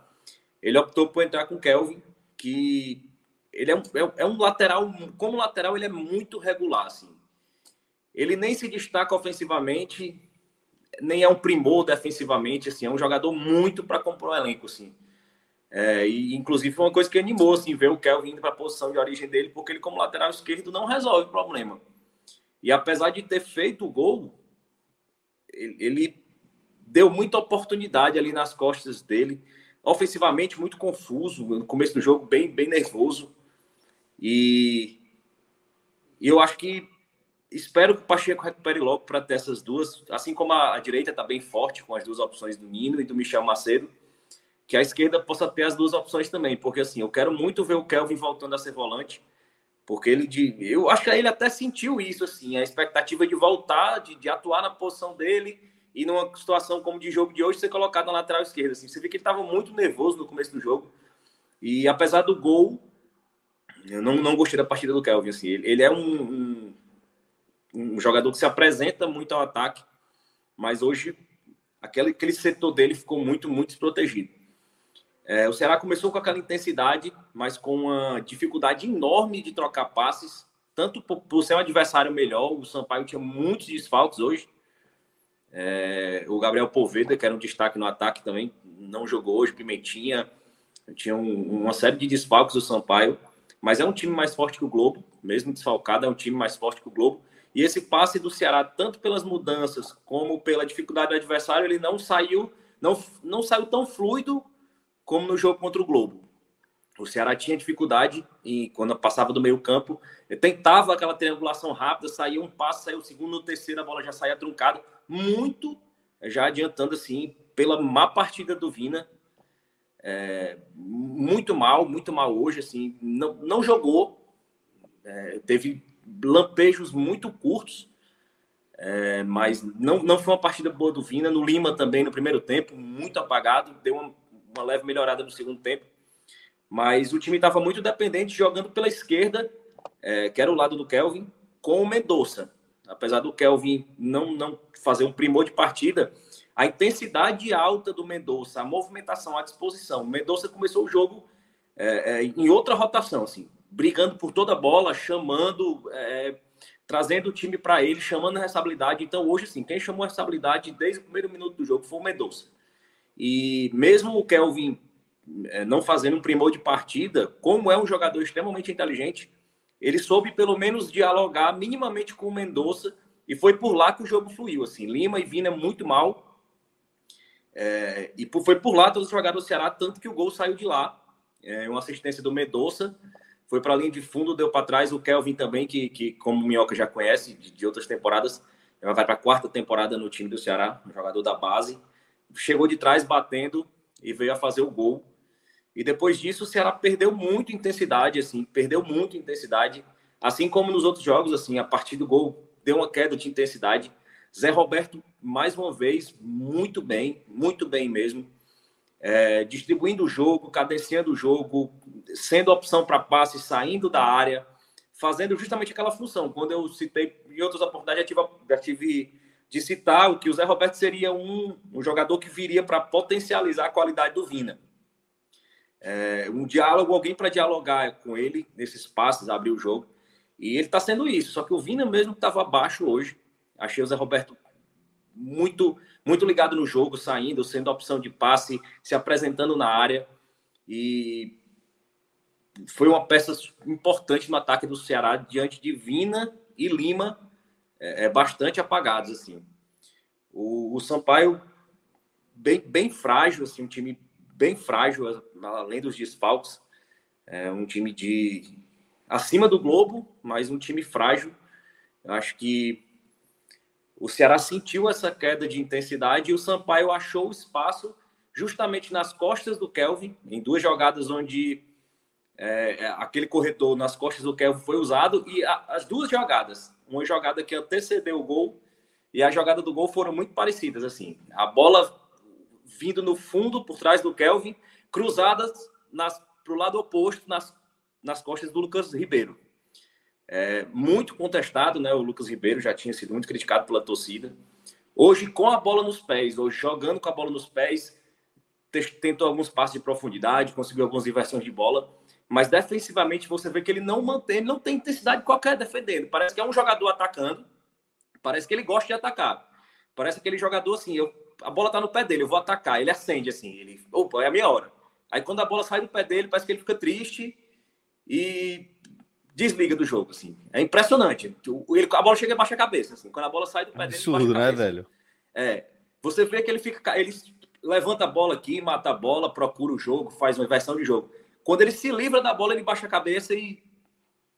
S5: Ele optou por entrar com o Kelvin, que ele é um, é, é um lateral, como lateral, ele é muito regular. Assim. Ele nem se destaca ofensivamente, nem é um primor defensivamente. Assim, é um jogador muito para compor o elenco. Assim. É, e, inclusive, foi uma coisa que animou assim, ver o Kelvin indo para a posição de origem dele, porque ele, como lateral esquerdo, não resolve o problema. E apesar de ter feito o gol, ele, ele deu muita oportunidade ali nas costas dele. Ofensivamente, muito confuso. No começo do jogo, bem, bem nervoso. E, eu acho que espero que o Pacheco recupere logo para ter essas duas. Assim como a, a direita está bem forte com as duas opções do Nino e do Michel Macedo, que a esquerda possa ter as duas opções também. Porque assim, eu quero muito ver o Kelvin voltando a ser volante porque ele de, eu acho que ele até sentiu isso assim, a expectativa de voltar, de, de atuar na posição dele e numa situação como de jogo de hoje ser colocado na lateral esquerda. Assim, você vê que ele estava muito nervoso no começo do jogo e apesar do gol, eu não, não gostei da partida do Kelvin. Assim, ele, ele é um, um, um, jogador que se apresenta muito ao ataque, mas hoje aquele, aquele setor dele ficou muito muito desprotegido. É, o Ceará começou com aquela intensidade, mas com uma dificuldade enorme de trocar passes, tanto por, por ser um adversário melhor. O Sampaio tinha muitos desfalques hoje. É, o Gabriel Poveda, que era um destaque no ataque também, não jogou hoje. Pimentinha, tinha um, uma série de desfalques do Sampaio, mas é um time mais forte que o Globo, mesmo desfalcado, é um time mais forte que o Globo. E esse passe do Ceará, tanto pelas mudanças como pela dificuldade do adversário, ele não saiu, não, não saiu tão fluido como no jogo contra o Globo. O Ceará tinha dificuldade e quando passava do meio campo, tentava aquela triangulação rápida, saía um passo, saía o segundo, no terceiro a bola já saía truncada, muito já adiantando assim pela má partida do Vina, é, muito mal, muito mal hoje assim, não, não jogou, é, teve lampejos muito curtos, é, mas não, não foi uma partida boa do Vina. No Lima também no primeiro tempo, muito apagado, deu uma uma leve melhorada no segundo tempo. Mas o time estava muito dependente jogando pela esquerda, é, que era o lado do Kelvin, com o Mendonça. Apesar do Kelvin não, não fazer um primor de partida, a intensidade alta do Mendonça, a movimentação, a disposição. O Mendonça começou o jogo é, é, em outra rotação, assim, brigando por toda a bola, chamando, é, trazendo o time para ele, chamando a responsabilidade. Então, hoje, sim, quem chamou a responsabilidade desde o primeiro minuto do jogo foi o Mendonça. E mesmo o Kelvin é, não fazendo um primor de partida, como é um jogador extremamente inteligente, ele soube pelo menos dialogar minimamente com o Mendonça e foi por lá que o jogo fluiu. Assim, Lima e Vina muito mal. É, e foi por lá todos os jogadores do Ceará, tanto que o gol saiu de lá. É, uma assistência do Mendonça, foi para a linha de fundo, deu para trás o Kelvin também, que, que como o Minhoca já conhece de, de outras temporadas, vai para a quarta temporada no time do Ceará, um jogador da base chegou de trás batendo e veio a fazer o gol. E depois disso, o Ceará perdeu muito intensidade, assim, perdeu muito intensidade, assim como nos outros jogos, assim, a partir do gol deu uma queda de intensidade. Zé Roberto, mais uma vez, muito bem, muito bem mesmo, é, distribuindo o jogo, cadenciando o jogo, sendo opção para passe, saindo da área, fazendo justamente aquela função. Quando eu citei em outras oportunidades, já tive, já tive de citar que o Zé Roberto seria um, um jogador que viria para potencializar a qualidade do Vina. É, um diálogo, alguém para dialogar com ele nesses passos, abrir o jogo. E ele está sendo isso. Só que o Vina mesmo estava abaixo hoje. Achei o Zé Roberto muito, muito ligado no jogo, saindo, sendo opção de passe, se apresentando na área. E foi uma peça importante no ataque do Ceará diante de Vina e Lima é, é, bastante apagados assim. O, o, Sampaio bem, bem frágil, assim, um time bem frágil, além dos desfalques, é um time de acima do Globo, mas um time frágil. Eu acho que o Ceará sentiu essa queda de intensidade e o Sampaio achou espaço justamente nas costas do Kelvin, em duas jogadas onde é, é, aquele corredor nas costas do Kelvin foi usado e a, as duas jogadas, uma jogada que antecedeu o gol e a jogada do gol foram muito parecidas assim. A bola vindo no fundo por trás do Kelvin, cruzadas para o lado oposto nas nas costas do Lucas Ribeiro. É, muito contestado, né? O Lucas Ribeiro já tinha sido muito criticado pela torcida. Hoje, com a bola nos pés, hoje jogando com a bola nos pés, tentou alguns passos de profundidade, conseguiu algumas inversões de bola, mas defensivamente você vê que ele não mantém, não tem intensidade qualquer defendendo. Parece que é um jogador atacando, parece que ele gosta de atacar. Parece aquele jogador assim, eu, a bola tá no pé dele, eu vou atacar, ele acende assim, ele, opa, é a minha hora. Aí quando a bola sai do pé dele, parece que ele fica triste e desliga do jogo, assim. É impressionante. Ele, a bola chega e baixa a cabeça, assim. Quando a bola sai do pé
S1: Absurdo, dele, Absurdo, né, velho?
S5: É. Você vê que ele fica, ele levanta a bola aqui, mata a bola, procura o jogo, faz uma inversão de jogo. Quando ele se livra da bola, ele baixa a cabeça e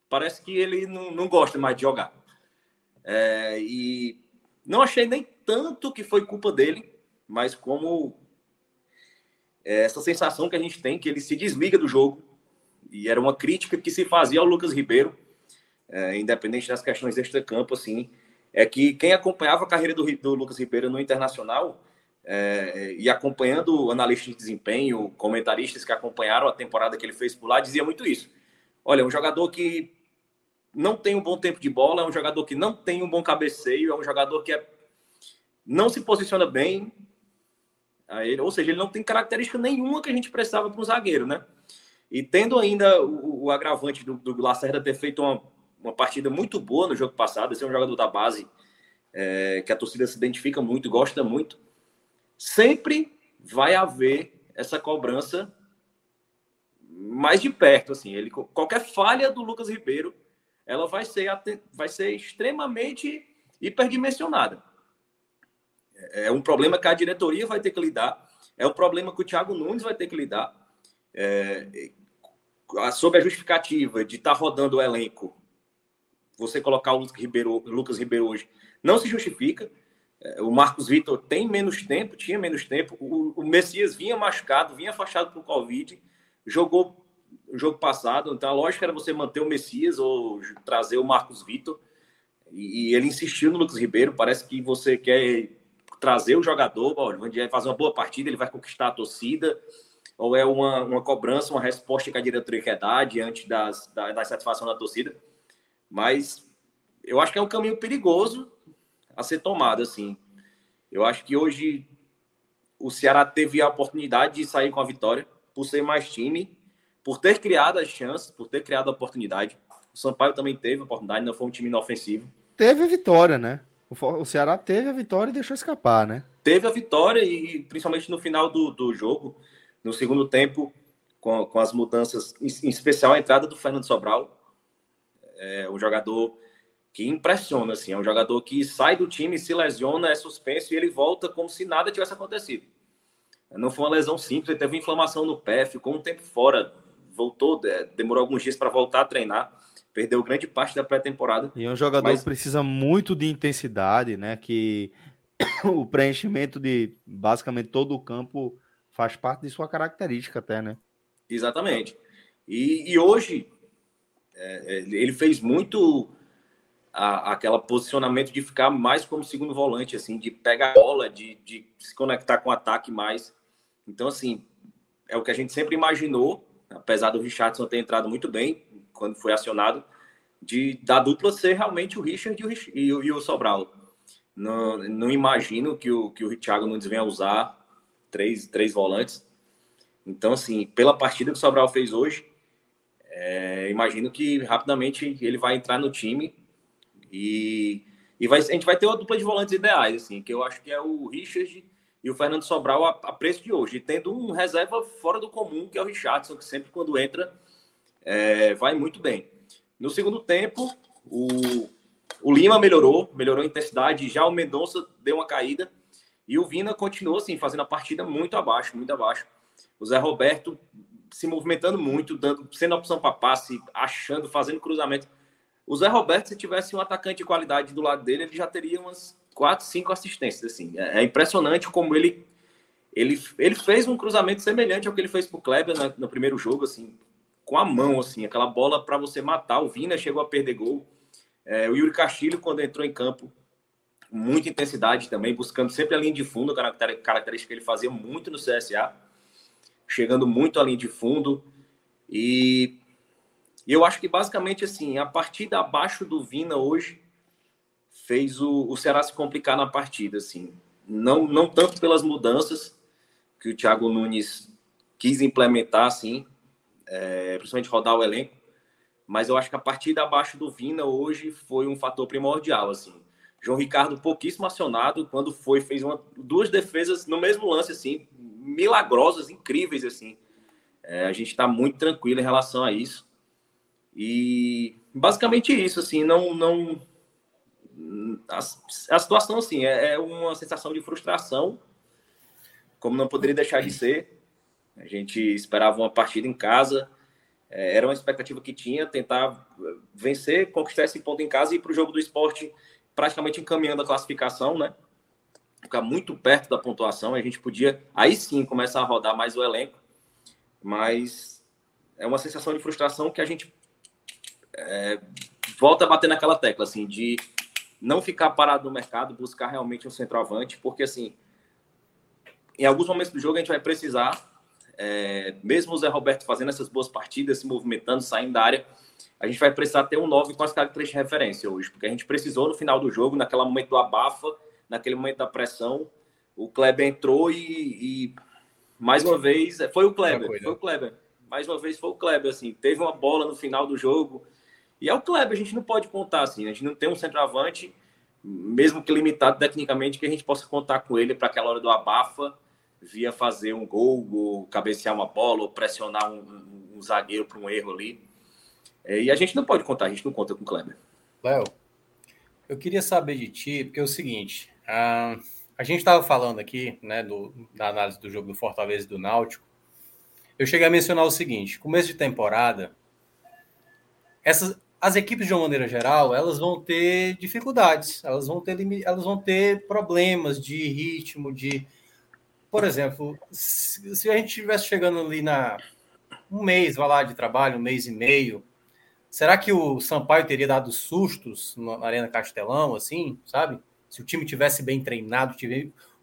S5: parece que ele não, não gosta mais de jogar. É, e não achei nem tanto que foi culpa dele, mas como é, essa sensação que a gente tem que ele se desliga do jogo. E era uma crítica que se fazia ao Lucas Ribeiro, é, independente das questões extra-campo, assim, é que quem acompanhava a carreira do, do Lucas Ribeiro no Internacional é, e acompanhando analistas de desempenho, comentaristas que acompanharam a temporada que ele fez por lá, dizia muito isso. Olha, um jogador que não tem um bom tempo de bola, é um jogador que não tem um bom cabeceio, é um jogador que é, não se posiciona bem, ele, ou seja, ele não tem característica nenhuma que a gente precisava para um zagueiro, né? E tendo ainda o, o agravante do, do Lacerda ter feito uma, uma partida muito boa no jogo passado, esse é um jogador da base é, que a torcida se identifica muito, gosta muito, sempre vai haver essa cobrança mais de perto, assim. Ele, qualquer falha do Lucas Ribeiro, ela vai ser, vai ser extremamente hiperdimensionada. É, é um problema que a diretoria vai ter que lidar, é um problema que o Thiago Nunes vai ter que lidar. É, sob a justificativa de estar tá rodando o elenco, você colocar o Lucas Ribeiro, Lucas Ribeiro hoje não se justifica. É, o Marcos Vitor tem menos tempo, tinha menos tempo. O, o Messias vinha machucado, vinha afastado por Covid, jogou o jogo passado. Então a lógica era você manter o Messias ou trazer o Marcos Vitor. E, e ele insistiu no Lucas Ribeiro. Parece que você quer trazer o jogador, vai fazer uma boa partida, ele vai conquistar a torcida, ou é uma, uma cobrança, uma resposta que a diretoria quer dar diante das, da, da satisfação da torcida. Mas eu acho que é um caminho perigoso a ser tomado, assim. Eu acho que hoje o Ceará teve a oportunidade de sair com a vitória, por ser mais time, por ter criado as chances, por ter criado a oportunidade. O Sampaio também teve a oportunidade, não foi um time inofensivo.
S1: Teve a vitória, né? O Ceará teve a vitória e deixou escapar, né?
S5: Teve a vitória e principalmente no final do, do jogo, no segundo tempo, com, com as mudanças, em especial a entrada do Fernando Sobral, é um jogador que impressiona, assim, é um jogador que sai do time, se lesiona, é suspenso e ele volta como se nada tivesse acontecido. Não foi uma lesão simples, ele teve inflamação no pé, ficou um tempo fora, voltou, é, demorou alguns dias para voltar a treinar perdeu grande parte da pré-temporada.
S1: E é um jogador mas... que precisa muito de intensidade, né? Que o preenchimento de basicamente todo o campo faz parte de sua característica até, né?
S5: Exatamente. E, e hoje é, é ele fez muito a, aquela posicionamento de ficar mais como segundo volante, assim, de pegar a bola, de, de se conectar com o ataque mais. Então, assim, é o que a gente sempre imaginou, apesar do Richardson ter entrado muito bem, quando foi acionado, de da dupla ser realmente o Richard e o, e o, e o Sobral. Não, não imagino que o, que o Thiago Nunes venha usar três, três volantes. Então, assim, pela partida que o Sobral fez hoje, é, imagino que rapidamente ele vai entrar no time e, e vai, a gente vai ter uma dupla de volantes ideais, assim, que eu acho que é o Richard e o Fernando Sobral a, a preço de hoje, e tendo um reserva fora do comum, que é o Richardson, que sempre quando entra é, vai muito bem. No segundo tempo, o, o Lima melhorou, melhorou a intensidade, já o Mendonça deu uma caída e o Vina continuou assim, fazendo a partida muito abaixo, muito abaixo. O Zé Roberto se movimentando muito, dando, sendo opção para passe, achando, fazendo cruzamento. O Zé Roberto, se tivesse um atacante de qualidade do lado dele, ele já teria umas quatro, cinco assistências. Assim. É, é impressionante como ele, ele, ele fez um cruzamento semelhante ao que ele fez para o Kleber no, primeiro jogo, assim, com a mão, assim, aquela bola para você matar. O Vina chegou a perder gol. É, o Yuri Castilho, quando entrou em campo, muita intensidade também, buscando sempre a linha de fundo, característica que ele fazia muito no CSA, chegando muito à linha de fundo. E eu acho que basicamente assim, a partida abaixo do Vina hoje fez o, o Ceará se complicar na partida, assim. Não, não tanto pelas mudanças que o Thiago Nunes quis implementar, assim, é, principalmente rodar o elenco, mas eu acho que a partida abaixo do Vina hoje foi um fator primordial, assim. João Ricardo pouquíssimo acionado, quando foi, fez uma, duas defesas no mesmo lance, assim, milagrosas, incríveis, assim. É, a gente está muito tranquilo em relação a isso. E basicamente isso, assim, não. não a, a situação, assim, é, é uma sensação de frustração, como não poderia deixar de ser. A gente esperava uma partida em casa, é, era uma expectativa que tinha, tentar vencer, conquistar esse ponto em casa e ir para o jogo do esporte praticamente encaminhando a classificação, né? Ficar muito perto da pontuação, a gente podia aí sim começar a rodar mais o elenco, mas é uma sensação de frustração que a gente é, volta a bater naquela tecla, assim, de não ficar parado no mercado, buscar realmente um centroavante, porque assim, em alguns momentos do jogo a gente vai precisar, é, mesmo o Zé Roberto fazendo essas boas partidas, se movimentando, saindo da área, a gente vai precisar ter um 9 com as características de referência hoje, porque a gente precisou no final do jogo, naquele momento do abafa, naquele momento da pressão, o Kleber entrou e, e mais uma vez foi o Kleber, foi o Kleber. Mais uma vez foi o Kleber, assim, teve uma bola no final do jogo. E é o Kleber, a gente não pode contar assim, a gente não tem um centroavante, mesmo que limitado tecnicamente, que a gente possa contar com ele para aquela hora do abafa, via fazer um gol, ou cabecear uma bola, ou pressionar um, um, um zagueiro para um erro ali. É, e a gente não pode contar, a gente não conta com o Kleber.
S2: Léo, eu queria saber de ti, porque é o seguinte, a, a gente estava falando aqui, né, do, da análise do jogo do Fortaleza e do Náutico, eu cheguei a mencionar o seguinte, começo de temporada, essas, as equipes, de uma maneira geral, elas vão ter dificuldades, elas vão ter, elas vão ter problemas de ritmo, de... Por exemplo, se, se a gente estivesse chegando ali na um mês, vai lá, de trabalho, um mês e meio, Será que o Sampaio teria dado sustos na Arena Castelão, assim, sabe? Se o time tivesse bem treinado,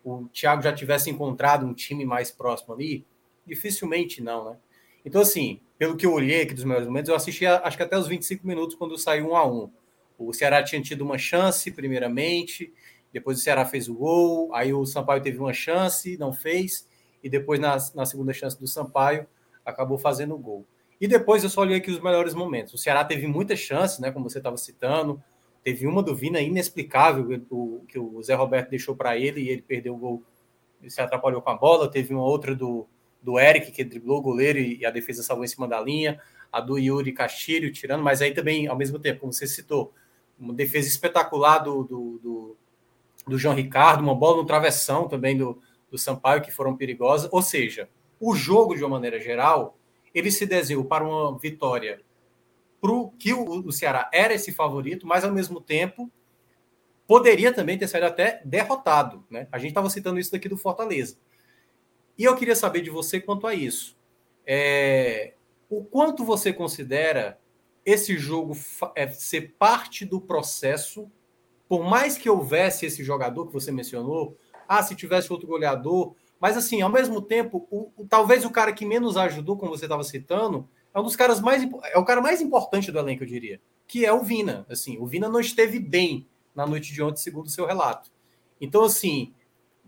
S2: o Thiago já tivesse encontrado um time mais próximo ali? Dificilmente não, né? Então, assim, pelo que eu olhei aqui dos melhores momentos, eu assisti acho que até os 25 minutos quando saiu um a um. O Ceará tinha tido uma chance, primeiramente, depois o Ceará fez o gol, aí o Sampaio teve uma chance, não fez, e depois, na, na segunda chance do Sampaio, acabou fazendo o gol. E depois eu só olhei aqui os melhores momentos. O Ceará teve muitas chances, né? Como você estava citando. Teve uma do Vina inexplicável que o Zé Roberto deixou para ele e ele perdeu o gol. Ele se atrapalhou com a bola. Teve uma outra do, do Eric, que driblou o goleiro e, e a defesa salvou em cima da linha. A do Yuri Castilho tirando, mas aí também, ao mesmo tempo, como você citou, uma defesa espetacular do, do, do, do João Ricardo, uma bola no travessão também do, do Sampaio, que foram perigosas. Ou seja, o jogo, de uma maneira geral, ele se desenhou para uma vitória que o, o Ceará era esse favorito, mas ao mesmo tempo poderia também ter saído até derrotado. Né? A gente estava citando isso daqui do Fortaleza. E eu queria saber de você quanto a isso. É, o quanto você considera esse jogo é, ser parte do processo, por mais que houvesse esse jogador que você mencionou, ah, se tivesse outro goleador, mas, assim, ao mesmo tempo, o, o, talvez o cara que menos ajudou, como você estava citando, é um dos caras mais. É o cara mais importante do elenco, eu diria, que é o Vina. Assim, o Vina não esteve bem na noite de ontem, segundo o seu relato. Então, assim,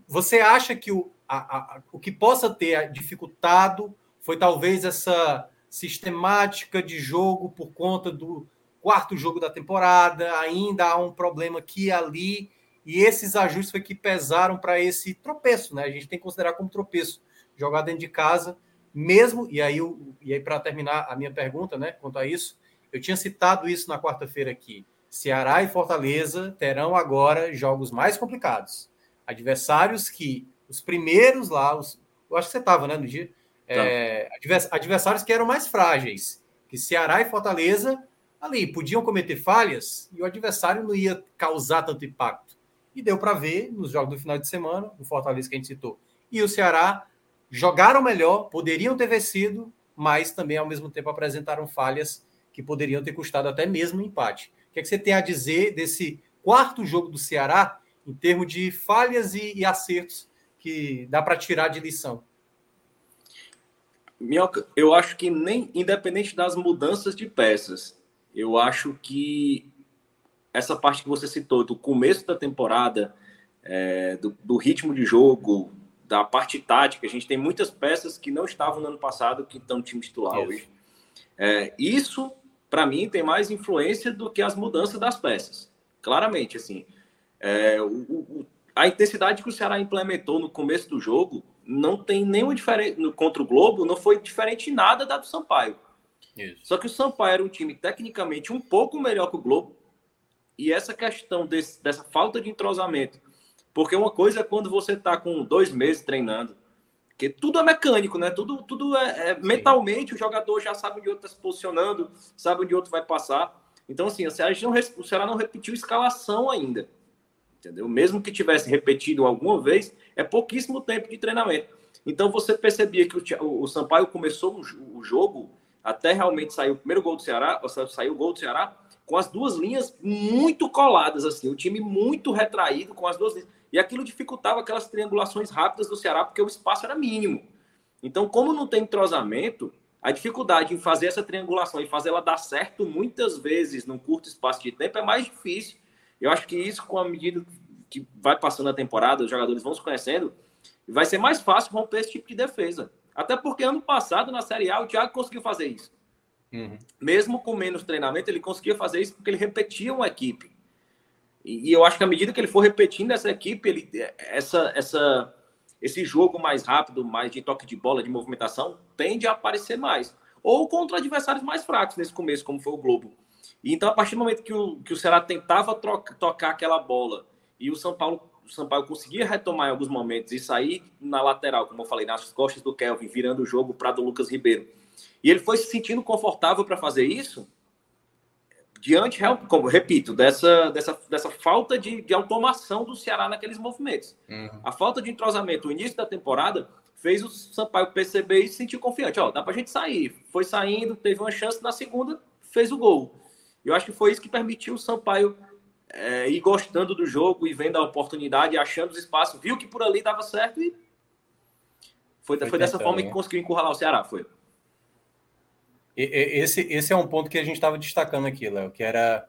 S2: você acha que o, a, a, o que possa ter dificultado foi talvez essa sistemática de jogo por conta do quarto jogo da temporada, ainda há um problema aqui ali e esses ajustes foi que pesaram para esse tropeço, né? A gente tem que considerar como tropeço jogar dentro de casa, mesmo. E aí, e aí para terminar a minha pergunta, né, quanto a isso, eu tinha citado isso na quarta-feira aqui. Ceará e Fortaleza terão agora jogos mais complicados. Adversários que os primeiros lá, os, eu acho que você estava, né, no dia. É, adversários que eram mais frágeis, que Ceará e Fortaleza ali podiam cometer falhas e o adversário não ia causar tanto impacto. E deu para ver nos jogos do final de semana, o Fortaleza que a gente citou e o Ceará jogaram melhor, poderiam ter vencido, mas também ao mesmo tempo apresentaram falhas que poderiam ter custado até mesmo um empate. O que, é que você tem a dizer desse quarto jogo do Ceará em termos de falhas e, e acertos que dá para tirar de lição?
S5: Minhoca, eu acho que nem independente das mudanças de peças, eu acho que essa parte que você citou do começo da temporada, é, do, do, ritmo de jogo, da parte tática, a gente tem muitas peças que não estavam no ano passado que estão no time titular isso. hoje. É, isso, para mim, tem mais influência do que as mudanças das peças. Claramente, assim. É, o, o, a intensidade que o Ceará implementou no começo do jogo não tem nenhuma diferença contra o Globo, não foi diferente em nada da do Sampaio. Isso. Só que o Sampaio era um time tecnicamente um pouco melhor que o Globo. E essa questão desse, dessa falta de entrosamento. Porque uma coisa é quando você está com dois meses treinando, que tudo é mecânico, né? Tudo, tudo é, é mentalmente, o jogador já sabe onde outro está se posicionando, sabe onde outro vai passar. Então, assim, o Ceará não, o Ceará não repetiu escalação ainda entendeu? Mesmo que tivesse repetido alguma vez, é pouquíssimo tempo de treinamento. Então você percebia que o, o Sampaio começou o jogo até realmente sair o primeiro gol do Ceará, saiu o gol do Ceará com as duas linhas muito coladas assim, o time muito retraído com as duas linhas. E aquilo dificultava aquelas triangulações rápidas do Ceará porque o espaço era mínimo. Então, como não tem entrosamento, a dificuldade em fazer essa triangulação e fazer ela dar certo muitas vezes num curto espaço de tempo é mais difícil eu acho que isso, com a medida que vai passando a temporada, os jogadores vão se conhecendo, vai ser mais fácil romper esse tipo de defesa. Até porque ano passado, na Série A, o Thiago conseguiu fazer isso. Uhum. Mesmo com menos treinamento, ele conseguia fazer isso porque ele repetia uma equipe. E, e, eu acho que à medida que ele for repetindo essa equipe, ele, essa, essa, esse jogo mais rápido, mais de toque de bola, de movimentação, tende a aparecer mais. Ou contra adversários mais fracos nesse começo, como foi o Globo. E então, a partir do momento que o, que o Ceará tentava troca, tocar aquela bola e o São Paulo o São Paulo conseguia retomar em alguns momentos e sair na lateral, como eu falei, nas costas do Kelvin, virando o jogo para do Lucas Ribeiro. E ele foi se sentindo confortável para fazer isso, diante, como repito, dessa, dessa, dessa falta de, de automação do Ceará naqueles movimentos. Uhum. A falta de entrosamento no início da temporada fez o Sampaio perceber e se sentir confiante. Ó, dá para a gente sair. Foi saindo, teve uma chance, na segunda fez o gol. Eu acho que foi isso que permitiu o Sampaio é, ir gostando do jogo e vendo a oportunidade, achando os espaços, viu que por ali dava certo e foi, foi, foi dessa forma né? que conseguiu encurralar o Ceará, foi.
S2: Esse, esse é um ponto que a gente estava destacando aqui, Léo, que era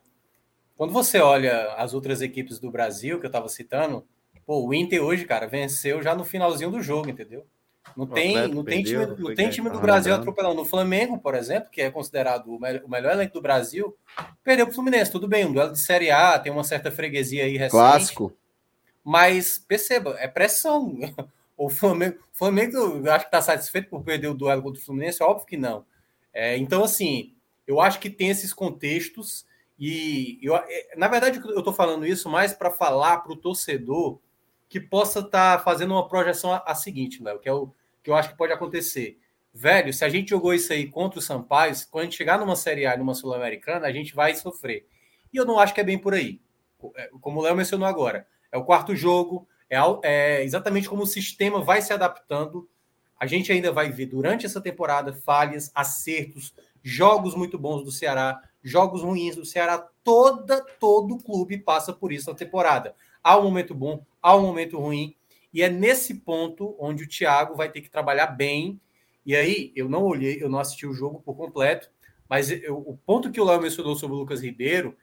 S2: quando você olha as outras equipes do Brasil que eu estava citando, pô, o Inter hoje, cara, venceu já no finalzinho do jogo, entendeu? Não tem, não tem time, não tem time do Brasil atropelando. No Flamengo, por exemplo, que é considerado o melhor, o melhor elenco do Brasil, perdeu para o Fluminense. Tudo bem, um duelo de Série A, tem uma certa freguesia aí recente.
S1: Clássico.
S2: Mas perceba, é pressão. O Flamengo, Flamengo acho que está satisfeito por perder o duelo contra o Fluminense? Óbvio que não. É, então, assim, eu acho que tem esses contextos. E eu, é, na verdade, eu estou falando isso mais para falar para o torcedor que possa estar tá fazendo uma projeção a, a seguinte, Léo, que é o que eu acho que pode acontecer. Velho, se a gente jogou isso aí contra o Sampaio, quando a gente chegar numa Série A, numa Sul-Americana, a gente vai sofrer. E eu não acho que é bem por aí. É, como o Léo mencionou agora, é o quarto jogo, é, é exatamente como o sistema vai se adaptando. A gente ainda vai ver durante essa temporada falhas, acertos, jogos muito bons do Ceará, jogos ruins do Ceará. Toda, todo clube passa por isso na temporada. Há um momento bom, há um momento ruim. E é nesse ponto onde o Thiago vai ter que trabalhar bem. E aí, eu não olhei, eu não assisti o jogo por completo, mas eu, o ponto que o Léo mencionou sobre o Lucas Ribeiro,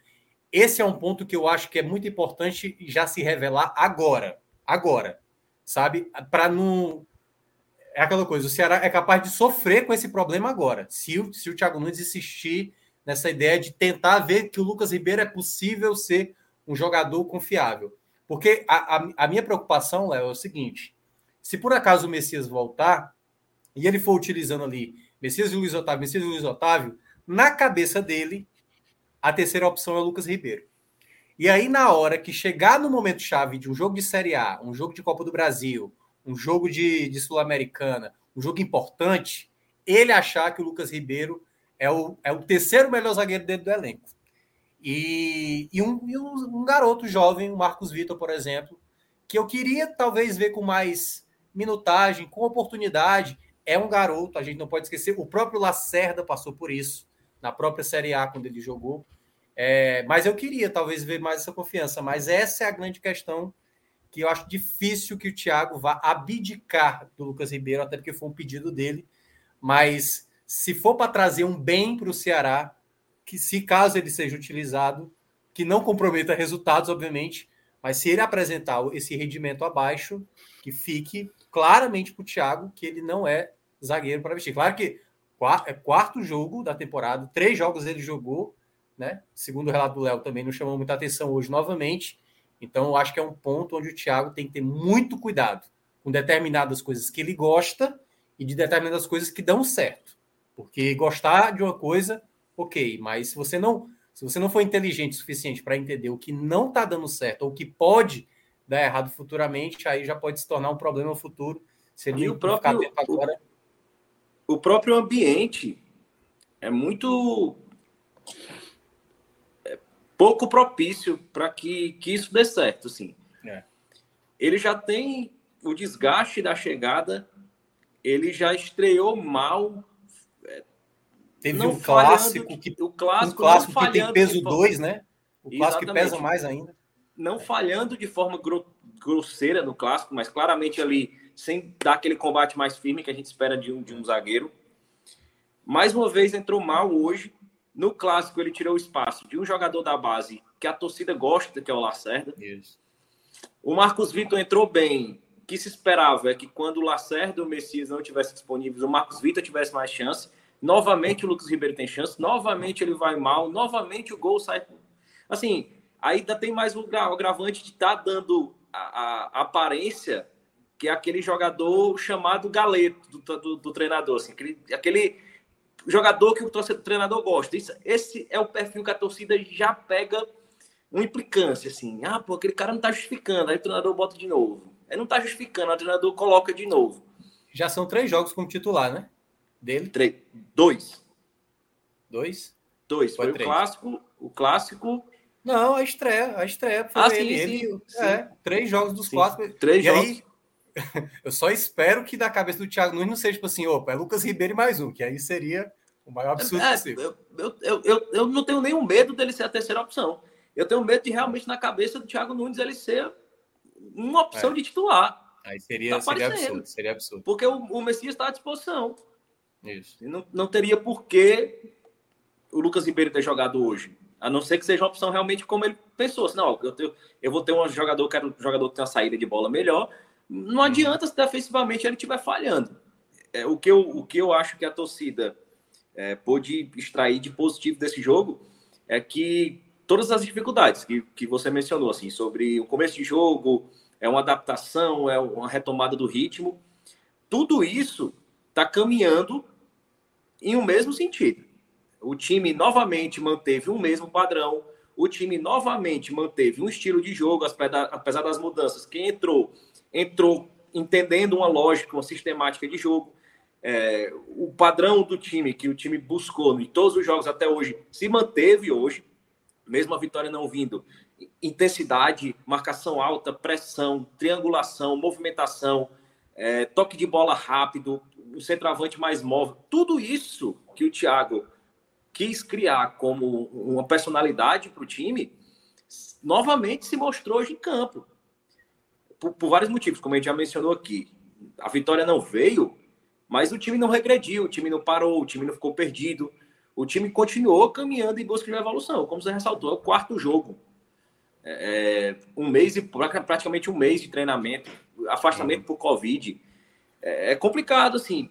S2: esse é um ponto que eu acho que é muito importante já se revelar agora. Agora. Sabe? Para não. É aquela coisa, o Ceará é capaz de sofrer com esse problema agora. Se o, se o Thiago Nunes insistir nessa ideia de tentar ver que o Lucas Ribeiro é possível ser um jogador confiável. Porque a, a, a minha preocupação, Léo, é o seguinte: se por acaso o Messias voltar e ele for utilizando ali Messias e Luiz Otávio, Messias e Luiz Otávio, na cabeça dele, a terceira opção é o Lucas Ribeiro. E aí, na hora que chegar no momento chave de um jogo de Série A, um jogo de Copa do Brasil, um jogo de, de Sul-Americana, um jogo importante, ele achar que o Lucas Ribeiro é o, é o terceiro melhor zagueiro dentro do elenco. E, e, um, e um, um, garoto jovem, o Marcos Vitor, por exemplo, que eu queria talvez ver com mais minutagem, com oportunidade. É um garoto, a gente não pode esquecer. O próprio Lacerda passou por isso na própria Série A quando ele jogou. É, mas eu queria talvez ver mais essa confiança. Mas essa é a grande questão que eu acho difícil que o Thiago vá abdicar do Lucas Ribeiro, até porque foi um pedido dele. Mas se for para trazer um bem para o Ceará, que se caso ele seja utilizado, que não comprometa resultados, obviamente, mas se ele apresentar esse rendimento abaixo, que fique claramente para o Thiago que ele não é zagueiro para vestir. Claro que é quarto jogo da temporada, três jogos ele jogou, né? Segundo o relato do Léo, também não chamou muita atenção hoje novamente. Então, eu acho que é um ponto onde o Thiago tem que ter muito cuidado com determinadas coisas que ele gosta e de determinadas coisas que dão certo. Porque gostar de uma coisa, ok, mas se você não, se você não for inteligente o suficiente para entender o que não está dando certo ou o que pode dar errado futuramente, aí já pode se tornar um problema futuro.
S5: Se ele e o próprio, agora... o, o próprio ambiente é muito pouco propício para que, que isso dê certo, sim. É. Ele já tem o desgaste da chegada, ele já estreou mal.
S2: É, Teve um clássico que o clássico, um clássico que tem peso 2, né? O clássico que pesa mais ainda.
S5: Não falhando de forma grosseira no clássico, mas claramente ali sem dar aquele combate mais firme que a gente espera de um, de um zagueiro. Mais uma vez entrou mal hoje no clássico, ele tirou o espaço de um jogador da base que a torcida gosta, que é o Lacerda. Isso. O Marcos Vitor entrou bem. O que se esperava é que quando o Lacerda e o Messias não tivessem disponíveis, o Marcos Vitor tivesse mais chance. Novamente o Lucas Ribeiro tem chance. Novamente ele vai mal. Novamente o gol sai. Assim, ainda tem mais o agravante de estar tá dando a, a, aparência que é aquele jogador chamado galeto do, do, do treinador. Assim, aquele, aquele jogador que o treinador gosta. Isso, esse é o perfil que a torcida já pega uma implicância, assim. Ah, pô, aquele cara não tá justificando. Aí o treinador bota de novo. Aí não tá justificando, o treinador coloca de novo.
S2: Já são três jogos como titular, né?
S5: Dele? Três. Dois.
S2: Dois?
S5: Dois. Foi, foi o clássico. O clássico.
S2: Não, a estreia. A estreia foi ah, ele. Sim, ele sim, é, três jogos dos clássicos.
S5: Três e jogos. Aí,
S2: eu só espero que da cabeça do Thiago Nunes não seja tipo assim, opa, é Lucas Ribeiro e mais um, que aí seria o maior absurdo é, possível.
S5: Eu, eu, eu, eu, não tenho nenhum medo dele ser a terceira opção. Eu tenho medo de realmente, na cabeça do Thiago Nunes, ele ser uma opção é. de titular.
S2: Aí seria, tá seria absurdo, seria absurdo.
S5: Porque o, o Messias está à disposição.
S2: Isso.
S5: E não, não teria por que o Lucas Ribeiro ter jogado hoje. A não ser que seja uma opção realmente como ele pensou. Assim, não, eu, tenho, eu vou ter um jogador, quero um jogador que tem uma saída de bola melhor, não adianta se defensivamente ele estiver falhando. É, o, que eu, o que eu acho que a torcida é, pôde extrair de positivo desse jogo é que todas as dificuldades que, que você mencionou, assim, sobre o começo de jogo, é uma adaptação, é uma retomada do ritmo, tudo isso está caminhando em um mesmo sentido. O time novamente manteve o mesmo padrão, o time novamente manteve um estilo de jogo, apesar das mudanças. Quem entrou entrou entendendo uma lógica, uma sistemática de jogo. É, o padrão do time que o time buscou em todos os jogos até hoje se manteve hoje, mesmo a vitória não vindo. Intensidade, marcação alta, pressão, triangulação, movimentação, é, toque de bola rápido, o centroavante mais móvel, tudo isso que o Thiago quis criar como uma personalidade para o time, novamente se mostrou hoje em campo por, por, vários motivos, como a gente já mencionou aqui. A vitória não veio, mas o time não regrediu, o time não parou, o time não ficou perdido. O time continuou caminhando em busca de evolução, como você ressaltou, é o quarto jogo. É, é um mês e praticamente um mês de treinamento, afastamento uhum. por Covid. É, é complicado, assim.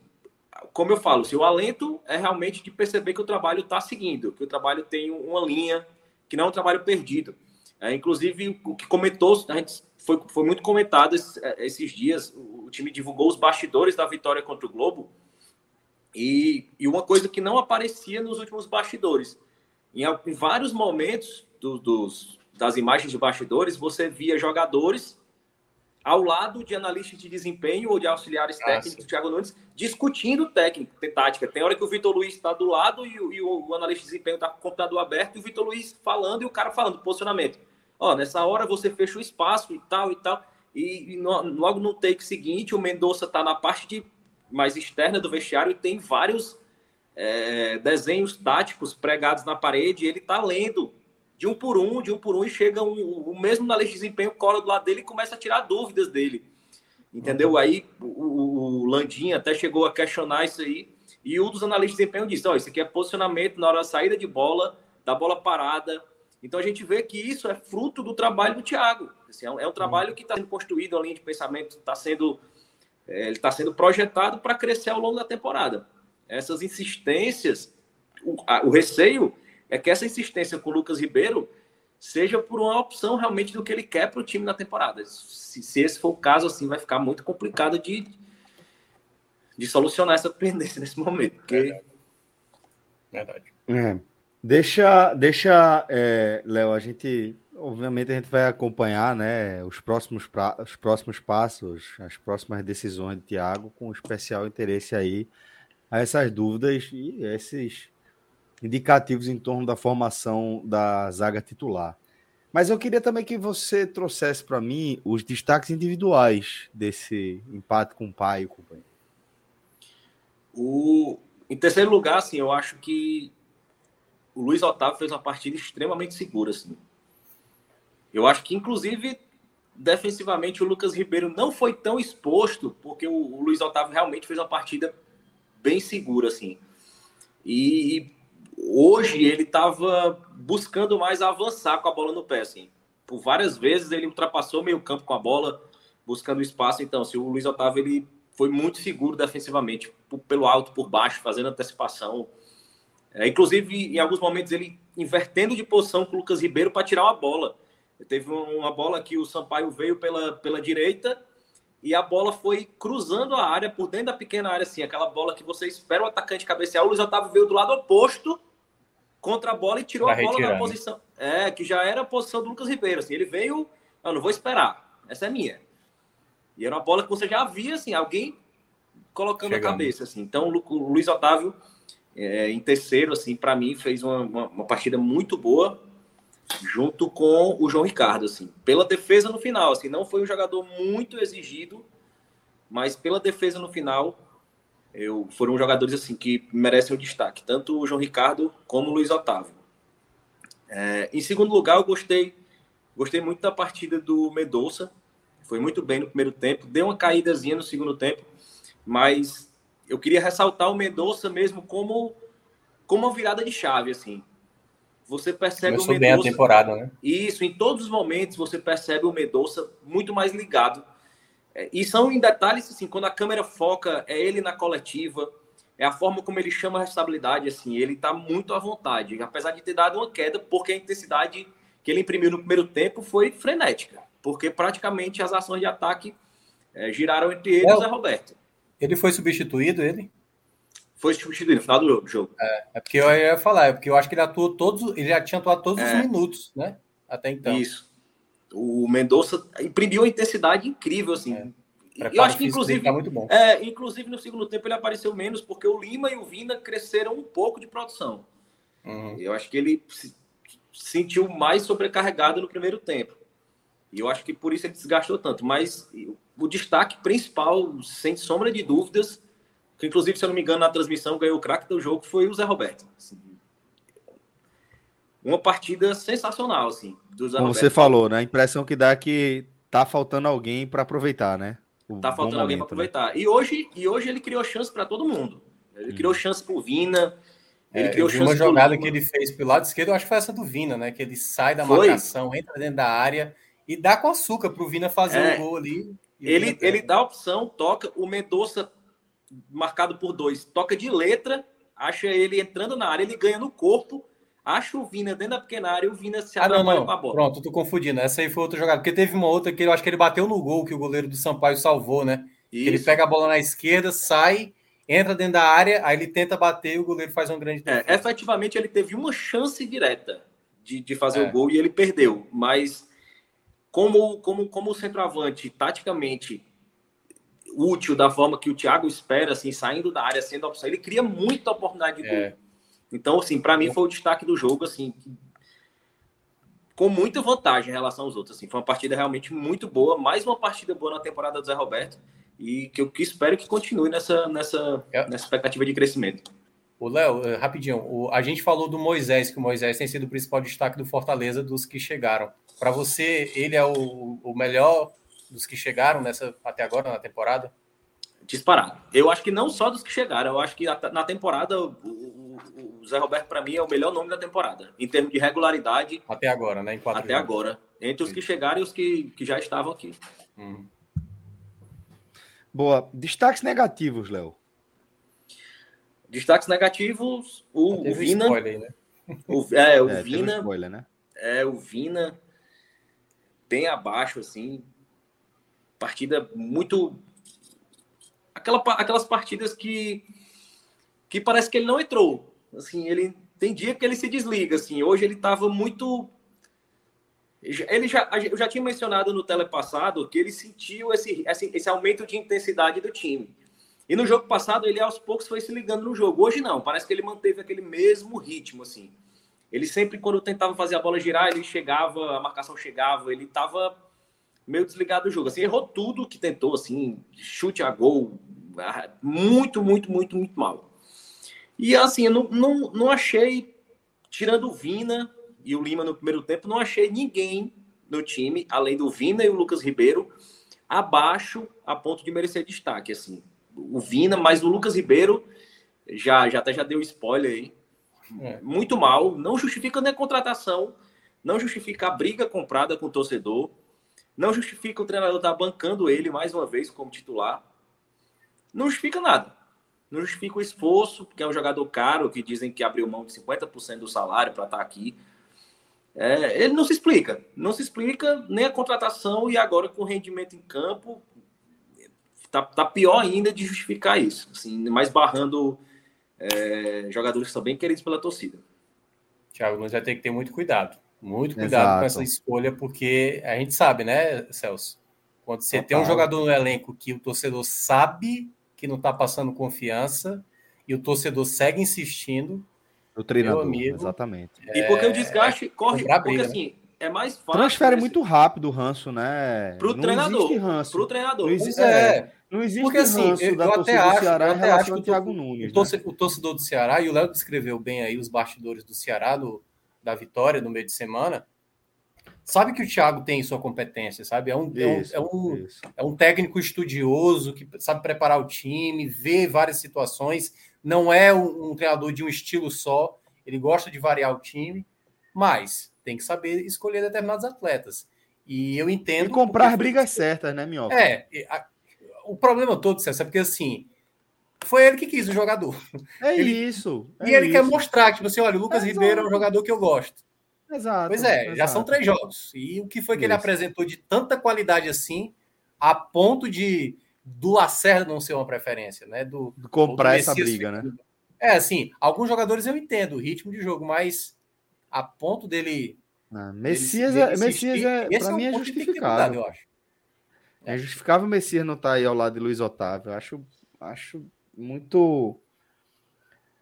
S5: Como eu falo, se o alento é realmente de perceber que o trabalho está seguindo, que o trabalho tem uma linha, que não é um trabalho perdido. É, inclusive, o que comentou, a gente foi, foi muito comentado esses, é, esses dias. O, time divulgou os bastidores da vitória contra o Globo. E, e uma coisa que não aparecia nos últimos bastidores. Em, em vários momentos do, dos, das imagens de bastidores, você via jogadores ao lado de analistas de desempenho ou de auxiliares ah, técnicos do Thiago Nunes discutindo técnica, tática. Tem hora que o Vitor Luiz está do lado e, e o, o, analista de desempenho está com o computador aberto e o Vitor Luiz falando e o cara falando posicionamento ó, nessa hora você fecha o espaço e tal e tal. E, e no, logo no take seguinte, o Mendonça está na parte de, mais externa do vestiário e tem vários é, desenhos táticos pregados na parede. Ele está lendo de um por um, de um por um, e chega um, o mesmo na lei de desempenho, cola do lado dele e começa a tirar dúvidas dele. Entendeu? Aí o, o Landim até chegou a questionar isso aí. E um dos analistas de desempenho disse: ó, isso aqui é posicionamento na hora da saída de bola, da bola parada. Então a gente vê que isso é fruto do trabalho do Thiago. Assim, é, um, é um trabalho que está sendo construído, a linha de pensamento está sendo, é, ele está sendo projetado para crescer ao longo da temporada. Essas insistências, o, a, o receio é que essa insistência com o Lucas Ribeiro seja por uma opção realmente do que ele quer para o time na temporada. Se, se, esse for o caso, assim, vai ficar muito complicado de, de solucionar essa pendência nesse momento. Porque...
S1: Verdade. É. Deixa, deixa é, Léo, a gente, obviamente, a gente vai acompanhar né, os, próximos pra, os próximos passos, as próximas decisões de Thiago, com especial interesse aí a essas dúvidas e esses indicativos em torno da formação da zaga titular. Mas eu queria também que você trouxesse para mim os destaques individuais desse empate com o pai e companheiro.
S5: O... Em terceiro lugar, assim, eu acho que o Luiz Otávio fez uma partida extremamente segura. Assim. Eu acho que, inclusive, defensivamente, o Lucas Ribeiro não foi tão exposto, porque o, o Luiz Otávio realmente fez uma partida bem segura. Assim. E, hoje ele estava buscando mais avançar com a bola no pé, assim. Por várias vezes ele ultrapassou meio campo com a bola, buscando espaço. Então, se o Luiz Otávio ele foi muito seguro defensivamente, pelo alto, por baixo, fazendo antecipação. É, inclusive, em alguns momentos, ele invertendo de posição com o Lucas Ribeiro para tirar uma bola. Teve uma bola que o Sampaio veio pela, pela direita e a bola foi cruzando a área por dentro da pequena área, assim, aquela bola que você espera o atacante cabecear. O Luiz Otávio veio do lado oposto contra a bola e tirou a bola da né? posição. É, que já era a posição do Lucas Ribeiro. Assim, ele veio, eu não vou esperar, essa é minha. E era uma bola que você já via, assim, alguém colocando Chegando. a cabeça, assim. Então, o Luiz Otávio, é, em terceiro, assim, para mim, fez uma, uma, uma, partida muito boa, junto com o João Ricardo, assim. Pela defesa no final, assim, não foi um jogador muito exigido, mas pela defesa no final, eu, foram jogadores assim que merecem o destaque, tanto o João Ricardo como o Luiz Otávio. É, em segundo lugar, eu gostei, gostei muito da partida do Medouça. Foi muito bem no primeiro tempo, deu uma caídazinha no segundo tempo, mas eu queria ressaltar o Medouça mesmo como como uma virada de chave assim. Você percebe
S2: Começou o Medouça, bem a temporada, né?
S5: Isso, em todos os momentos você percebe o Medouça muito mais ligado é, e são em detalhes, assim, quando a câmera foca, é ele na coletiva, é a forma como ele chama a responsabilidade, assim, ele está muito à vontade, apesar de ter dado uma queda, porque a intensidade que ele imprimiu no primeiro tempo foi frenética, porque praticamente as ações de ataque é, giraram entre ele e o Zé Roberto.
S2: Ele foi substituído, ele?
S5: Foi substituído no final do jogo.
S2: É, é porque eu ia falar, é porque eu acho que ele atuou todos, ele já tinha atuado todos os é. minutos, né? Até então.
S5: Isso. O Mendonça imprimiu uma intensidade incrível, assim. É. Eu acho que, inclusive, tá muito bom. É, inclusive, no segundo tempo ele apareceu menos, porque o Lima e o Vina cresceram um pouco de produção. Uhum. Eu acho que ele se sentiu mais sobrecarregado no primeiro tempo. E eu acho que por isso ele desgastou tanto. Mas o destaque principal, sem sombra de dúvidas, que inclusive, se eu não me engano, na transmissão ganhou o craque do jogo, foi o Zé Roberto. Assim, uma partida sensacional, assim.
S1: Do Como você falou, né? A impressão que dá é que tá faltando alguém para aproveitar, né?
S5: O tá faltando alguém para né? aproveitar. Né? E hoje, e hoje ele criou chance para todo mundo. Ele hum. criou chance pro Vina.
S2: Ele é, criou chance uma jogada que ele fez pelo lado esquerdo, eu acho que foi essa do Vina, né? Que ele sai da foi. marcação, entra dentro da área e dá com açúcar pro Vina fazer é, o gol ali.
S5: Ele, ele dá a opção, toca o Mendonça marcado por dois, toca de letra, acha ele entrando na área, ele ganha no corpo acha o Vina dentro da pequena área e o Vina se
S2: ah, não, não. com a bola. Pronto, tô confundindo. Essa aí foi outra jogada. Porque teve uma outra que eu acho que ele bateu no gol que o goleiro do Sampaio salvou, né? Ele pega a bola na esquerda, sai, entra dentro da área, aí ele tenta bater e o goleiro faz um grande
S5: é, efetivamente, ele teve uma chance direta de, de fazer é. o gol e ele perdeu. Mas como, como, como o centroavante, taticamente útil da forma que o Thiago espera, assim, saindo da área, sendo opção, ele cria muita oportunidade de é. gol. Então, assim, para mim foi o destaque do jogo, assim, com muita vantagem em relação aos outros. Assim, foi uma partida realmente muito boa, mais uma partida boa na temporada do Zé Roberto e que eu que espero que continue nessa, nessa, é. nessa expectativa de crescimento.
S2: O Léo, eh, rapidinho, o, a gente falou do Moisés, que o Moisés tem sido o principal destaque do Fortaleza dos que chegaram. Para você, ele é o, o melhor dos que chegaram nessa até agora na temporada?
S5: Disparado. Eu acho que não só dos que chegaram, eu acho que na temporada o, o, o Zé Roberto, para mim, é o melhor nome da temporada, em termos de regularidade.
S2: Até agora, né?
S5: até jogos. agora. Entre os que chegaram e os que, que já estavam aqui. Hum.
S1: Boa. Destaques negativos, Léo.
S5: Destaques negativos, o, o Vina. Spoiler, né? o, é, o é, Vina. Spoiler, né? É, o Vina bem abaixo, assim. Partida muito aquela, aquelas partidas que, que parece que ele não entrou. Assim, ele tem dia que ele se desliga. Assim, hoje ele estava muito. Ele já, eu já tinha mencionado no telepassado que ele sentiu esse, esse, esse aumento de intensidade do time. E no jogo passado, ele aos poucos foi se ligando no jogo. Hoje não, parece que ele manteve aquele mesmo ritmo, assim. Ele sempre, quando tentava fazer a bola girar, ele chegava, a marcação chegava, ele estava meio desligado do jogo. Assim, errou tudo que tentou, assim, chute a gol, muito, muito, muito, muito mal. E assim, eu não, não, não achei, tirando o Vina e o Lima no primeiro tempo, não achei ninguém no time, além do Vina e o Lucas Ribeiro, abaixo a ponto de merecer destaque. Assim, o Vina, mas o Lucas Ribeiro já, já até já deu spoiler aí. É. Muito mal, não justifica nem a contratação, não justifica a briga comprada com o torcedor, não justifica o treinador estar tá bancando ele mais uma vez como titular. Não justifica nada. Não justifica o esforço, porque é um jogador caro, que dizem que abriu mão de 50% do salário para estar tá aqui. É, ele não se explica. Não se explica nem a contratação e agora com o rendimento em campo. Tá, tá pior ainda de justificar isso. Assim, mais barrando é, jogadores que são bem queridos pela torcida.
S2: Thiago, nós vai ter que ter muito cuidado. Muito cuidado Exato. com essa escolha, porque a gente sabe, né, Celso? Quando você Total. tem um jogador no elenco que o torcedor sabe que não está passando confiança e o torcedor segue insistindo.
S1: O treinador, amigo, exatamente.
S5: É... E porque o desgaste corre, porque né? assim, é mais fácil.
S1: Transfere muito rápido o ranço, né?
S5: Pro não treinador. Ranço. Pro treinador.
S1: Não existe, é. Não existe porque, assim, eu, eu até acho, Ceará em relação ao Thiago Nunes.
S2: O, né? o torcedor do Ceará, e o Léo descreveu bem aí os bastidores do Ceará do, da vitória no meio de semana sabe que o Thiago tem sua competência, sabe? É um, isso, é, um, é, um é um técnico estudioso que sabe preparar o time, vê várias situações. Não é um, um, treinador de um estilo só, ele gosta de variar o time, mas tem que saber escolher determinados atletas. E eu entendo.
S1: E comprar as brigas certas, né, Minhoca?
S2: É. A, o problema todo, César, é porque assim. Foi ele que quis o jogador.
S1: É ele, isso.
S2: É e ele isso. quer mostrar, tipo assim, olha, o Lucas é Ribeiro é um jogador que eu gosto. Exato. Pois é, exato. já são três jogos. E o que foi que Isso. ele apresentou de tanta qualidade assim, a ponto de do Lacerda não ser uma preferência, né? Do,
S1: do comprar do essa briga, né?
S2: É, assim, alguns jogadores eu entendo o ritmo de jogo, mas a ponto dele.
S1: Ah, Messias, dele, dele é, Messias é, pra é mim é justificável. Eu acho. É justificável o Messias não estar aí ao lado de Luiz Otávio. Eu acho, acho muito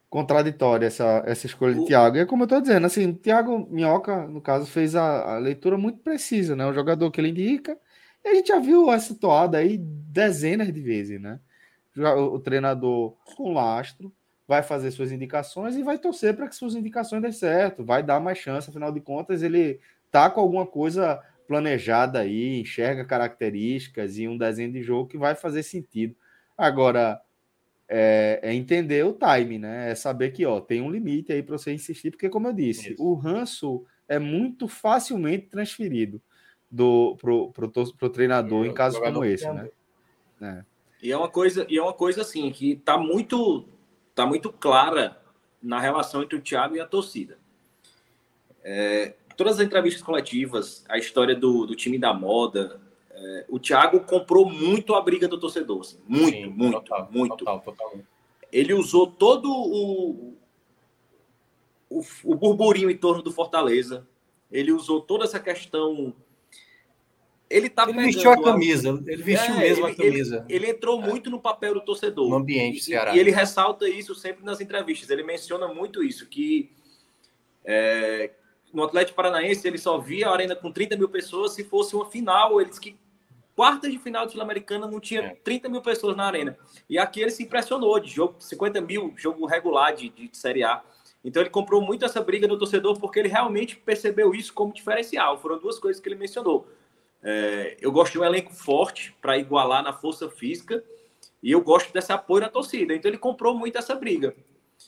S1: contraditória essa, essa escolha de Thiago. E é como eu estou dizendo, assim, Thiago Minhoca, no caso, fez a, a, leitura muito precisa, né? O jogador que ele indica. E a gente já viu essa toada aí dezenas de vezes, né? O, o treinador com lastro vai fazer suas indicações e vai torcer para que suas indicações dê certo, vai dar mais chance, afinal de contas, ele tá com alguma coisa planejada aí, enxerga características e um desenho de jogo que vai fazer sentido. Agora, é, é, entender o time, né? É saber que ó, tem um limite aí para você insistir, porque, como eu disse, Isso. o ranço é muito facilmente transferido do pro, pro, pro treinador em casos como esse, né?
S5: É. E é uma coisa, e é uma coisa assim que tá muito, tá muito clara na relação entre o Thiago e a torcida. É, todas as entrevistas coletivas, a história do, do time da moda, é, o Thiago comprou muito a briga do torcedor. Assim, muito, Sim, muito, total, muito. Total, total. Ele usou todo o, o, o burburinho em torno do Fortaleza. Ele usou toda essa questão.
S2: Ele, tá ele vestiu a camisa, ele vestiu é, mesmo ele, a camisa.
S5: Ele, ele entrou é. muito no papel do torcedor.
S2: No ambiente,
S5: Ceará. E, ele ressalta isso sempre nas entrevistas. Ele menciona muito isso, que é, no Atlético Paranaense ele só via a arena com 30 mil pessoas se fosse uma final. Ele disse que quartas de final de Sul-Americana não tinha 30 é. mil pessoas na arena. E aqui ele se impressionou de jogo, 50 mil, jogo regular de, de, de Série A. Então ele comprou muito essa briga do torcedor porque ele realmente percebeu isso como diferencial. Foram duas coisas que ele mencionou. É, eu gosto de um elenco forte para igualar na força física E eu gosto desse apoio da torcida. Então ele comprou muito essa briga.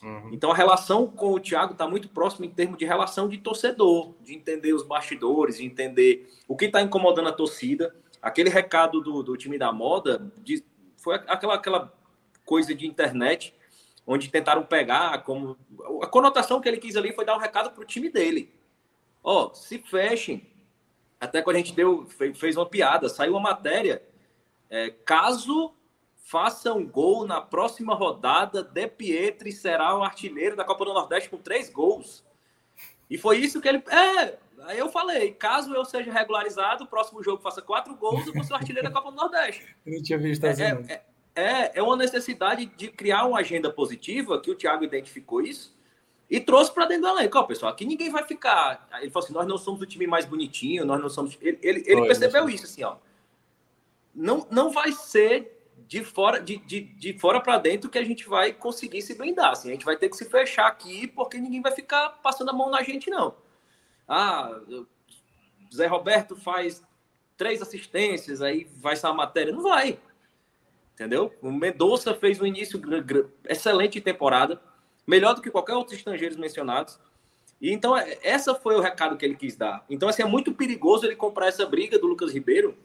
S5: Uhum. Então a relação com o Thiago está muito próxima em termos de relação de torcedor, de entender os bastidores, de entender o que está incomodando a torcida. Aquele recado do, do time da moda de, foi aquela, aquela coisa de internet onde tentaram pegar como a conotação que ele quis ali foi dar um recado para o time dele. Ó, oh, se fechem. Até quando a gente deu fez uma piada, saiu uma matéria. É, caso faça um gol na próxima rodada, De Pietri será o artilheiro da Copa do Nordeste com três gols. E foi isso que ele. É, aí eu falei: caso eu seja regularizado, o próximo jogo faça quatro gols, eu vou ser o artilheiro da Copa do Nordeste.
S2: Eu não tinha visto assim.
S5: É, é, é, é uma necessidade de criar uma agenda positiva, que o Thiago identificou isso, e trouxe para dentro do elenco. Ó, pessoal, aqui ninguém vai ficar. Ele falou assim: nós não somos o time mais bonitinho, nós não somos. Ele, ele, ele percebeu isso, assim, ó. Não, não vai ser de fora de, de, de fora para dentro que a gente vai conseguir se blindar. Assim. A gente vai ter que se fechar aqui porque ninguém vai ficar passando a mão na gente, não. Ah, Zé Roberto faz três assistências, aí vai ser a matéria. Não vai. Entendeu? O Mendonça fez um início excelente temporada, melhor do que qualquer outro estrangeiro mencionados. E então, é, essa foi o recado que ele quis dar. Então, assim, é muito perigoso ele comprar essa briga do Lucas Ribeiro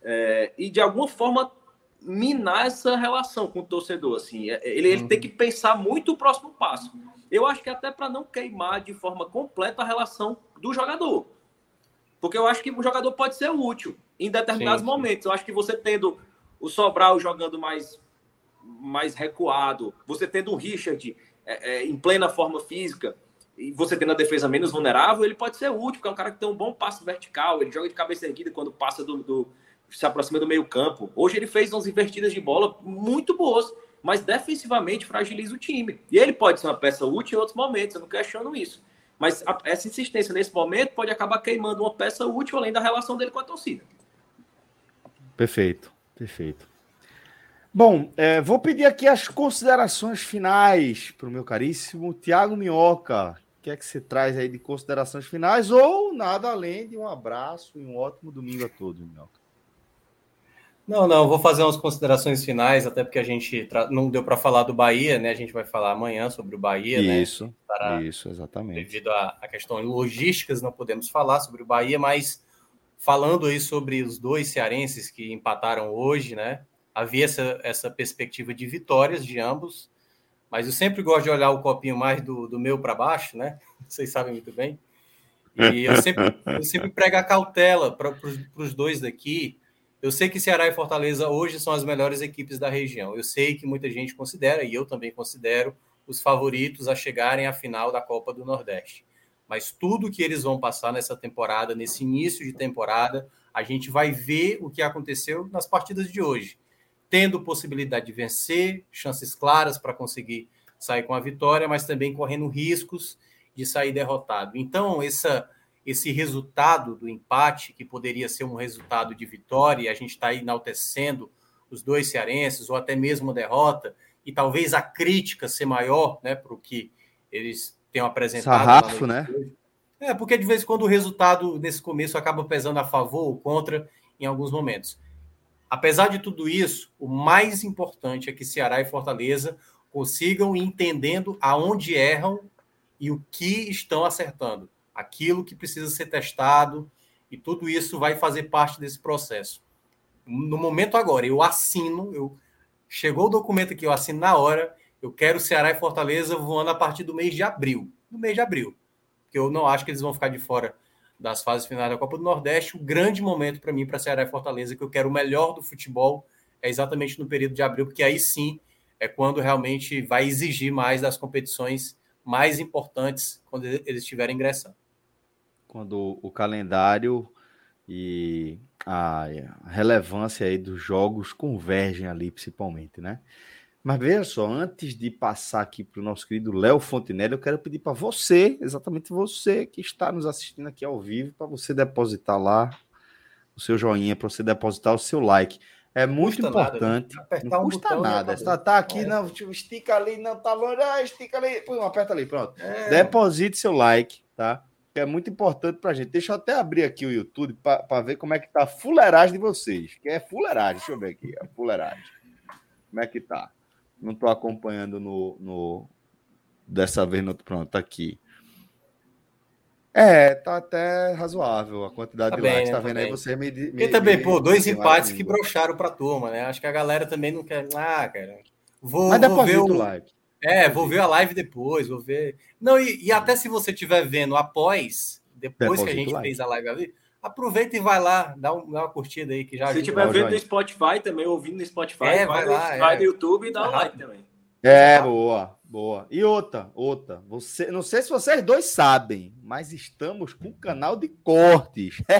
S5: é, e, de alguma forma, minar essa relação com o torcedor. Assim, é, ele, ele uhum. tem que pensar muito o próximo passo. Eu acho que até para não queimar de forma completa a relação do jogador. Porque eu acho que o jogador pode ser útil em determinados sim, sim. momentos. Eu acho que você tendo o Sobral jogando mais, mais recuado, você tendo o Richard é, é, em plena forma física, e você tendo a defesa menos vulnerável, ele pode ser útil, porque é um cara que tem um bom passo vertical, ele joga de cabeça erguida quando passa do, do se aproxima do meio campo. Hoje ele fez umas invertidas de bola muito boas, mas defensivamente fragiliza o time. E ele pode ser uma peça útil em outros momentos, eu não questiono isso. Mas a, essa insistência nesse momento pode acabar queimando uma peça útil além da relação dele com a torcida.
S1: Perfeito, perfeito. Bom, é, vou pedir aqui as considerações finais para o meu caríssimo Tiago Minhoca. O que é que você traz aí de considerações finais? Ou nada além de um abraço e um ótimo domingo a todos, Minhoca.
S2: Não, não, vou fazer umas considerações finais, até porque a gente não deu para falar do Bahia, né? A gente vai falar amanhã sobre o Bahia,
S1: né? Isso, Para... isso, exatamente.
S2: Devido a, a questões logísticas, não podemos falar sobre o Bahia, mas falando aí sobre os dois cearenses que empataram hoje, né? Havia essa, essa perspectiva de vitórias de ambos, mas eu sempre gosto de olhar o copinho mais do, do meu para baixo, né? Vocês sabem muito bem. E eu sempre, eu sempre prego a cautela para os dois daqui, eu sei que Ceará e Fortaleza hoje são as melhores equipes da região. Eu sei que muita gente considera, e eu também considero, os favoritos a chegarem à final da Copa do Nordeste. Mas tudo que eles vão passar nessa temporada, nesse início de temporada, a gente vai ver o que aconteceu nas partidas de hoje. Tendo possibilidade de vencer, chances claras para conseguir sair com a vitória, mas também correndo riscos de sair derrotado. Então, essa esse resultado do empate, que poderia ser um resultado de vitória, e a gente está enaltecendo os dois cearenses, ou até mesmo derrota, e talvez a crítica ser maior né, para o que eles tenham apresentado.
S1: Sarrafo, né?
S2: É, porque de vez em quando o resultado nesse começo acaba pesando a favor ou contra em alguns momentos. Apesar de tudo isso, o mais importante é que Ceará e Fortaleza consigam ir entendendo aonde erram e o que estão acertando aquilo que precisa ser testado, e tudo isso vai fazer parte desse processo. No momento agora, eu assino, eu chegou o documento aqui, eu assino na hora, eu quero Ceará e Fortaleza voando a partir do mês de abril. No mês de abril. Porque eu não acho que eles vão ficar de fora das fases finais da Copa do Nordeste. O grande momento para mim, para Ceará e Fortaleza, que eu quero o melhor do futebol, é exatamente no período de abril, porque aí sim é quando realmente vai exigir mais das competições mais importantes quando eles estiverem ingressando
S1: quando o calendário e a relevância aí dos jogos convergem ali, principalmente, né? Mas veja só, antes de passar aqui para o nosso querido Léo Fontenelle, eu quero pedir para você, exatamente você que está nos assistindo aqui ao vivo, para você depositar lá o seu joinha, para você depositar o seu like. É muito importante. Nada? Não custa um nada. Está tá aqui, é. não, estica ali, não tá longe, ah, estica ali, pô, aperta ali, pronto. É. Deposite seu like, tá? Que é muito importante para a gente. Deixa eu até abrir aqui o YouTube para ver como é que tá a fuleiragem de vocês. Que é fuleiragem, deixa eu ver aqui, a fuleiragem. Como é que tá? Não tô acompanhando no, no dessa vez no pronto tá aqui. É, tá até razoável a quantidade
S2: Tá
S1: de
S2: bem,
S1: likes.
S2: né?
S1: Tá
S2: Tá
S1: vendo aí?
S2: bem.
S1: Você me. me
S2: E também,
S1: me-
S2: pô, dois empates que broxaram pra turma, né? Acho que a galera também não quer. Ah, cara. Vou,
S1: Mas
S2: vou ver
S1: o. like.
S2: É, vou ver a live depois, vou ver. Não, e, e até se você estiver vendo após, depois que a gente
S1: like.
S2: fez a live ali, aproveita e vai lá, dá, um- dá uma curtida aí que já
S5: Se
S2: ajuda.
S5: tiver vendo no Spotify também, ouvindo no Spotify,
S2: É,
S5: vai,
S2: lá,
S5: vai
S2: é.
S5: no YouTube e dá
S2: Tá
S5: like também.
S1: É, boa, boa. E outra, outra. Você, não sei se vocês dois sabem, mas estamos com canal de cortes.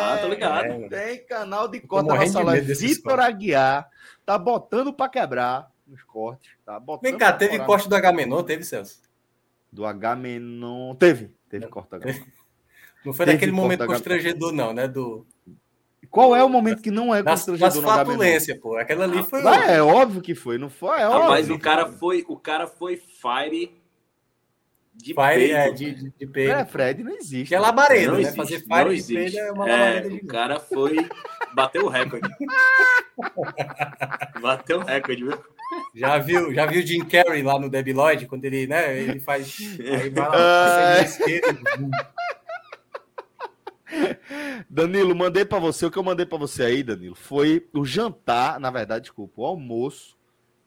S5: Ah, tô ligado.
S2: É,
S1: Tem canal de
S2: Tô
S1: corte na nossa live. Vitor
S2: cortes.
S1: Aguiar tá botando pra quebrar nos cortes. Tá botando
S2: Vem cá, teve corte do H-Menor, teve, Celso?
S1: do H-Menon. Teve, teve corte do H.
S2: Não foi
S1: Teve
S2: naquele momento
S1: do H-
S2: constrangedor, não, né? Do,
S1: Qual é o momento que não é constrangedor H-Menon?
S2: fatulências, pô. Aquela ali foi.
S1: Vai, é óbvio que foi, não foi? É óbvio.
S5: o cara foi, o cara foi fire de
S2: Fire,
S5: peito.
S2: é, de, de, de peido.
S1: É, Fred, não existe.
S2: Que é labareda,
S5: Não
S2: né?
S5: existe,
S2: Fazer
S5: não
S2: fire de
S5: existe.
S2: é uma
S5: É, o cara foi. Bateu o recorde. bateu o recorde, viu?
S2: Já viu, já viu Jim Carrey lá no Debi Lloyd, quando ele, né, ele faz. Aí vai lá, esquerda,
S1: Danilo, mandei pra você. O que eu mandei pra você aí, Danilo, foi o jantar, na verdade, desculpa, o almoço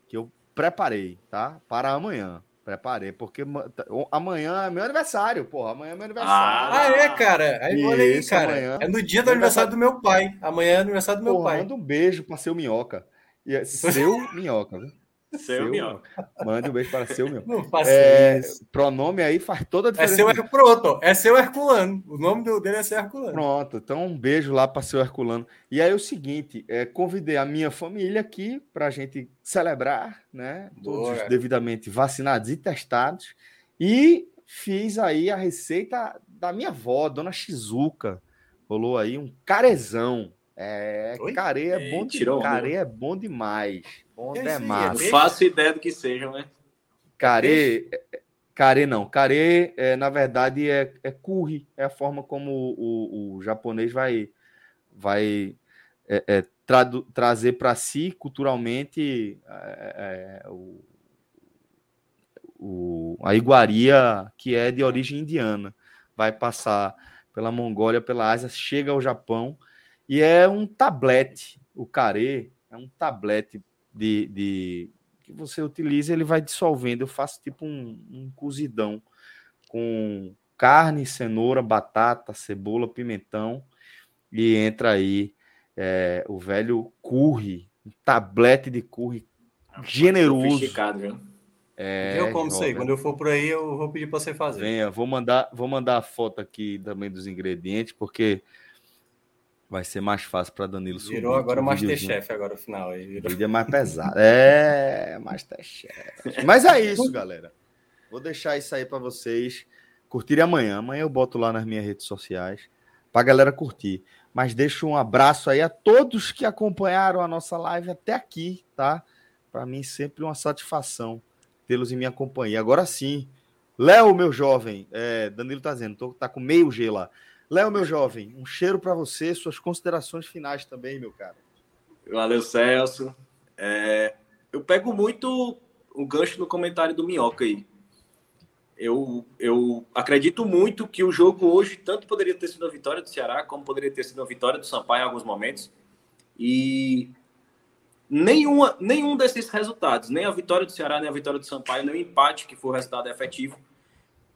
S1: que eu preparei, tá? Para amanhã. Preparei, porque tá- amanhã é meu aniversário, porra. Amanhã é meu aniversário.
S2: Ah, é, cara. Aí olha aí, cara.
S1: amanhã.
S2: É no dia do aniversário do meu pai. Amanhã é aniversário do meu
S1: Porra,
S2: pai.
S1: manda um beijo para seu minhoca. E é seu minhoca, viu?
S5: Seu minhoca.
S1: Mande um beijo para seu minhoca.
S2: Não faça
S1: É,
S2: isso.
S1: pronome aí faz toda a
S2: É
S1: diferença.
S2: seu Her- pronto, é seu Herculano. O nome dele é seu Herculano.
S1: Pronto, então um beijo lá para seu Herculano. E aí é o seguinte, é, convidei a minha família aqui para a gente celebrar, né?
S2: Boa.
S1: Todos devidamente vacinados e testados. E fiz aí a receita da minha avó, Dona Shizuka. Rolou aí um carezão. É,
S2: Oi?
S1: carê é
S5: Ei,
S1: bom de,
S5: tirou onda.
S1: carê é bom demais. Bom
S2: Que é
S1: demais.
S5: Não faço ideia do que sejam, né?
S1: Carê, é- carê não. Carê, é, na verdade, é, é curry. É a forma como o, o japonês vai, vai é, é, tradu- trazer para si culturalmente é, é, o, o- a iguaria que é de origem indiana. Vai passar pela Mongólia, pela Ásia, chega ao Japão e é um tablete. O carê é um tablete de, de que você utiliza, ele vai dissolvendo. Eu faço tipo um, um cozidão com carne, cenoura, batata, cebola, pimentão e entra aí é, o velho curry, um tablete de curry generoso.
S5: Sofisticado, viu?
S1: É,
S2: eu como isso aí.
S1: jovem.
S2: Quando eu for por aí, eu vou pedir pra você fazer.
S1: Venha, vou mandar, vou mandar a foto aqui também dos ingredientes, porque vai ser mais fácil para Danilo subir.
S2: Virou agora o. Masterchef agora, no final. Aí
S1: O
S2: virou.
S1: vídeo é mais pesado. É, Masterchef. Mas é isso, galera. Vou deixar isso aí para vocês curtirem amanhã. Amanhã eu boto lá nas minhas redes sociais para galera curtir. Mas deixo um abraço aí a todos que acompanharam a nossa live até aqui, tá? Para mim sempre uma satisfação tê-los em minha companhia. Agora sim, Léo, meu jovem, é, Danilo tá dizendo, tô, tá com meio G lá. Léo, meu jovem, um cheiro para você, suas considerações finais também, meu cara.
S5: Valeu, Celso. É, eu pego muito o gancho no comentário do Minhoca aí. Eu, eu acredito muito que o jogo hoje tanto poderia ter sido a vitória do Ceará, como poderia ter sido a vitória do Sampaio em alguns momentos. E nenhuma, nenhum desses resultados, nem a vitória do Ceará, nem a vitória do Sampaio, nem o empate, que foi o resultado efetivo,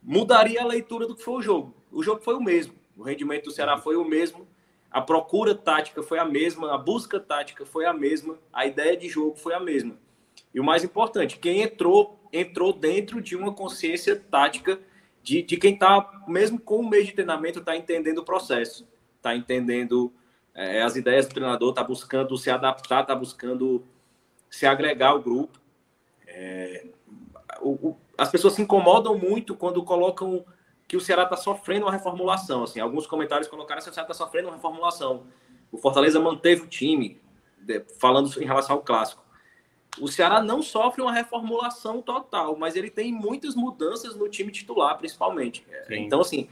S5: mudaria a leitura do que foi o jogo. O jogo foi o mesmo. O rendimento do Ceará foi o mesmo. A procura tática foi a mesma, a busca tática foi a mesma, a ideia de jogo foi a mesma. E o mais importante, quem entrou, entrou dentro de uma consciência tática de, de quem está, mesmo com um mês de treinamento, está entendendo o processo, está entendendo é, as ideias do treinador, está buscando se adaptar, está buscando se agregar ao grupo. É, o, o, as pessoas se incomodam muito quando colocam que o Ceará está sofrendo uma reformulação. Assim, alguns comentários colocaram que o Ceará está sofrendo uma reformulação. O Fortaleza manteve o time, falando em relação ao clássico. O Ceará não sofre uma reformulação total, mas ele tem muitas mudanças no time titular, principalmente. Sim. Então, assim,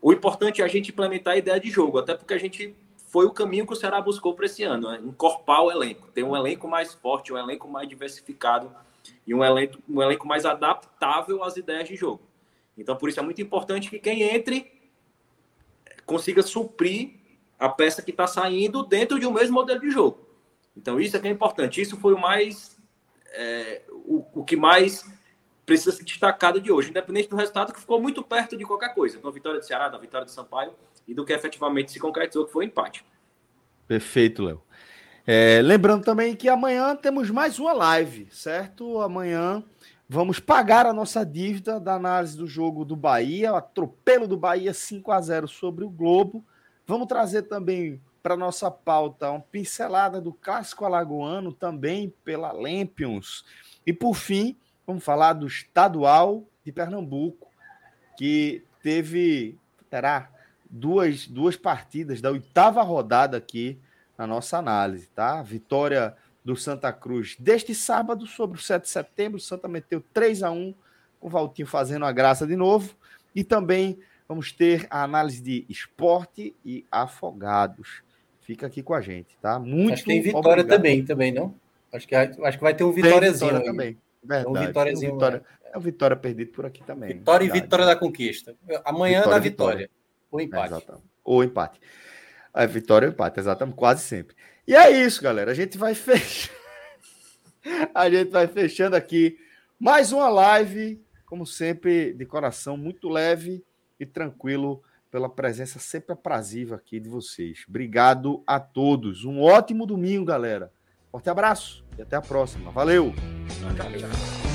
S5: o importante é a gente implementar a ideia de jogo, até porque a gente foi o caminho que o Ceará buscou para esse ano, né? encorpar o elenco, ter um elenco mais forte, um elenco mais diversificado e um elenco, um elenco mais adaptável às ideias de jogo. Então, por isso é muito importante que quem entre consiga suprir a peça que está saindo dentro de um mesmo modelo de jogo. Então, isso é que é importante. Isso foi o mais. É, o, o que mais precisa ser destacado de hoje, independente do resultado, que ficou muito perto de qualquer coisa. Então, a vitória do Ceará, da vitória do Sampaio e do que efetivamente se concretizou, que foi o empate.
S1: Perfeito, Léo. É, lembrando também que amanhã temos mais uma live, certo? Amanhã vamos pagar a nossa dívida da análise do jogo do Bahia, o atropelo do Bahia 5 a 0 sobre o Globo. Vamos trazer também para nossa pauta uma pincelada do casco alagoano também pela Lampions. E por fim, vamos falar do estadual de Pernambuco, que teve terá duas, duas partidas da oitava rodada aqui na nossa análise, tá? Vitória do Santa Cruz deste sábado sobre o 7 de setembro. O Santa meteu 3 a 1 com o Valtinho fazendo a graça de novo. E também vamos ter a análise de esporte e afogados. Fica aqui com a gente, tá?
S2: Muito Acho que tem vitória obrigado. também, também, não? Acho que, acho que vai ter um vitóriazinho vitória também.
S1: Verdade. Um vitóriazinho. Um vitória, é. é um vitória perdido por aqui também.
S2: Vitória verdade. e vitória da conquista. Amanhã vitória, da vitória. vitória. Ou empate. É,
S1: ou empate. A vitória ou empate, exatamente, quase sempre. E é isso, galera. A gente vai fechar. a gente vai fechando aqui mais uma live, como sempre, de coração muito leve e tranquilo pela presença sempre aprazível aqui de vocês. Obrigado a todos. Um ótimo domingo, galera. Forte abraço e até a próxima. Valeu. Tchau.